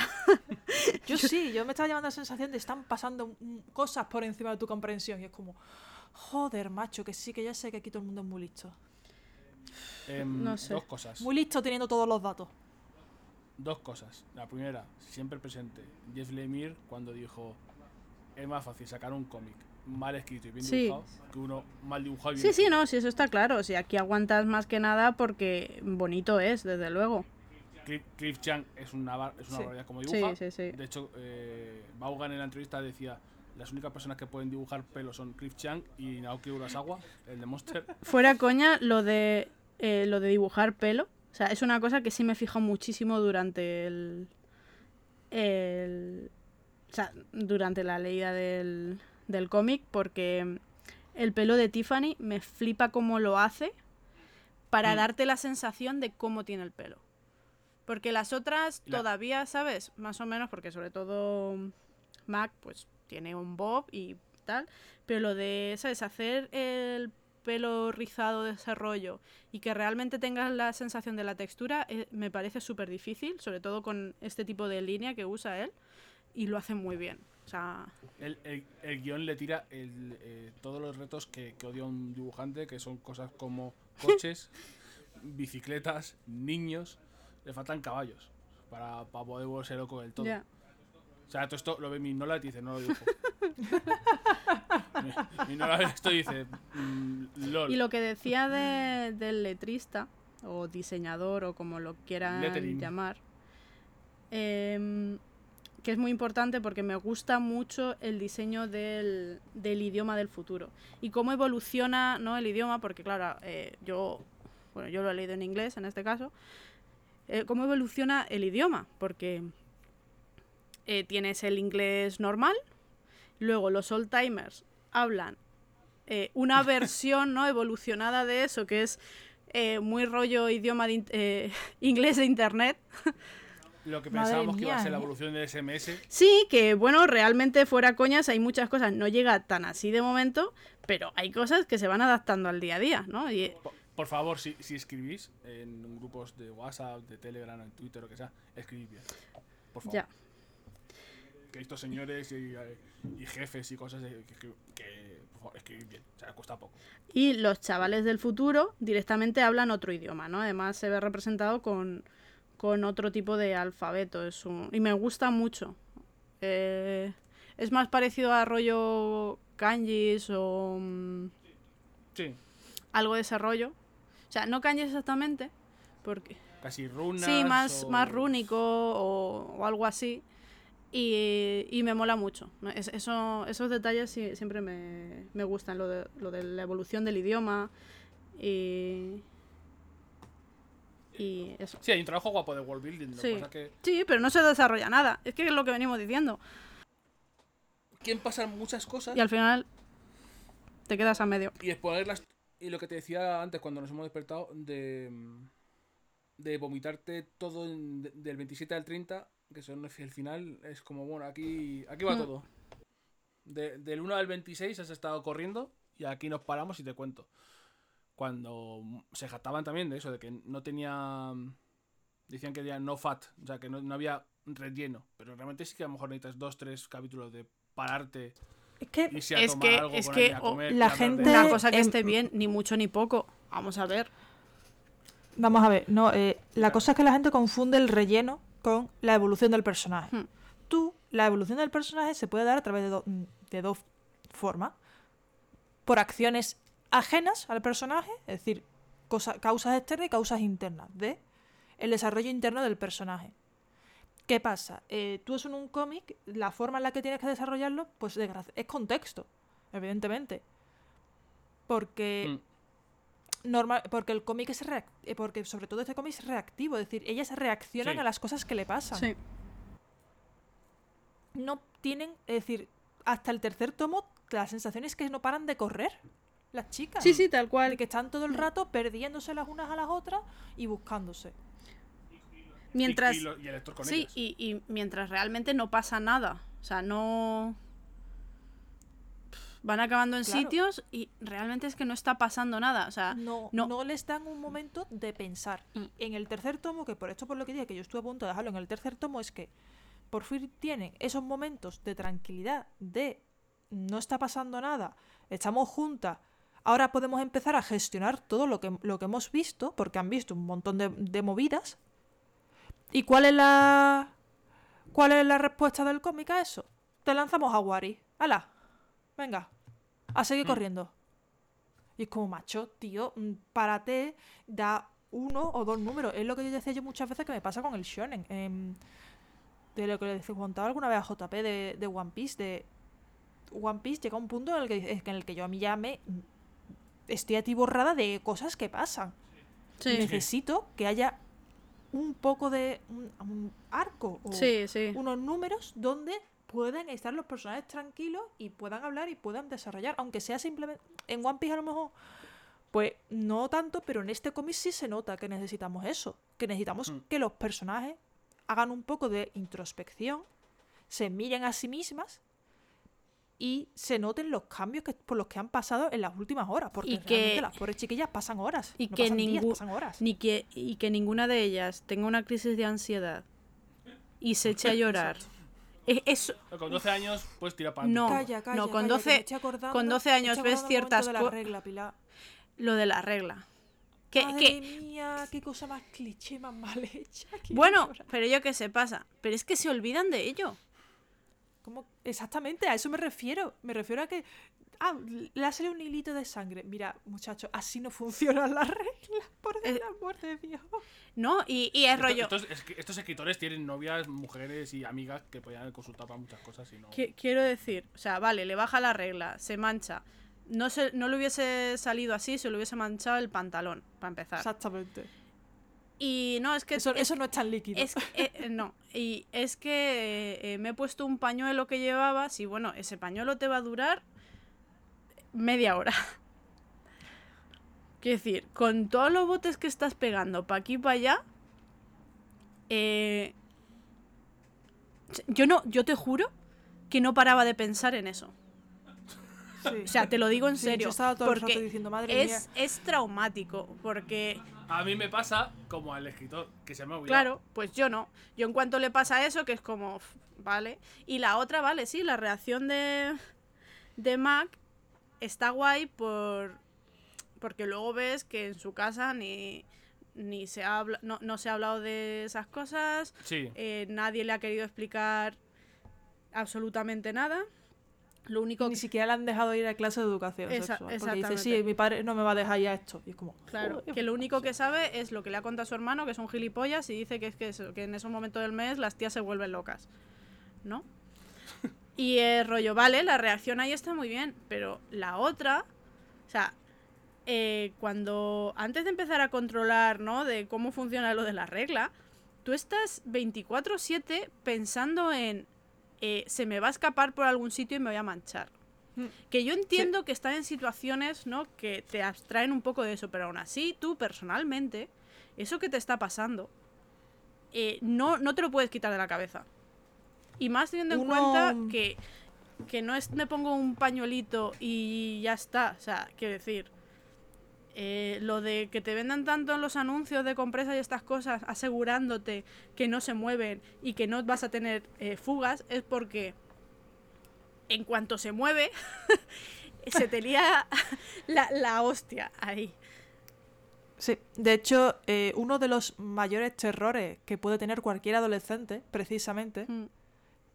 Yo sí, yo me estaba llevando la sensación de están pasando cosas por encima de tu comprensión. Y es como, joder, macho, que sí, que ya sé que aquí todo el mundo es muy listo. Em, no sé. Dos cosas. Muy listo teniendo todos los datos. Dos cosas. La primera, siempre presente, Jeff Lemire cuando dijo es más fácil sacar un cómic mal escrito y bien Sí. dibujado que uno mal dibujado y bien sí, sí, escrito. no, sí, eso está claro. Si aquí aguantas más que nada porque bonito es, desde luego. Cliff, Cliff Chang es una, es una Sí. barbaridad como dibuja. sí, sí. De hecho, eh, Vaughan en la entrevista decía las únicas personas que pueden dibujar pelo son Cliff Chang y Naoki Urasawa, el de Monster. Fuera coña, lo de eh, lo de dibujar pelo. O sea, es una cosa que sí me fijo muchísimo durante el. el o sea, durante la leída del, del cómic, porque el pelo de Tiffany me flipa cómo lo hace para Mm. darte la sensación de cómo tiene el pelo. Porque las otras La- todavía, ¿sabes? Más o menos, porque sobre todo Mac, pues tiene un bob y tal. Pero lo de, ¿sabes? Hacer el pelo rizado de ese rollo y que realmente tengas la sensación de la textura eh, me parece súper difícil, sobre todo con este tipo de línea que usa él y lo hace muy bien. O sea, El, el- el guion le tira el, eh, todos los retos que, que odia un dibujante, que son cosas como coches, bicicletas, niños. Le faltan caballos para, para poder volverse loco del todo. O sea, todo esto lo ve mi Nola y dice, no lo dibujo. mi, mi Nola ve esto y dice, mm, lol. Y lo que decía de- del letrista o diseñador o como lo quieran Lettering. llamar, em, que es muy importante porque me gusta mucho el diseño del, del idioma del futuro y cómo evoluciona ¿no? el idioma, porque claro, eh, yo, bueno, yo lo he leído en inglés en este caso, eh, cómo evoluciona el idioma, porque eh, tienes el inglés normal, luego los old timers hablan eh, una versión no evolucionada de eso que es eh, muy rollo idioma de in- eh, inglés de internet. Lo que pensábamos que iba a ser la evolución del SMS, sí que bueno realmente fuera coñas hay muchas cosas. No llega tan así de momento pero hay cosas que se van adaptando al día a día no y por, por favor, si, si escribís en grupos de WhatsApp, de Telegram, en Twitter, lo que sea, escribid bien. Por favor. ya Que estos señores y, y jefes y cosas, eh, que, que- que, por favor, escribid bien. O sea, cuesta poco. y los chavales del futuro directamente hablan otro idioma no además se ve representado con con otro tipo de alfabeto es un- y me gusta mucho Eh, es más parecido a rollo kanjis o mm, Sí, algo de ese rollo. O sea, no kanjis exactamente, porque casi runas. sí, más, o- más rúnico o, o algo así. Y, y me mola mucho. Es- eso, esos detalles sí- siempre me, me gustan, lo de, lo de la evolución del idioma y, y eso. Sí, hay un trabajo guapo de world building. Sí. que Sí, pero no se desarrolla nada. Es que es lo que venimos diciendo. quieren pasar muchas cosas Y al final te quedas a medio. y exponerlas. Y lo que te decía antes cuando nos hemos despertado, de, de vomitarte todo en- de- del 27 al 30, que son el final, es como, bueno, aquí, aquí va Mm. todo. De- del 1 al 26 has estado corriendo y aquí nos paramos y te cuento. Cuando se jactaban también de eso, de que no tenía... Decían que ya no fat, o sea, que no, no había relleno. Pero realmente sí que a lo mejor necesitas dos, tres capítulos de pararte, Es que Es que- algo es que, comer, la gente- Una cosa que em, esté bien, ni mucho ni poco. Vamos a ver. Vamos a ver, no, eh, la cosa es que la gente confunde el relleno con la evolución del personaje. Hmm. Tú, la evolución del personaje se puede dar a través de, do- de dos forma. Por acciones ajenas al personaje, es decir, cosa- causas externas y causas internas de el desarrollo interno del personaje. ¿Qué pasa? Eh, tú en un cómic, la forma en la que tienes que desarrollarlo, pues es contexto, evidentemente. Porque Mm. normal, porque el cómic es reac- eh, porque sobre todo este cómic es reactivo, es decir, ellas reaccionan Sí. a las cosas que le pasan. Sí. No tienen, es decir, hasta el tercer tomo la sensación es que no paran de correr las chicas. Sí, sí, tal De cual. que están todo el rato perdiéndose las unas a las otras y buscándose. Mientras. Y, y lo- y el lector con Sí, ellas. y, y mientras realmente no pasa nada. O sea, no. Van acabando en Claro. sitios y realmente es que no está pasando nada. O sea, No, no. no. les dan un momento de pensar. Mm. Y en el tercer tomo, que por esto por lo que dije que yo estuve a punto de dejarlo en el tercer tomo, es que por fin tienen esos momentos de tranquilidad, de no está pasando nada, estamos juntas, ahora podemos empezar a gestionar todo lo que, lo que hemos visto, porque han visto un montón de, de movidas. ¿Y cuál es la. ¿Cuál es la respuesta del cómic a eso? Te lanzamos a Wari. ¡Hala! Venga, a seguir Mm. corriendo. Y es como, macho, tío, mm, párate, da uno o dos números. Es lo que yo decía yo muchas veces que me pasa con el shonen. em, de lo que le contaba alguna vez a JP de, de One Piece. De One Piece llega a un punto en el que, en el que yo a mí ya me mm, estoy atiborrada de cosas que pasan. sí. Necesito que haya un poco de un, un arco o Sí, sí. unos números donde puedan estar los personajes tranquilos y puedan hablar y puedan desarrollar, aunque sea simplemente en One Piece a lo mejor pues no tanto, pero en este cómic sí se nota que necesitamos eso, que necesitamos Mm. que los personajes hagan un poco de introspección, se miren a sí mismas y se noten los cambios que, por los que han pasado en las últimas horas, porque Y realmente que- las pobres chiquillas pasan horas, y no que pasan días, pasan horas. Ni que, y que ninguna de ellas tenga una crisis de ansiedad y se eche a llorar. Es, es- Con 12 años, pues tira para No, Calla, calla, no, con calla, que 12 me estoy acordando- con 12 me años ves ciertas de la co- regla, Pilar. lo de la regla. Que, Madre que- mía, qué cosa más cliché, más mal hecha. bueno, llorar. pero yo qué sé pasa. Pero es que se olvidan de ello. ¿Cómo? Exactamente, a eso me refiero. Me refiero a que. Ah, le ha salido un hilito de sangre. Mira, muchachos, así no funcionan las reglas, por Eh, el amor de Dios. ¿No? Y, y es Esto- rollo. Estos, escritores tienen novias, mujeres y amigas que podían consultar para muchas cosas y no. Qui- Quiero decir, o sea, vale, le baja la regla, se mancha. No, se, no le hubiese salido así, se le hubiese manchado el pantalón, para empezar. Exactamente. Y no, es que. Eso, es, eso no es tan líquido. es que- eh, no, y es que eh, me he puesto un pañuelo que llevabas y bueno, ese pañuelo te va a durar media hora. Quiero decir, con todos los botes que estás pegando para aquí y para allá, eh, yo no, yo te juro que no paraba de pensar en eso. Sí. O sea, te lo digo en Sí, serio. yo estaba todo el porque rato diciendo, madre mía. es, es traumático, porque A mí me pasa como al escritor, que se me ha olvidado. Claro, pues yo no. Yo en cuanto le pasa eso, que es como, "Uf, vale. Y la otra, vale, sí, la reacción de, de Mac está guay por porque luego ves que en su casa ni, ni se habla, no, no se ha hablado de esas cosas, Sí. eh, nadie le ha querido explicar absolutamente nada. Lo único Ni siquiera le han dejado ir a clase de educación Esa- sexual. Porque dice, sí, mi padre no me va a dejar ya esto. Y es como, Claro, que lo único que sabe es lo que le ha contado a su hermano, que son gilipollas, y dice que es que, eso, que en esos momentos del mes las tías se vuelven locas. ¿No? Y el rollo, vale, la reacción ahí está muy bien, pero la otra, o sea, eh, cuando antes de empezar a controlar, ¿no? De cómo funciona lo de la regla, tú estás 24/7 pensando en, eh, se me va a escapar por algún sitio y me voy a manchar. Mm. Que yo entiendo que están en situaciones, ¿no? Que te abstraen un poco de eso, pero aún así, tú personalmente, eso que te está pasando, eh, no, no te lo puedes quitar de la cabeza. Y más teniendo en cuenta que, que no es me pongo un pañuelito y ya está. O sea, quiero decir, eh, lo de que te vendan tanto en los anuncios de compresas y estas cosas, asegurándote que no se mueven y que no vas a tener eh, fugas, es porque en cuanto se mueve, se te lía la, la hostia ahí. Sí, de hecho, eh, uno de los mayores terrores que puede tener cualquier adolescente, precisamente, Mm.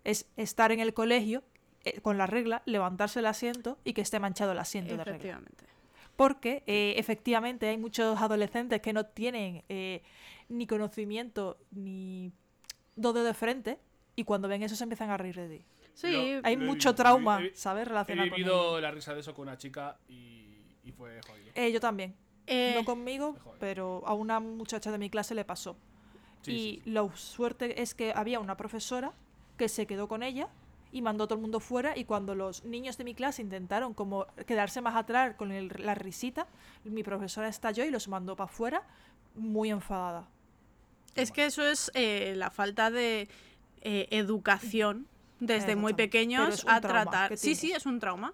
es estar en el colegio eh, con la regla, levantarse el asiento y que esté manchado el asiento de regla. Efectivamente. Porque eh, efectivamente hay muchos adolescentes que no tienen eh, ni conocimiento ni dodo de frente y cuando ven eso se empiezan a reír de ti. Sí, Hay he mucho vivido, trauma, he vi- ¿sabes? He Relacionado con vivido ello. la risa de eso con una chica y, y fue jodido. Eh, yo también. eh, No conmigo, pero a una muchacha de mi clase le pasó. Sí, y sí, sí. la suerte es que había una profesora que se quedó con ella y mandó a todo el mundo fuera y cuando los niños de mi clase intentaron como quedarse más atrás con el- la risita, mi profesora estalló y los mandó para afuera muy enfadada. Es que eso es eh, la falta de eh, educación desde muy pequeños a tratar. Sí, sí, es un trauma.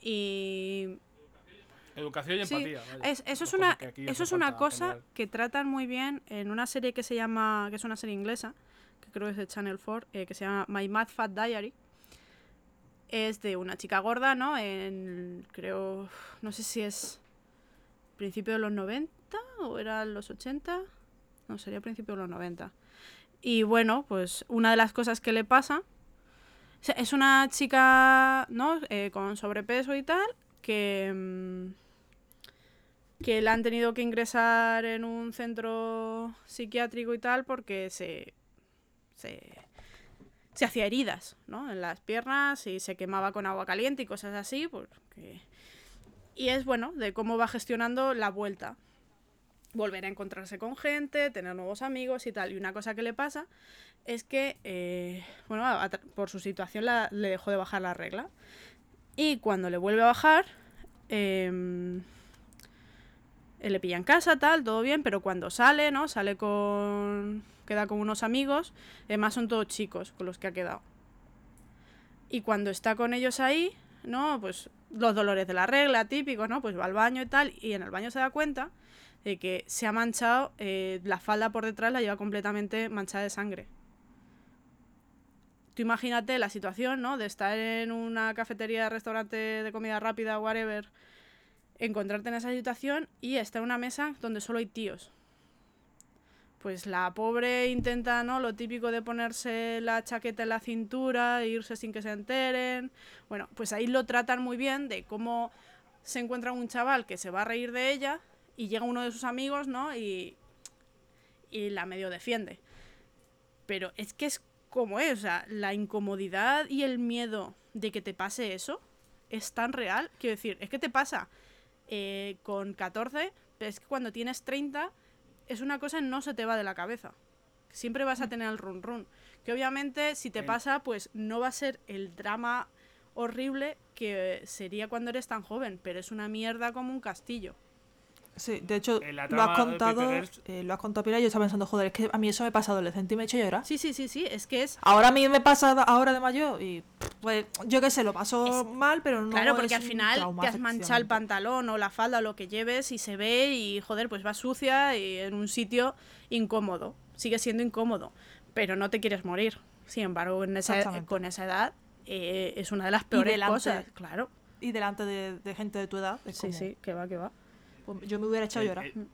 Y Educación y sí, empatía. vaya. es- eso es una, eso es una cosa que tratan muy bien en una serie que se llama, que es una serie inglesa, que creo que es de Channel 4, eh, que se llama My Mad Fat Diary. Es de una chica gorda, ¿no? En, creo, no sé si es principio de los 90 o eran los 80. No, sería principio de los 90. Y bueno, pues una de las cosas que le pasa es una chica, ¿no? Eh, con sobrepeso y tal, que, mm, que la han tenido que ingresar en un centro psiquiátrico y tal porque se, se, se hacía heridas, ¿no? En las piernas y se quemaba con agua caliente y cosas así, porque... Y es bueno, de cómo va gestionando la vuelta. Volver a encontrarse con gente, tener nuevos amigos y tal. Y una cosa que le pasa es que, eh, bueno, por su situación le dejó de bajar la regla. Y cuando le vuelve a bajar, em, le pilla en casa, tal, todo bien, pero cuando sale, ¿no? Sale con... queda con unos amigos, además son todos chicos con los que ha quedado. Y cuando está con ellos ahí, ¿no? Pues los dolores de la regla, típicos, ¿no? Pues va al baño y tal, y en el baño se da cuenta de que se ha manchado, eh, la falda por detrás la lleva completamente manchada de sangre. Tú imagínate la situación, ¿no? De estar en una cafetería, restaurante de comida rápida, whatever, encontrarte en esa situación y estar en una mesa donde solo hay tíos. Pues la pobre intenta, ¿no? Lo típico de ponerse la chaqueta en la cintura, e irse sin que se enteren. Bueno, pues ahí lo tratan muy bien de cómo se encuentra un chaval que se va a reír de ella y llega uno de sus amigos, ¿no? Y, y la medio defiende. Pero es que es como es, la incomodidad y el miedo de que te pase eso es tan real. Quiero decir, es que te pasa eh, con 14, pero es que cuando tienes 30 es una cosa que no se te va de la cabeza. Siempre vas a tener el run run. Que obviamente si te pasa, pues no va a ser el drama horrible que sería cuando eres tan joven, pero es una mierda como un castillo. Sí, de hecho, lo has contado, eh, lo has contado Pilar, y yo estaba pensando, joder, es que a mí eso me pasa adolescente y me he hecho llorar. Sí, sí, sí, sí, es que es... Ahora a mí me pasa ahora de mayor y pues yo qué sé, lo paso Es- mal, pero no Claro, porque es al final trauma, te has manchado el pantalón o la falda o lo que lleves y se ve y joder, pues va sucia y en un sitio incómodo. Sigue siendo incómodo, pero no te quieres morir. Sin embargo, en esa, con esa edad eh, es una de las peores delante- cosas. Claro. Y delante de, de gente de tu edad, es Sí, como, sí, que va, que va. Pues, yo me hubiera echado a El- llorar. el-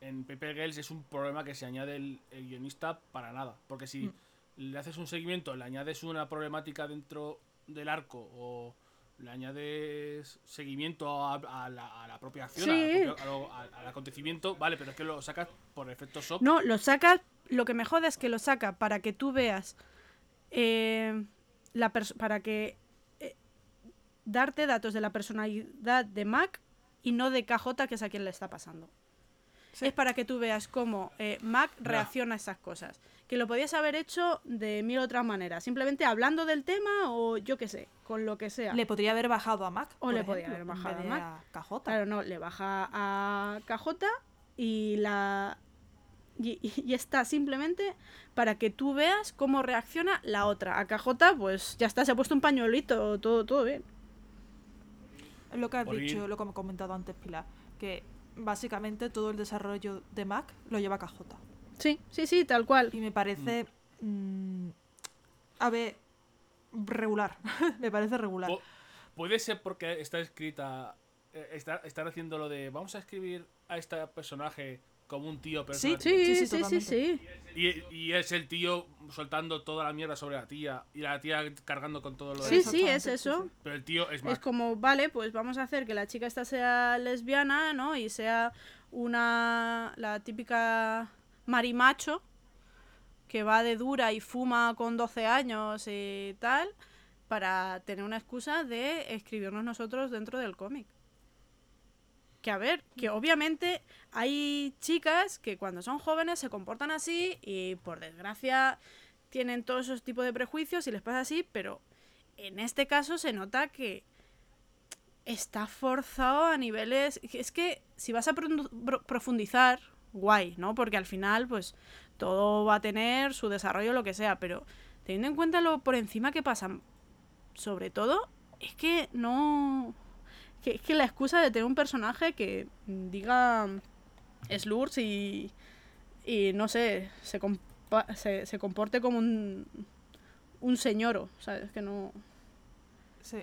en Pepe Girls es un problema que se añade el, el guionista para nada. Porque si Mm. le haces un seguimiento, le añades una problemática dentro del arco o le añades seguimiento a, a la, a la propia acción, la propia- a al acontecimiento, vale, pero es que lo sacas por efecto shock. No, lo sacas. Lo que me jode es que lo saca para que tú veas. eh, la para que. eh, darte datos de la personalidad de Mac y no de KJ, que es a quien le está pasando. Sí. Es para que tú veas cómo eh, Mac reacciona a esas cosas. Que lo podías haber hecho de mil otras maneras. Simplemente hablando del tema o yo qué sé, con lo que sea. Le podría haber bajado a Mac. O le podría haber bajado a Mac. KJ. Claro, no, le baja a KJ y la. Y, y está simplemente para que tú veas cómo reacciona la otra. A KJ, pues ya está, se ha puesto un pañuelito, todo, todo bien. Es lo que has Por dicho, ir- lo que me he comentado antes, Pilar. Que básicamente todo el desarrollo de Mac lo lleva KJ. Sí, sí, sí, tal cual. Y me parece. mm, a ver. regular. me parece regular. Puede ser porque está escrita. eh, está- están haciendo lo de. Vamos a escribir a este personaje como un tío Sí, personal. Sí, Sí, sí, sí, sí, totalmente. sí. Y, y es el tío soltando toda la mierda sobre la tía y la tía cargando con todo lo Sí, de sí, es eso. Pero el tío es más. Es como, vale, pues vamos a hacer que la chica esta sea lesbiana, ¿no? Y sea una. la típica marimacho que va de dura y fuma con 12 años y tal, para tener una excusa de escribirnos nosotros dentro del cómic. Que a ver, que obviamente hay chicas que cuando son jóvenes se comportan así y por desgracia tienen todos esos tipos de prejuicios y les pasa así, pero en este caso se nota que está forzado a niveles... Es que si vas a pro- pro- profundizar, guay, ¿no? Porque al final, pues, todo va a tener su desarrollo, lo que sea, pero teniendo en cuenta lo por encima que pasan, sobre todo, es que no... Que, es que la excusa de tener un personaje que mm, diga slurs y, y no sé, se, compa- se, se comporte como un, un señoro, ¿sabes? Que no... Sí.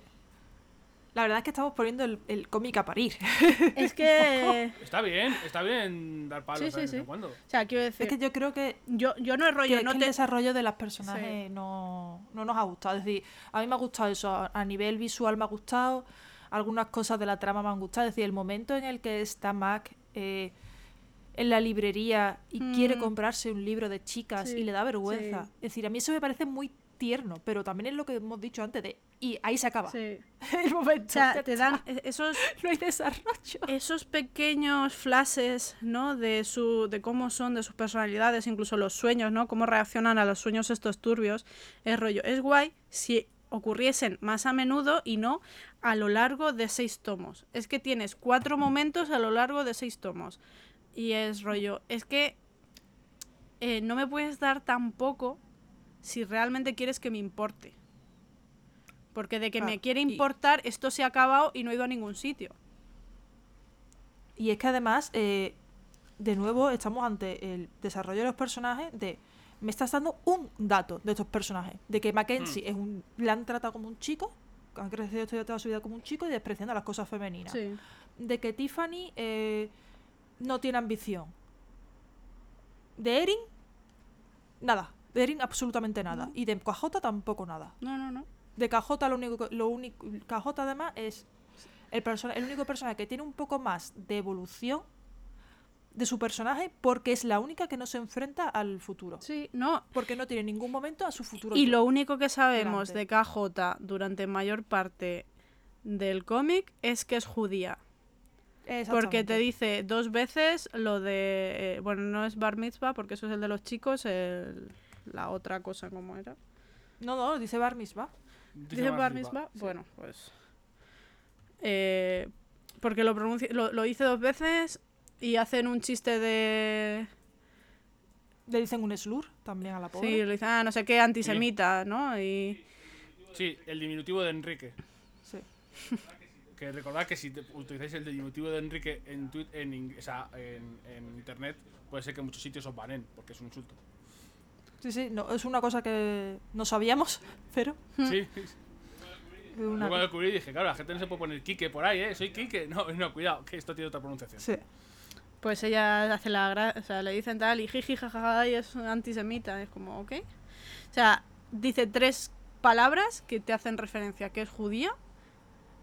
La verdad es que estamos poniendo el, el cómic a parir. Es que... Está bien, está bien dar palos Sí, de sí, vez en sí. cuando. O sea, quiero decir, es que yo creo que, yo, yo no es rollo, que- no que te... el desarrollo de las personajes no, no nos ha gustado. Es decir, a mí me ha gustado eso. A, a nivel visual me ha gustado. Algunas cosas de la trama me han gustado. Es decir, el momento en el que está Mac eh, en la librería y quiere Mm. comprarse un libro de chicas Sí, y le da vergüenza. sí. Es decir, a mí eso me parece muy tierno, pero también es lo que hemos dicho antes de... Y ahí se acaba. Sí. el momento. O sea, ya te dan e- esos, No hay desarrollo. esos pequeños flashes, ¿no? De, su, de cómo son, de sus personalidades, incluso los sueños, ¿no? Cómo reaccionan a los sueños estos turbios. Es rollo. Es guay si ocurriesen más a menudo y no a lo largo de seis tomos. Es que tienes cuatro momentos a lo largo de seis tomos. Y es rollo. Es que eh, no me puedes dar tampoco si realmente quieres que me importe. Porque de que me Claro, quiere y- importar, esto se ha acabado y no he ido a ningún sitio. Y es que además, eh, de nuevo, estamos ante el desarrollo de los personajes de... Me estás dando un dato de estos personajes. De que Mackenzie es un, le han tratado como un chico, han crecido toda toda su vida como un chico y despreciando las cosas femeninas. Sí. De que Tiffany eh, no tiene ambición. De Erin, nada. De Erin, absolutamente nada. Y de KJ tampoco nada. No, no, no. De KJ lo único que- lo único KJ además es el persona, el único personaje que tiene un poco más de evolución de su personaje porque es la única que no se enfrenta al futuro. Sí, no. Porque no tiene en ningún momento a su futuro. Y yo. lo único que sabemos delante. de KJ durante mayor parte del cómic es que es judía. Porque te dice dos veces lo de. eh, bueno, no es bar mitzvah, porque eso es el de los chicos, el- la otra cosa, ¿cómo era? No, no, dice Bar Mitzvah. Dice bar mitzvah. Bueno, pues. eh, porque lo, pronuncia, lo, lo dice dos veces y hacen un chiste de. Le dicen un slur también a la pobre. Sí, le dicen, ah, no sé qué, antisemita, ¿no? Y. Sí, el diminutivo de Enrique. Sí. Que recordad que si te- utilizáis el diminutivo de Enrique en, tuit- en, ing- o sea, en, en internet, puede ser que en muchos sitios os banen, porque es un insulto. Sí, sí, no, es una cosa que no sabíamos, pero Sí. una- Luego descubrí y dije, claro, la gente no se puede poner Kike por ahí, ¿eh? Soy Kike. No, no, cuidado, que esto tiene otra pronunciación. Sí. Pues ella hace la gra- o sea, le dicen tal y jiji jajaja y es antisemita, es como, ok. O sea, dice tres palabras que te hacen referencia a que es judía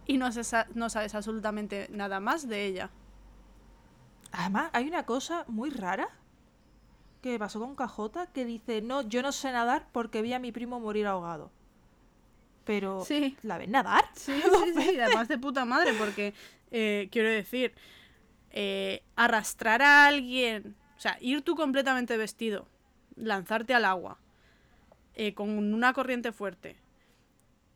y no, se sa- no sabes absolutamente nada más de ella. Además, hay una cosa muy rara que pasó con KJ que dice, no, yo no sé nadar porque vi a mi primo morir ahogado. Pero, Sí. ¿la ves nadar? Sí, sí, sí, además de puta madre, porque eh, quiero decir, eh, arrastrar a alguien, o sea, ir tú completamente vestido, lanzarte al agua eh, con una corriente fuerte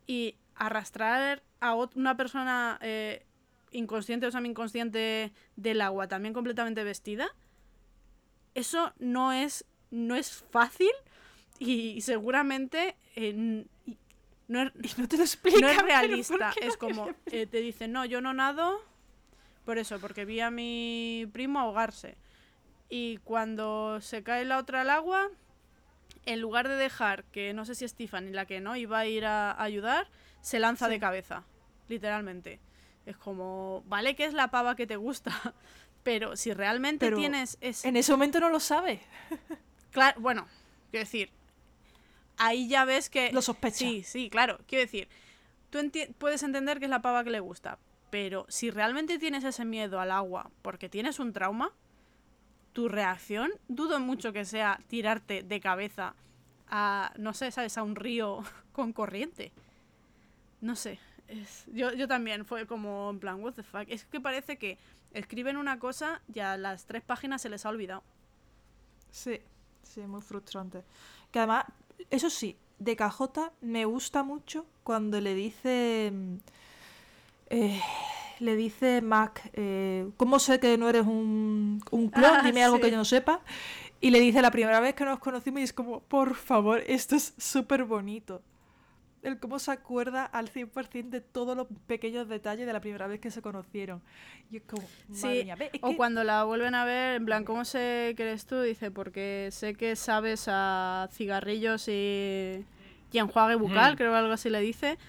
y arrastrar a una persona eh, inconsciente o semi-inconsciente del agua también completamente vestida, eso no es, no es fácil y seguramente eh, no es, no te lo explica. no es realista. ¿por qué Es como, eh, te dicen, no, yo no nado por eso, porque vi a mi primo ahogarse. Y cuando se cae la otra al agua, en lugar de dejar que no sé si es Tiffany la que no iba a ir a ayudar, se lanza de cabeza, literalmente. Es como, vale que es la pava que te gusta, Pero si realmente Pero tienes ese... En ese momento no lo sabe. Claro, bueno, quiero decir, ahí ya ves que... Lo sospecha. Sí, sí, claro. Quiero decir, tú enti- puedes entender que es la pava que le gusta, pero si realmente tienes ese miedo al agua porque tienes un trauma, tu reacción dudo mucho que sea tirarte de cabeza a, no sé, ¿sabes? A un río con corriente. No sé. es- yo, yo también fue como en plan, what the fuck. Es que parece que escriben una cosa y a las tres páginas se les ha olvidado. Sí, sí, muy frustrante. Que además, eso sí, de KJ me gusta mucho cuando le dice. Eh, le dice Mac, eh, ¿cómo sé que no eres un, un clon? Ah, Dime algo que yo no sepa. Y le dice la primera vez que nos conocimos y es como, por favor, esto es súper bonito. El cómo se acuerda al 100% de todos los pequeños detalles de la primera vez que se conocieron. Y es como, madre Sí, mía, ve, es O que- cuando la vuelven a ver, en plan, ¿cómo sé que eres tú? Dice, porque sé que sabes a cigarrillos y, y enjuague bucal, Mm. creo que algo así le dice.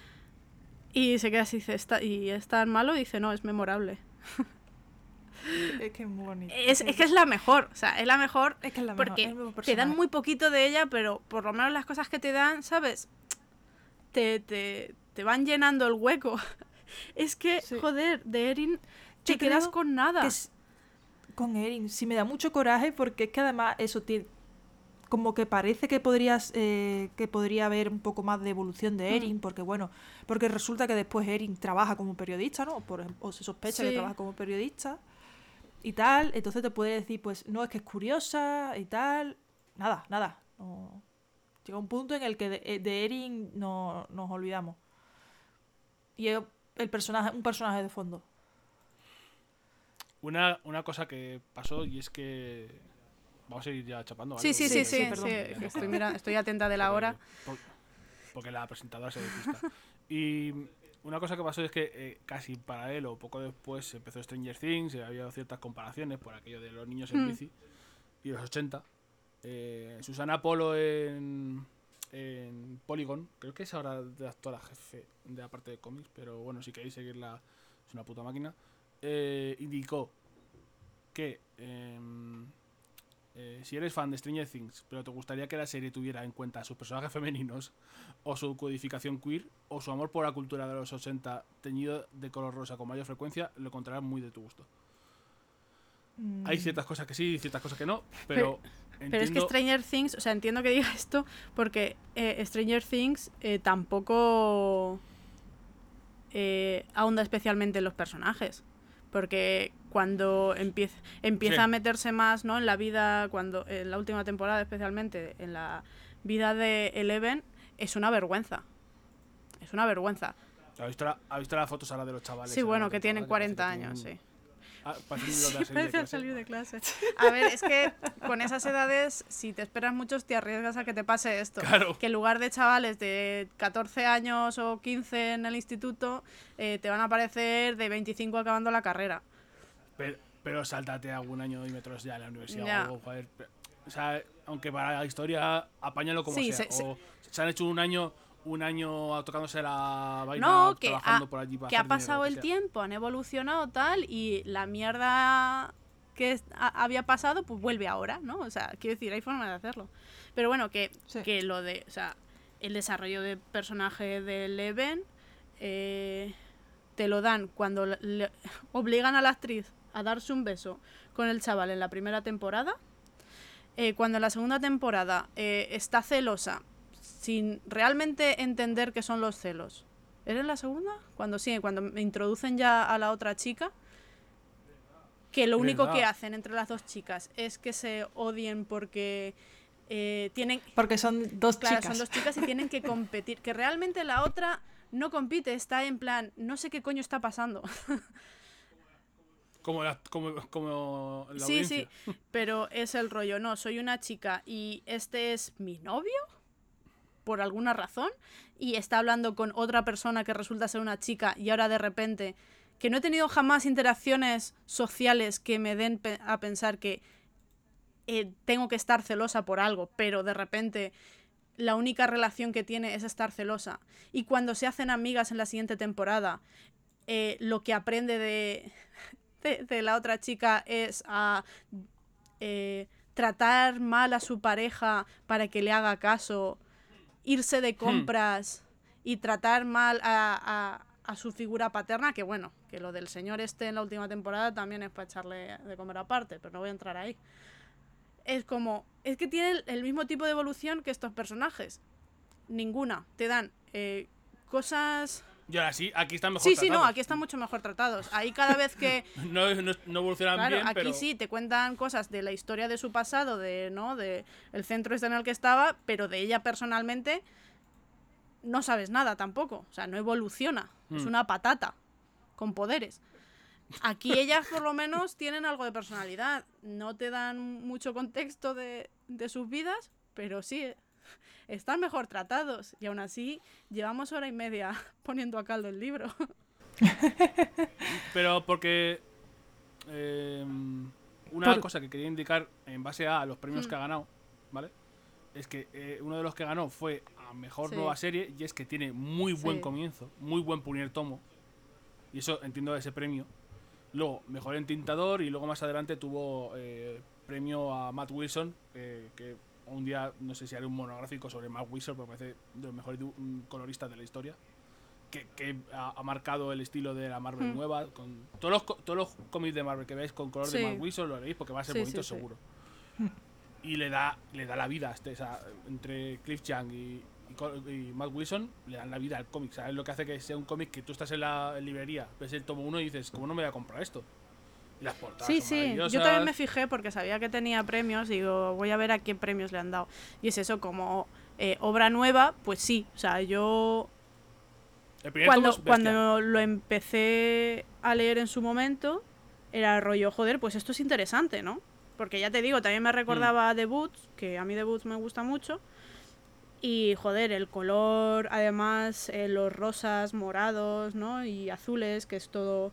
Y se queda así, dice, ¿Está, ¿y es tan malo? Dice, no, es memorable. es que es muy bonito. Es, es que es la mejor, o sea, es la mejor Es que es la mejor, porque mejor te dan muy poquito de ella, pero por lo menos las cosas que te dan, ¿sabes? Te, te, te van llenando el hueco. Es que, Sí. joder, de Erin te Yo quedas con nada. que con Erin sí me da mucho coraje porque es que además eso tiene como que parece que podrías eh, que podría haber un poco más de evolución de Mm. Erin porque bueno porque resulta que después Erin trabaja como periodista no por ejemplo, o se sospecha que trabaja como periodista y tal entonces te puede decir pues no es que es curiosa y tal nada nada no. llega un punto en el que de, eh, de Erin no, nos olvidamos y es el personaje un personaje de fondo Una, una cosa que pasó y es que. Vamos a ir ya chapando. Sí, sí, Sí, sí, estoy, estoy atenta de la hora. Porque, la presentadora se despista. Y una cosa que pasó es que eh, casi en paralelo, poco después, empezó Stranger Things, y había ciertas comparaciones por aquello de los niños en Hmm. bici y los 80. Eh, Susana Polo en, en Polygon, creo que es ahora de actora jefe de la parte de cómics, pero bueno, si queréis seguirla, es una puta máquina. eh, indicó que em, eh, si eres fan de Stranger Things, pero te gustaría que la serie tuviera en cuenta sus personajes femeninos, o su codificación queer, o su amor por la cultura de los 80 teñido de color rosa con mayor frecuencia, lo encontrarás muy de tu gusto. Hay Mm. ciertas cosas que sí y ciertas cosas que no, pero, Pero es que Stranger Things, o sea, entiendo que diga esto porque eh, Stranger Things eh, tampoco eh, ahonda especialmente en los personajes. Porque cuando empieza, empieza Sí. a meterse más ¿no? en la vida, cuando en la última temporada especialmente, en la vida de Eleven, es una vergüenza. Es una vergüenza. ¿Ha visto, la, ha visto las fotos ahora de los chavales? Sí, bueno, que tienen temporada? 40 Parece que años, sí. Ah, Parece al salir de clase. A ver, es que con esas edades, si te esperas mucho, te arriesgas a que te pase esto. Claro. Que en lugar de chavales de 14 años o 15 en el instituto, eh, te van a aparecer de 25 acabando la carrera. Pero, pero sáltate algún año y metros ya en la universidad Ya. o algo, joder. O sea, aunque para la historia, apáñalo como Sí, sea. se- se- o se han hecho un año un año tocándose la vaina No, que, trabajando ha, por allí para que ha dinero, pasado que el sea. tiempo, han evolucionado tal, y la mierda que había pasado, pues vuelve ahora, ¿no? O sea, quiero decir, hay forma de hacerlo. Pero bueno, que, Sí. que lo de, o sea, el desarrollo de personaje de Leven eh, te lo dan cuando le- le- obligan a la actriz a darse un beso con el chaval en la primera temporada. Eh, cuando en la segunda temporada eh, está celosa sin realmente entender qué son los celos. ¿Era en la segunda? Cuando sí, cuando me introducen ya a la otra chica. Que lo único que hacen entre las dos chicas es que se odien porque eh, tienen. Porque son dos Claro, chicas. son dos chicas y tienen que competir. Que realmente la otra no compite, está en plan, no sé qué coño está pasando. Como la, como, como la sí, sí, pero es el rollo, no, soy una chica y este es mi novio, por alguna razón, y está hablando con otra persona que resulta ser una chica y ahora de repente, que no he tenido jamás interacciones sociales que me den a pensar que eh, tengo que estar celosa por algo, pero de repente la única relación que tiene es estar celosa. Y cuando se hacen amigas en la siguiente temporada, eh, lo que aprende de, de la otra chica es a eh, tratar mal a su pareja para que le haga caso, irse de compras y tratar mal a, a- a su figura paterna, que bueno, que lo del señor este en la última temporada también es para echarle de comer aparte, pero no voy a entrar ahí. Es como, es que tiene el- el mismo tipo de evolución que estos personajes. Ninguna. Te dan eh, cosas... Y ahora sí, aquí están mejor Sí, sí, no, tratados. aquí están mucho mejor tratados. Ahí cada vez que... No, no, no evolucionan Claro, bien, aquí pero... sí te cuentan cosas de la historia de su pasado, de, ¿no? De el centro este en el que estaba, pero de ella personalmente no sabes nada tampoco. O sea, no evoluciona. Es Mm. una patata con poderes. Aquí ellas por lo menos tienen algo de personalidad. No te dan mucho contexto de, de sus vidas, pero sí, están mejor tratados. Y aún así, llevamos hora y media poniendo a caldo el libro. Pero porque. eh, una Por- cosa que quería indicar en base a los premios Mm. que ha ganado, ¿vale? Es que eh, uno de los que ganó fue a mejor Sí. nueva serie y es que tiene muy buen Sí. comienzo, muy buen primer tomo. Y eso entiendo ese premio. Luego, mejor entintador y luego más adelante tuvo eh, premio a Matt Wilson, eh, que un día no sé si haré un monográfico sobre Matt Wilson, porque me parece de los mejores mm, coloristas de la historia. Que, que ha, ha marcado el estilo de la Marvel Mm. nueva. Con todos los, todos los cómics de Marvel que veáis con color Sí. de Matt Wilson lo leéis porque va a ser Sí, bonito sí, seguro. Y le da, le da la vida este, o sea, entre Cliff Young y, y Co- y Matt Wilson, le dan la vida al cómic. ¿Sabes lo que hace que sea un cómic que tú estás en la librería, ves el tomo 1 y dices, ¿cómo no me voy a comprar esto? Las portadas Sí, sí, yo también me fijé porque sabía que tenía premios, digo, voy a ver a qué premios le han dado. Y es eso, como eh, obra nueva, pues sí, o sea, yo cuando, cuando lo empecé a leer en su momento, era rollo, joder, pues esto es interesante, ¿no? Porque ya te digo, también me recordaba a The Boots, que a mí The Boots me gusta mucho. Y joder, el color, además, eh, los rosas, morados, ¿no? Y azules, que es todo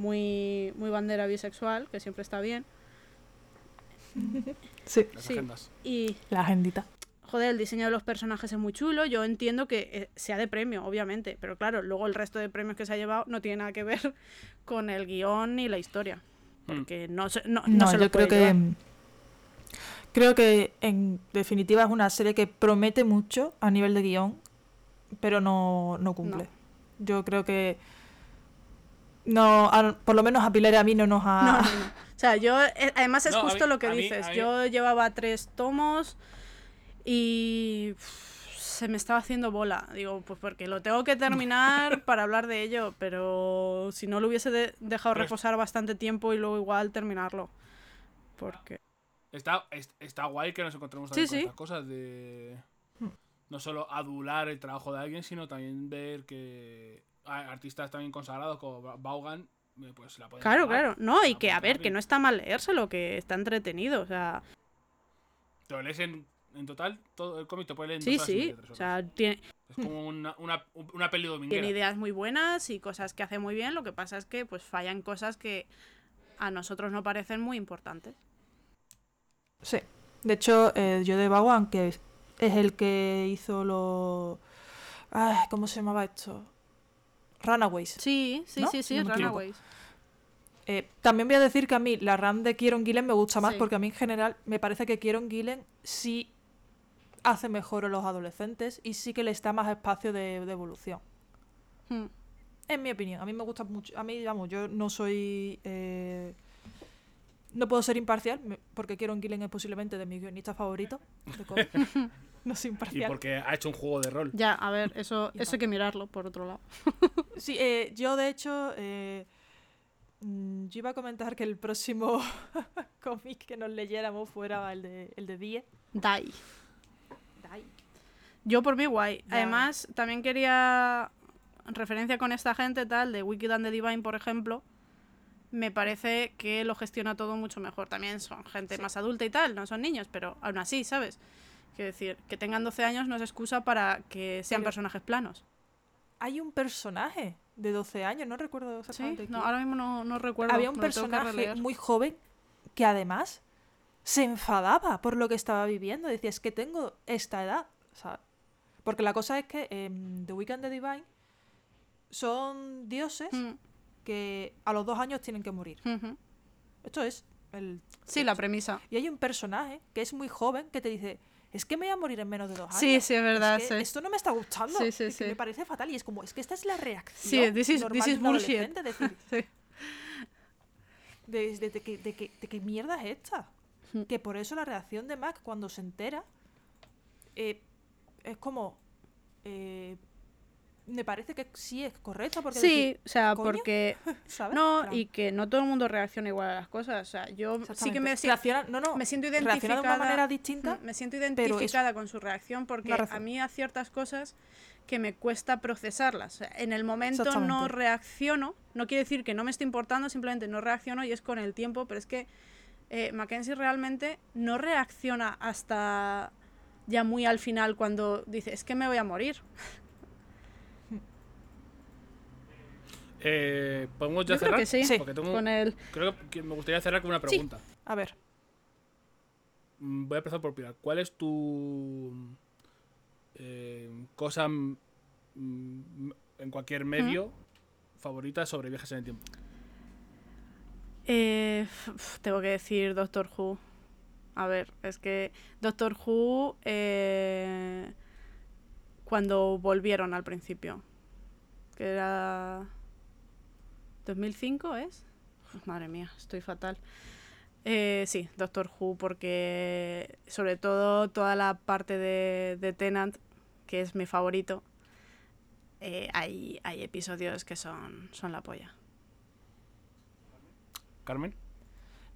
muy, muy bandera bisexual, que siempre está bien. Sí, Las sí. agendas. Y la agendita. joder, el diseño de los personajes es muy chulo. Yo entiendo que eh, sea de premio, obviamente. Pero claro, luego el resto de premios que se ha llevado no tiene nada que ver con el guion ni la historia. Mm. Porque no se, no, no No, se lo yo creo puede que. llevar. mm, Creo que en definitiva es una serie que promete mucho a nivel de guion, pero no, no cumple. Yo creo que. No, a- por lo menos a Pilar y a mí no nos ha. No, no, no. O sea, yo. eh, además es justo mí- lo que dices. mí- Yo llevaba tres tomos y. Se me estaba haciendo bola. Digo, pues porque lo tengo que terminar para hablar de ello. Pero si no lo hubiese de- dejado Pero es- reposar bastante tiempo y luego igual terminarlo. Porque. Está, es- está guay que nos encontremos Sí, también con sí. estas cosas de no solo adular el trabajo de alguien, sino también ver que artistas también consagrados como Vaughan, eh, pues la pueden Claro, claro. No, y que a ver, que no está mal leérselo, que está entretenido. O sea, Te lo lees en, en total, todo el cómic te puede leer en sí, sí. O sea, tiene, Es como una, una, una peli dominguera. tiene ideas muy buenas y cosas que hace muy bien. Lo que pasa es que pues fallan cosas que a nosotros no parecen muy importantes. Sí. De hecho, eh, yo de Vaughan, que es, es el que hizo los. Ay, ¿Cómo se llamaba esto? Runaways. Sí, sí, ¿No? sí, sí, No. Runaways. Eh, también voy a decir que a mí la RAM de Kieron Gillen me gusta más Sí. porque a mí en general me parece que Kieron Gillen sí hace mejor a los adolescentes y sí que les da más espacio de, de evolución. Hmm. En mi opinión, a mí me gusta mucho. A mí, vamos, yo no soy. eh, no puedo ser imparcial porque Kieron Gillen es posiblemente de mis guionistas favoritos. de. no soy Y imparcial. porque ha hecho un juego de rol. Ya, a ver, eso, eso hay que mirarlo, por otro lado. Sí, eh, yo de hecho. eh, mm, yo iba a comentar que el próximo cómic que nos leyéramos fuera el de, el de Die. Dai. Yo por mí guay. Ya. Además, también quería en referencia con esta gente tal, de Wicked and the Divine, por ejemplo, me parece que lo gestiona todo mucho mejor. También son gente Sí. más adulta y tal, no son niños, pero aún así, ¿sabes? Quiero decir, que tengan 12 años no es excusa para que sean Pero- personajes planos. Hay un personaje de 12 años, no recuerdo Sí, exactamente. no, quién. ahora mismo no, no recuerdo. Había un personaje muy joven que además se enfadaba por lo que estaba viviendo. Decía, es que tengo esta edad. Porque la cosa es que en The Weekend the Divine son dioses Mm, que a los dos años tienen que morir. Esto es el... Sí, la premisa. Y hay un personaje que es muy joven que te dice, es que me voy a morir en menos de dos años. Sí, sí, es verdad. Es que sí. Esto no me está gustando. Sí, sí, es que me parece fatal. Y es como, es que esta es la reacción. Sí, this is- normal this de is un bullshit. decir, Sí. de, de- de que, de que- de qué mierda es esta. Mm. Que por eso la reacción de Mac cuando se entera eh, es como. eh, me parece que sí es correcta. Porque Sí, decir, o sea, ¿coño? porque... ¿sabes? No, y que no todo el mundo reacciona igual a las cosas. O sea, yo sí que me, Reacciona- no, no, me siento identificada... de una manera distinta. Me siento identificada con su reacción porque a mí hay ciertas cosas que me cuesta procesarlas. O sea, en el momento no reacciono, no quiere decir que no me esté importando, simplemente no reacciono y es con el tiempo, pero es que eh, Mackenzie realmente no reacciona hasta ya muy al final cuando dice, es que me voy a morir. Eh, ¿Podemos ya Yo creo cerrar? que sí, Sí. Porque tengo- con el... creo que me gustaría cerrar con una pregunta. A ver, Mm, Voy a empezar por Pilar. ¿Cuál es tu eh, cosa mm, mm, en cualquier medio favorita sobre viajes en el tiempo? Eh, tengo que decir Doctor Who. A ver, es que Doctor Who eh, cuando volvieron al principio, que era 2005, ¿es? Madre mía, estoy fatal. Eh, sí, Doctor Who, porque sobre todo toda la parte de, de Tennant, que es mi favorito, eh, hay, hay episodios que son, son la polla. Carmen.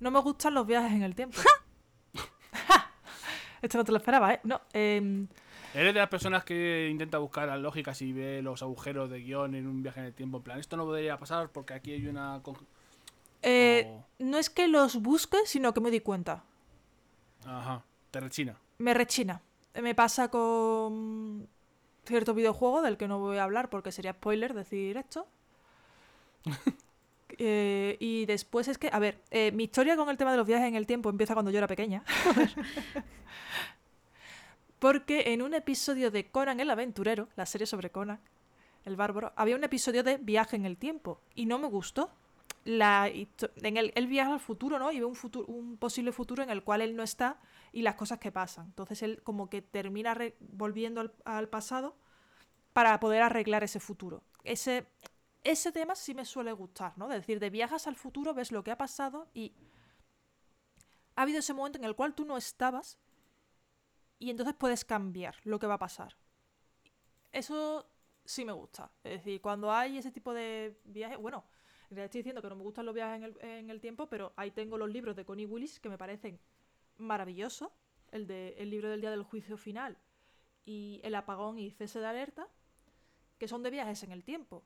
no me gustan los viajes en el tiempo. Esto no te lo esperaba, ¿eh? No, em, ¿Eres de las personas que intenta buscar las lógicas y ve los agujeros de guion en un viaje en el tiempo? En plan, esto no podría pasar porque aquí hay una... eh, o- no es que los busque, sino que me di cuenta. Ajá, te rechina. Me rechina. Me pasa con cierto videojuego del que no voy a hablar porque sería spoiler decir esto. Eh, y después es que, a ver, eh, mi historia con el tema de los viajes en el tiempo empieza cuando yo era pequeña. porque en un episodio de Conan el Aventurero, la serie sobre Conan, el bárbaro, había un episodio de viaje en el tiempo y no me gustó. En el, él viaja al futuro, ¿no? Y ve un, futuro, un posible futuro en el cual él no está y las cosas que pasan. Entonces él como que termina volviendo al, al pasado para poder arreglar ese futuro. Ese, ese tema sí me suele gustar, ¿no? Es decir, de viajas al futuro, ves lo que ha pasado y ha habido ese momento en el cual tú no estabas y entonces puedes cambiar lo que va a pasar. Eso sí me gusta. Es decir, cuando hay ese tipo de viajes, bueno, en realidad estoy diciendo que no me gustan los viajes en el, en el tiempo, pero ahí tengo los libros de Connie Willis que me parecen maravillosos. El, de, el libro del día del juicio final y El apagón y cese de alerta, que son de viajes en el tiempo,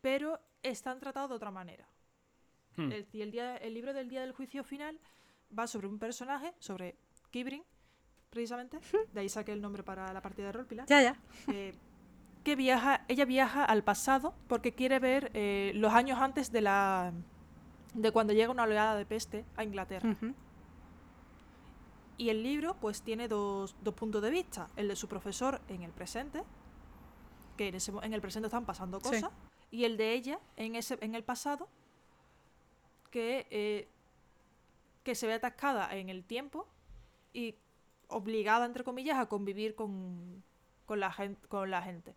pero están tratados de otra manera. Hmm. El, día, el libro del día del juicio final va sobre un personaje, sobre Kibrin, precisamente. De ahí saqué el nombre para la partida de rol, Pilar. Ya, ya. eh, que viaja, ella viaja al pasado porque quiere ver eh, los años antes de la de cuando llega una oleada de peste a Inglaterra. Y el libro pues tiene dos, dos puntos de vista. El de su profesor en el presente, que en, ese en el presente están pasando Sí. cosas, y el de ella en, ese, en el pasado, que, eh, que se ve atascada en el tiempo y obligada, entre comillas, a convivir con, con, la, gen- con la gente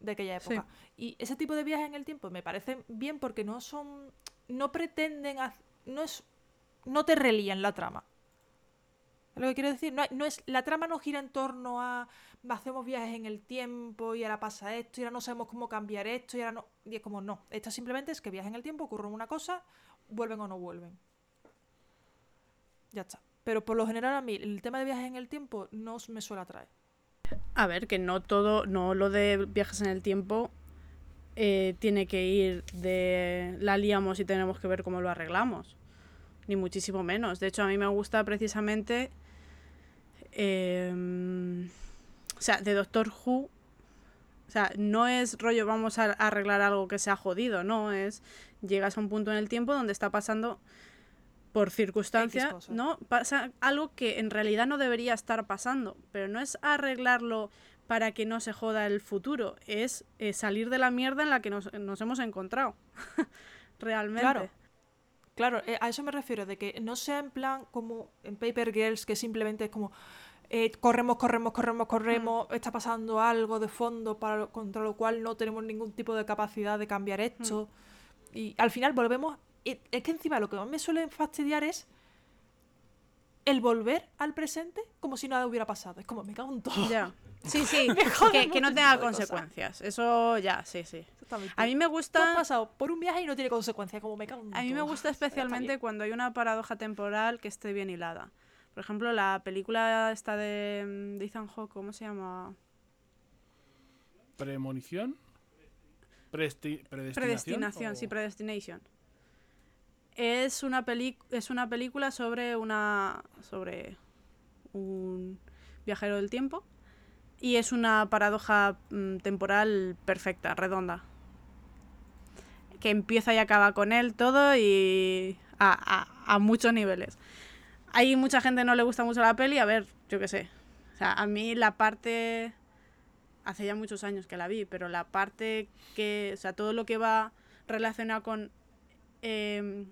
de aquella Sí. época. Y ese tipo de viajes en el tiempo me parecen bien porque no son. no pretenden. no es. no te relían la trama. ¿Es lo que quiero decir? No, no es, la trama no gira en torno a hacemos viajes en el tiempo y ahora pasa esto y ahora no sabemos cómo cambiar esto y ahora no. Y es como no. Esto simplemente es que viajes en el tiempo, ocurre una cosa, vuelven o no vuelven. Ya está. Pero por lo general a mí el tema de viajes en el tiempo no me suele atraer. A ver, que no todo, no lo de viajes en el tiempo eh, tiene que ir de la liamos y tenemos que ver cómo lo arreglamos. Ni muchísimo menos. De hecho, a mí me gusta precisamente. em, o sea, de Doctor Who. O sea, no es rollo, vamos a arreglar algo que se ha jodido, no. Es. Llegas a un punto en el tiempo donde está pasando por circunstancia. ¿no? Pasa algo que en realidad no debería estar pasando, pero no es arreglarlo para que no se joda el futuro, es eh, salir de la mierda en la que nos, nos hemos encontrado. Realmente. Claro. Claro, eh, a eso me refiero, de que no sea en plan como en Paper Girls, que simplemente es como eh, corremos, corremos, corremos, corremos, está pasando algo de fondo para contra lo cual no tenemos ningún tipo de capacidad de cambiar esto. Y al final volvemos. Y es que encima lo que más me suele fastidiar es el volver al presente como si nada hubiera pasado. Es como, me cago en todo. Ya. Sí, sí, que, que no tenga cosas. consecuencias. Eso ya, sí, sí. A mí me Tú has gusta... pasado por un viaje y no tiene consecuencias, como me cago en A mí me gusta especialmente cuando hay una paradoja temporal que esté bien hilada. Por ejemplo, la película esta de, mm, de Ethan Hawke, ¿cómo se llama? Premonición. Presti- predestinación. Predestinación, o- sí, Predestination. Es una, peli es una película sobre una sobre un viajero del tiempo y es una paradoja mm, temporal perfecta, redonda. Que empieza y acaba con él todo y a, a- a muchos niveles. Hay mucha gente no le gusta mucho la peli, a ver, yo qué sé. O sea, a mí la parte hace ya muchos años que la vi, pero la parte que, o sea, todo lo que va relacionado con eh,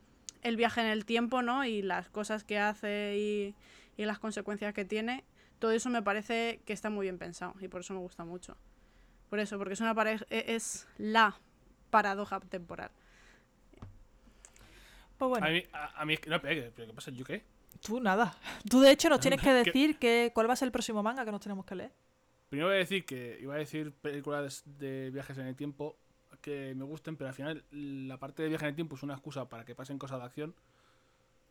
el viaje en el tiempo, ¿no? Y las cosas que hace y, y las consecuencias que tiene, todo eso me parece que está muy bien pensado y por eso me gusta mucho. Por eso, porque es una pareja, es la paradoja temporal. Pues bueno, A mí, a, a mí es que no pero ¿qué pasa? ¿Yo qué? tú nada. Tú de hecho nos tienes que ¿Qué? decir que, cuál va a ser el próximo manga que nos tenemos que leer. Primero voy a decir que iba a decir películas de viajes en el tiempo que me gusten, pero al final la parte de viaje en el tiempo es una excusa para que pasen cosas de acción.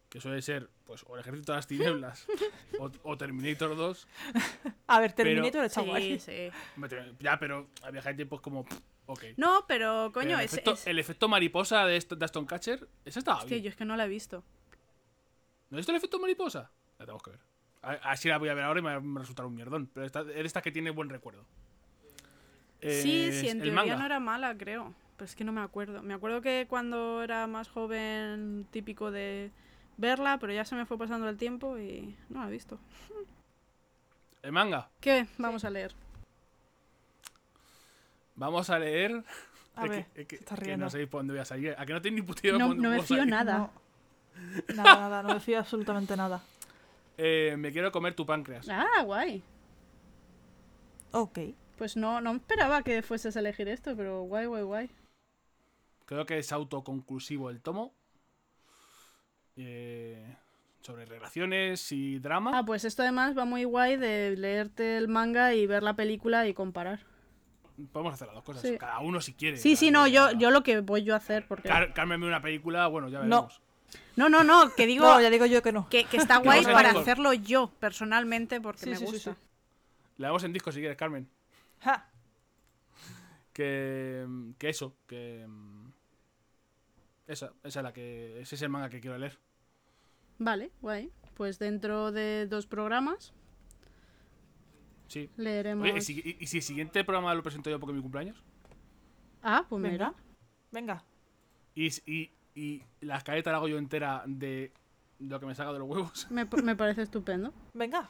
Que suele ser, pues, o el Ejército de las Tinieblas o, o Terminator 2. A ver, Pero- Terminator está Sí, guay. sí. Ya, pero el viaje en el tiempo es como. pff, Ok. No, pero Pero coño, el, es, efecto, es- el efecto mariposa de, esto- de Aston Catcher, ese estaba es que bien. yo es que no la he visto. ¿No has visto el efecto mariposa? La tenemos que ver. Así la voy a ver ahora y me va a resultar un mierdón. Pero esta, es de estas que tiene buen recuerdo. Sí, Es sí, en el teoría manga. no era mala, creo. Pero es que no me acuerdo. Me acuerdo que cuando era más joven, típico de verla, pero ya se me fue pasando el tiempo y no la he visto. El manga. ¿Qué? Vamos a leer. Vamos a leer. A Es ver, que, es que- no sabéis por dónde voy a salir. A que no tenéis ni puta idea No, no me fío salir? nada. No. Nada, nada, no me fío absolutamente nada. Eh, me quiero comer tu páncreas. Ah, guay. Ok. Pues no, no esperaba que fueses a elegir esto, pero guay, guay, guay. Creo que es autoconclusivo el tomo. Eh, sobre relaciones y drama. Ah, pues esto además va muy guay de leerte el manga y ver la película y comparar. Podemos hacer las dos cosas. Sí. Cada uno si quiere. Sí, sí, no, yo, yo lo que voy yo a hacer, porque... Car- Cármenme una película, bueno, ya No. veremos. No, no, no, que digo No, ya digo yo que no. que, que está guay para hacer- hacerlo yo, personalmente, porque Sí, me sí, sí, gusta. sí. La vemos en disco si quieres, Carmen. Ja. Que, que eso, que... mm, Esa, esa es la que... Ese es el manga que quiero leer. Vale, guay. Pues dentro de dos programas Sí. leeremos... Oye, ¿y si, y- y si el siguiente programa lo presento yo porque es mi cumpleaños? Ah, pues Venga. mira. Venga. Y, y, y la escaleta la hago yo entera de lo que me saca de los huevos. Me, me parece estupendo. Venga.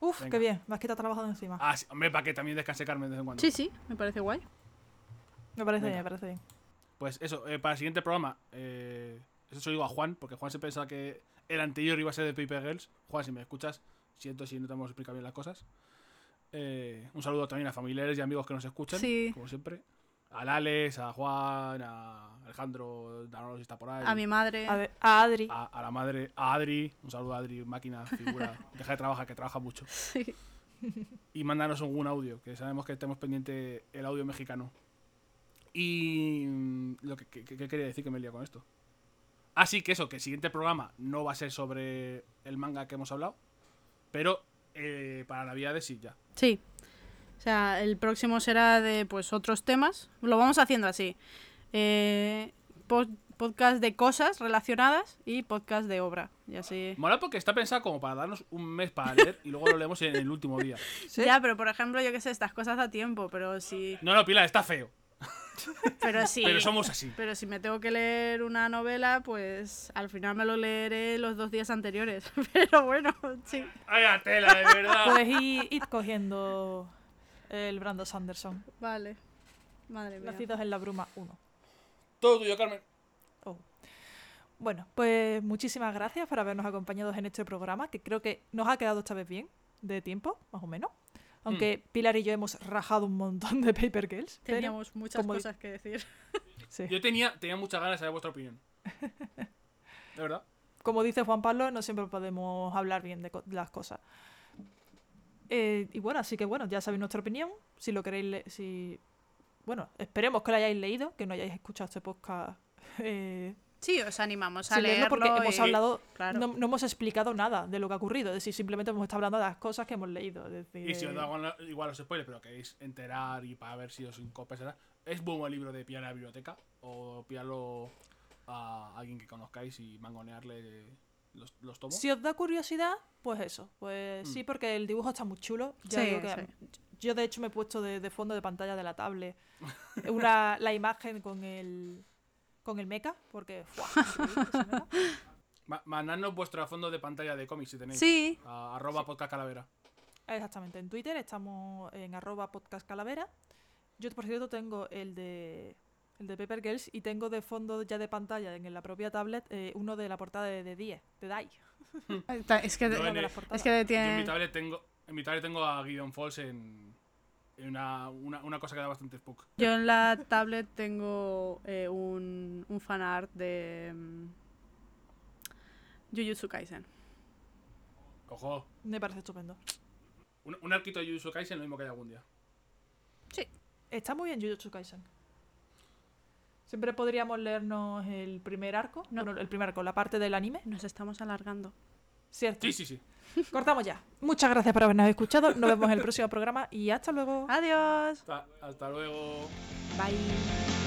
Uf, Venga. qué bien. Me has quitado trabajo de encima. Ah, sí, hombre, para que también descanse Carmen de vez en cuando. Sí, sí, me parece guay. Me parece venga. bien, me parece bien. Pues eso, eh, para el siguiente programa, eh, eso se lo digo a Juan, porque Juan se pensaba que el anterior iba a ser de Paper Girls. Juan, si me escuchas, siento si no te hemos explicado bien las cosas. Eh, un saludo también a familiares y amigos que nos escuchan, Sí. como siempre. A Alex, a Juan, a Alejandro, Danilo si está por ahí. A mi madre. A, ver, a Adri. a, a la madre, a Adri, un saludo a Adri, máquina, figura, deja de trabajar, que trabaja mucho. Sí. Y mándanos algún audio, que sabemos que tenemos pendiente el audio mexicano. Y mm, lo que, que- que quería decir que me he liado con esto. Así que eso, que el siguiente programa no va a ser sobre el manga que hemos hablado, pero eh, para Navidades sí, ya. Sí. O sea, el próximo será de pues otros temas. Lo vamos haciendo así. Eh, pod- podcast de cosas relacionadas y podcast de obra. Y así. Mola porque está pensado como para darnos un mes para leer y luego lo leemos en el último día. ¿Sí? Ya, pero por ejemplo, yo qué sé, estas cosas da tiempo, pero si. No, no, Pilar, está feo. Pero sí. Pero somos así. Pero si me tengo que leer una novela, pues al final me lo leeré los dos días anteriores. Pero bueno, sí. ¡Ay, a tela, de verdad! Pues id cogiendo el Brando Sanderson. Vale. Madre mía. Nacidos en la bruma 1. Todo tuyo, Carmen. Oh. Bueno, pues muchísimas gracias por habernos acompañado en este programa, que creo que nos ha quedado esta vez bien de tiempo, más o menos. Aunque Pilar y yo hemos rajado un montón de Paper Girls. pero, Teníamos muchas cosas que decir. sí. Yo tenía, tenía muchas ganas de saber vuestra opinión. De verdad. Como dice Juan Pablo, no siempre podemos hablar bien de, co- de las cosas. Eh, y bueno, así que bueno, ya sabéis nuestra opinión. Si lo queréis, le- si bueno, esperemos que lo hayáis leído, que no hayáis escuchado este podcast. Eh, Sí, os animamos a sin leerlo leerlo. porque hemos hablado, claro. no, no hemos explicado nada de lo que ha ocurrido. Es decir, simplemente hemos estado hablando de las cosas que hemos leído. Es decir, Y si os eh, da igual, igual los spoilers, pero queréis enterar y para ver si os compensará, es muy buen libro de pillar a la biblioteca o pillarlo a alguien que conozcáis y mangonearle los, los tomos. Si os da curiosidad, pues eso. Pues Mm. sí, porque el dibujo está muy chulo. Ya Sí, digo que sí. Yo, de hecho, me he puesto de, de fondo de pantalla de la tablet una, la imagen con el, con el mecha, porque. ¡fua! increíble ese mecha. Ma- mandadnos vuestro fondo de pantalla de cómics si tenéis. Sí, A arroba podcast calavera. Exactamente, en Twitter estamos en arroba podcast calavera. Yo, por cierto, tengo el de el de Paper Girls y tengo de fondo ya de pantalla en la propia tablet eh, uno de la portada de, de Die, de Die. es que, de el- es que Yo en mi tiene... tablet tengo, en mi tablet tengo a Gideon Falls en, en una, una, una cosa que da bastante spook. Yo en la tablet tengo eh, un, un fanart de mm, Jujutsu Kaisen. Ojo, Me parece estupendo. un, un arquito de Jujutsu Kaisen lo mismo que hay algún día. Está muy bien Jujutsu Kaisen. Siempre podríamos leernos el primer arco, No. bueno, el primer arco, la parte del anime, Nos estamos alargando. ¿cierto? Sí, sí, sí. Cortamos ya. Muchas gracias por habernos escuchado. Nos vemos en el próximo programa y hasta luego. Adiós. Hasta, hasta luego. Bye.